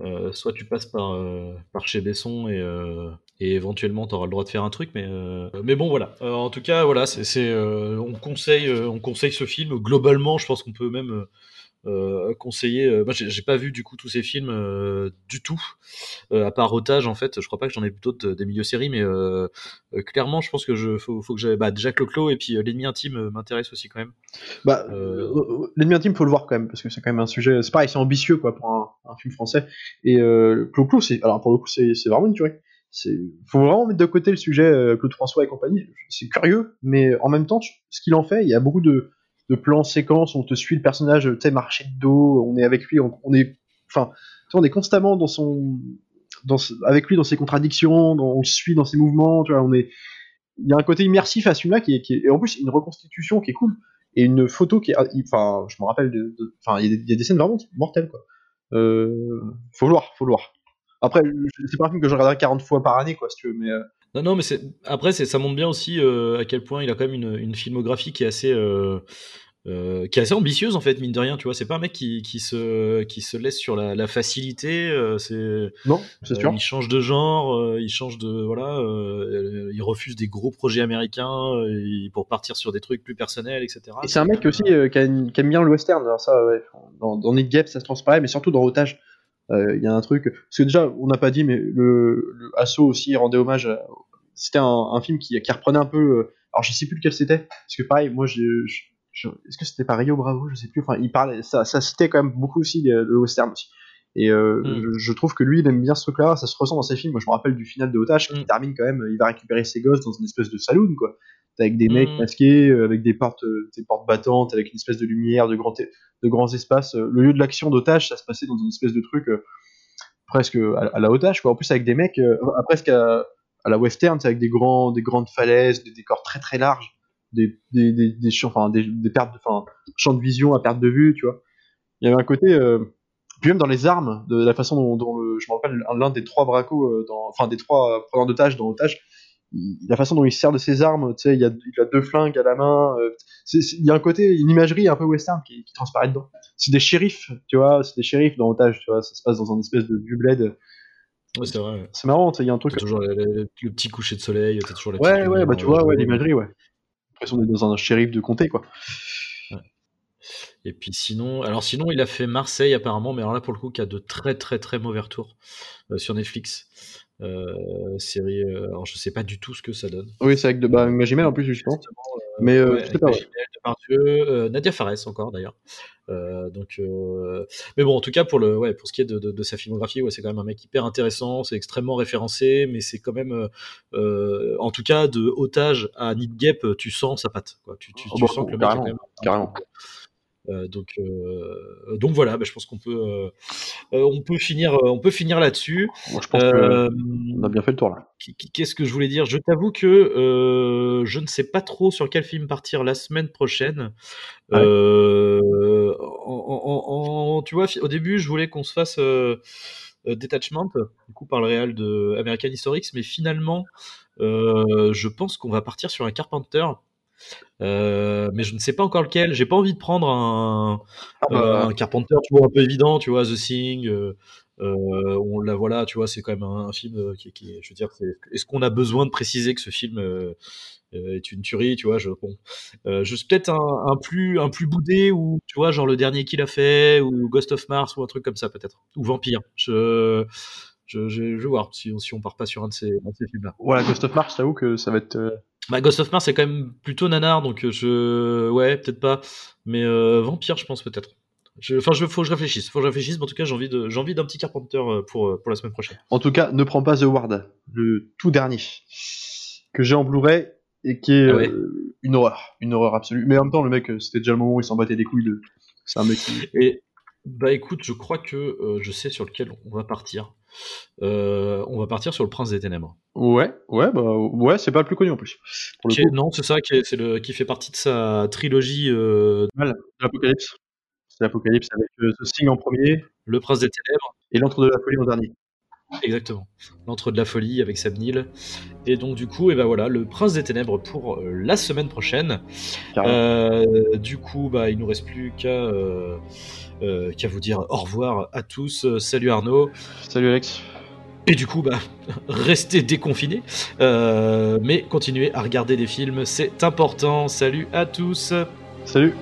S2: euh, soit tu passes par, euh, par chez Besson et, euh, et éventuellement tu auras le droit de faire un truc, mais, euh, mais bon, voilà. Euh, en tout cas, voilà, c'est, euh, on, conseille, on conseille ce film. Globalement, je pense qu'on peut même conseiller. moi, j'ai, pas vu du coup tous ces films du tout, à part Otage, en fait. Je crois pas que j'en ai vu d'autres des milieux séries, mais clairement, je pense que je faut, faut que. Bah, déjà Clo-Clo et puis l'ennemi intime m'intéresse aussi quand même.
S3: Bah, l'ennemi intime, faut le voir quand même, parce que c'est quand même un sujet. C'est pareil, c'est ambitieux, quoi, pour un, un film français. Et Clou, c'est. Alors, pour le coup, c'est vraiment une tuerie. C'est, faut vraiment mettre de côté le sujet euh, Claude François et compagnie. C'est curieux, mais en même temps, ce qu'il en fait, il y a beaucoup de, plans séquences on te suit le personnage, tu sais, marcher de dos, on est avec lui, on, est, enfin, on est constamment avec lui dans ses contradictions, on le suit dans ses mouvements, tu vois, on est, il y a un côté immersif à ce film-là qui et en plus une reconstitution qui est cool et une photo qui est, enfin, je me rappelle enfin, il y, a des- il y a des scènes vraiment mortelles, quoi. Euh, faut le voir, faut le voir. Après, c'est pas un film que je regarderai 40 fois par année, quoi, si tu veux, mais euh,
S2: Non, non, mais c'est après, c'est ça montre bien aussi euh, à quel point il a quand même une, une filmographie qui est assez, euh, euh, qui est assez ambitieuse en fait, mine de rien. Tu vois, c'est pas un mec qui, qui se, qui se laisse sur la, la facilité. c'est,
S3: non, c'est sûr.
S2: il change de genre, il change de, voilà, il refuse des gros projets américains pour partir sur des trucs plus personnels, etc.
S3: Et c'est un mec aussi qui, aime bien le western. Alors ça, ouais, dans, dans Nick Gap, ça se transparaît, mais surtout dans Otage, il y a un truc. Parce que déjà, on n'a pas dit, mais le, le Asso aussi rendait hommage. à- C'était un, un film qui, qui reprenait un peu. euh, alors je sais plus lequel c'était, parce que pareil, moi, je, je- je- est-ce que c'était pas Rio Bravo, je sais plus. Enfin, il parlait, ça, ça citait quand même beaucoup aussi le, western aussi. Et euh,
S2: Mm.
S3: je, je trouve que lui, il aime bien ce truc-là. Ça se ressent dans ses films. Moi, je me rappelle du final de Otage qui
S2: Mm.
S3: termine quand même. Il va récupérer ses gosses dans une espèce de saloon, quoi avec des mecs
S2: Mhm.
S3: masqués, euh, avec des portes, euh, des portes battantes, avec une espèce de lumière, de, grands de grands espaces. Euh, Le lieu de l'action d'otage, ça se passait dans une espèce de truc euh, presque à, à la otage, quoi. En plus avec des mecs, euh, à- presque à, à la western, c'est avec des grands, des grandes falaises, des décors très très larges, des des des, des champs, enfin des, des pertes, enfin champs de vision à perte de vue, tu vois. Il y avait un côté. euh, puis même dans les armes, de la façon dont, dont le, je me rappelle l'un des trois bracos, dans, enfin des trois preneurs d'otages dans otage, il- la façon dont il se sert de ses armes, tu sais, il il a deux flingues à la main. euh, il y a un côté, une imagerie un peu western qui, qui transparaît dedans. C'est des shérifs, tu vois, c'est des shérifs dans Otage, tu vois, ça se passe dans un espèce de vieux bled.
S2: Ouais, c'est vrai.
S3: C'est marrant, il y a un truc.
S2: T'as toujours le, le- le petit coucher de soleil, t'as toujours la
S3: Ouais,
S2: petite
S3: ouais, bah tu
S2: euh,
S3: vois, ouais,
S2: jaune.
S3: l'imagerie, ouais. L'impression d'être dans un shérif de comté, quoi.
S2: Et puis sinon, alors sinon, il a fait Marseille apparemment, mais alors là pour le coup, qui a de très très très mauvais retours euh, sur Netflix. Euh, série, euh, alors je sais pas du tout ce que ça donne.
S3: Oui, c'est avec de bah, Magimel en plus, justement. Mais euh,
S2: Ouais,
S3: je sais pas.
S2: Magimel, Depardieu, Nadia Fares encore d'ailleurs. Donc, mais bon, en tout cas pour le, ouais, pour ce qui est de, de- de sa filmographie, ouais, c'est quand même un mec hyper intéressant, c'est extrêmement référencé, mais c'est quand même, en tout cas, de otage à Nid Gap, tu sens sa patte, quoi. Tu, tu,
S3: Oh,
S2: tu
S3: bah,
S2: sens que le mec
S3: carrément,
S2: est quand même
S3: carrément.
S2: Euh, donc, euh, donc voilà, bah, je pense qu'on peut, euh, on peut finir, on peut finir là-dessus.
S3: Moi, je pense qu'on a bien fait le tour là.
S2: Qu- Qu'est-ce que je voulais dire? Je t'avoue que je ne sais pas trop sur quel film partir la semaine prochaine.
S3: Ouais.
S2: En- en- en- tu vois, au début, je voulais qu'on se fasse Detachment, du coup par le réal de American Historics, mais finalement, je pense qu'on va partir sur un Carpenter. Euh, mais je ne sais pas encore lequel. J'ai pas envie de prendre un,
S3: Ah, bah,
S2: euh, un Carpenter, tu vois, un peu évident, tu vois, The Thing. euh, euh, on la voilà, tu vois, c'est quand même un, un film qui, qui, je veux dire, c'est- est-ce qu'on a besoin de préciser que ce film est une tuerie, tu vois, je, bon, euh, juste peut-être un, un plus, un plus boudé ou tu vois, genre le dernier qu'il a fait ou Ghost of Mars ou un truc comme ça peut-être, ou Vampire. Je, je, je, je vais voir si, si on part pas sur un de ces, un de ces films-là.
S3: Voilà, Ghost of Mars, j'avoue que ça va être.
S2: Bah, Ghost of Mars, c'est quand même plutôt nanar, donc euh, je. Ouais, peut-être pas. Mais euh, Vampire, je pense peut-être. Je- Enfin, il faut que je réfléchisse. Faut que je réfléchisse, mais en tout cas, j'ai envie de- j'ai envie d'un petit Carpenter euh, pour, pour la semaine prochaine.
S3: En tout cas, ne prends pas The Ward, le tout dernier, que j'ai en Blu-ray et qui est
S2: Ah ouais.
S3: euh, une horreur, une horreur absolue. Mais en même temps, le mec, c'était déjà le moment où il s'en battait des couilles. De... C'est un mec qui.
S2: Et bah écoute, je crois que euh, je sais sur lequel on va partir. Euh, on va partir sur le Prince des Ténèbres.
S3: Ouais, ouais, bah ouais, c'est pas le plus connu en plus. Pour le
S2: Qui est-
S3: coup,
S2: non, c'est ça, qui, est- le, qui fait partie de sa trilogie euh,
S3: l'Apocalypse. C'est l'Apocalypse avec euh, The Thing en premier
S2: Le Prince des Ténèbres.
S3: et l'Entre de la Folie en dernier.
S2: Exactement. L'entre de la folie avec Sam Neill. Et donc du coup, et ben voilà, le Prince des Ténèbres pour euh, la semaine prochaine.
S3: Carrément.
S2: Euh, du coup, bah, il nous reste plus qu'à euh, euh, qu'à vous dire au revoir à tous. Salut Arnaud.
S3: Salut Alex.
S2: Et du coup, bah, restez déconfinés, Euh, mais continuez à regarder des films, c'est important. Salut à tous.
S3: Salut.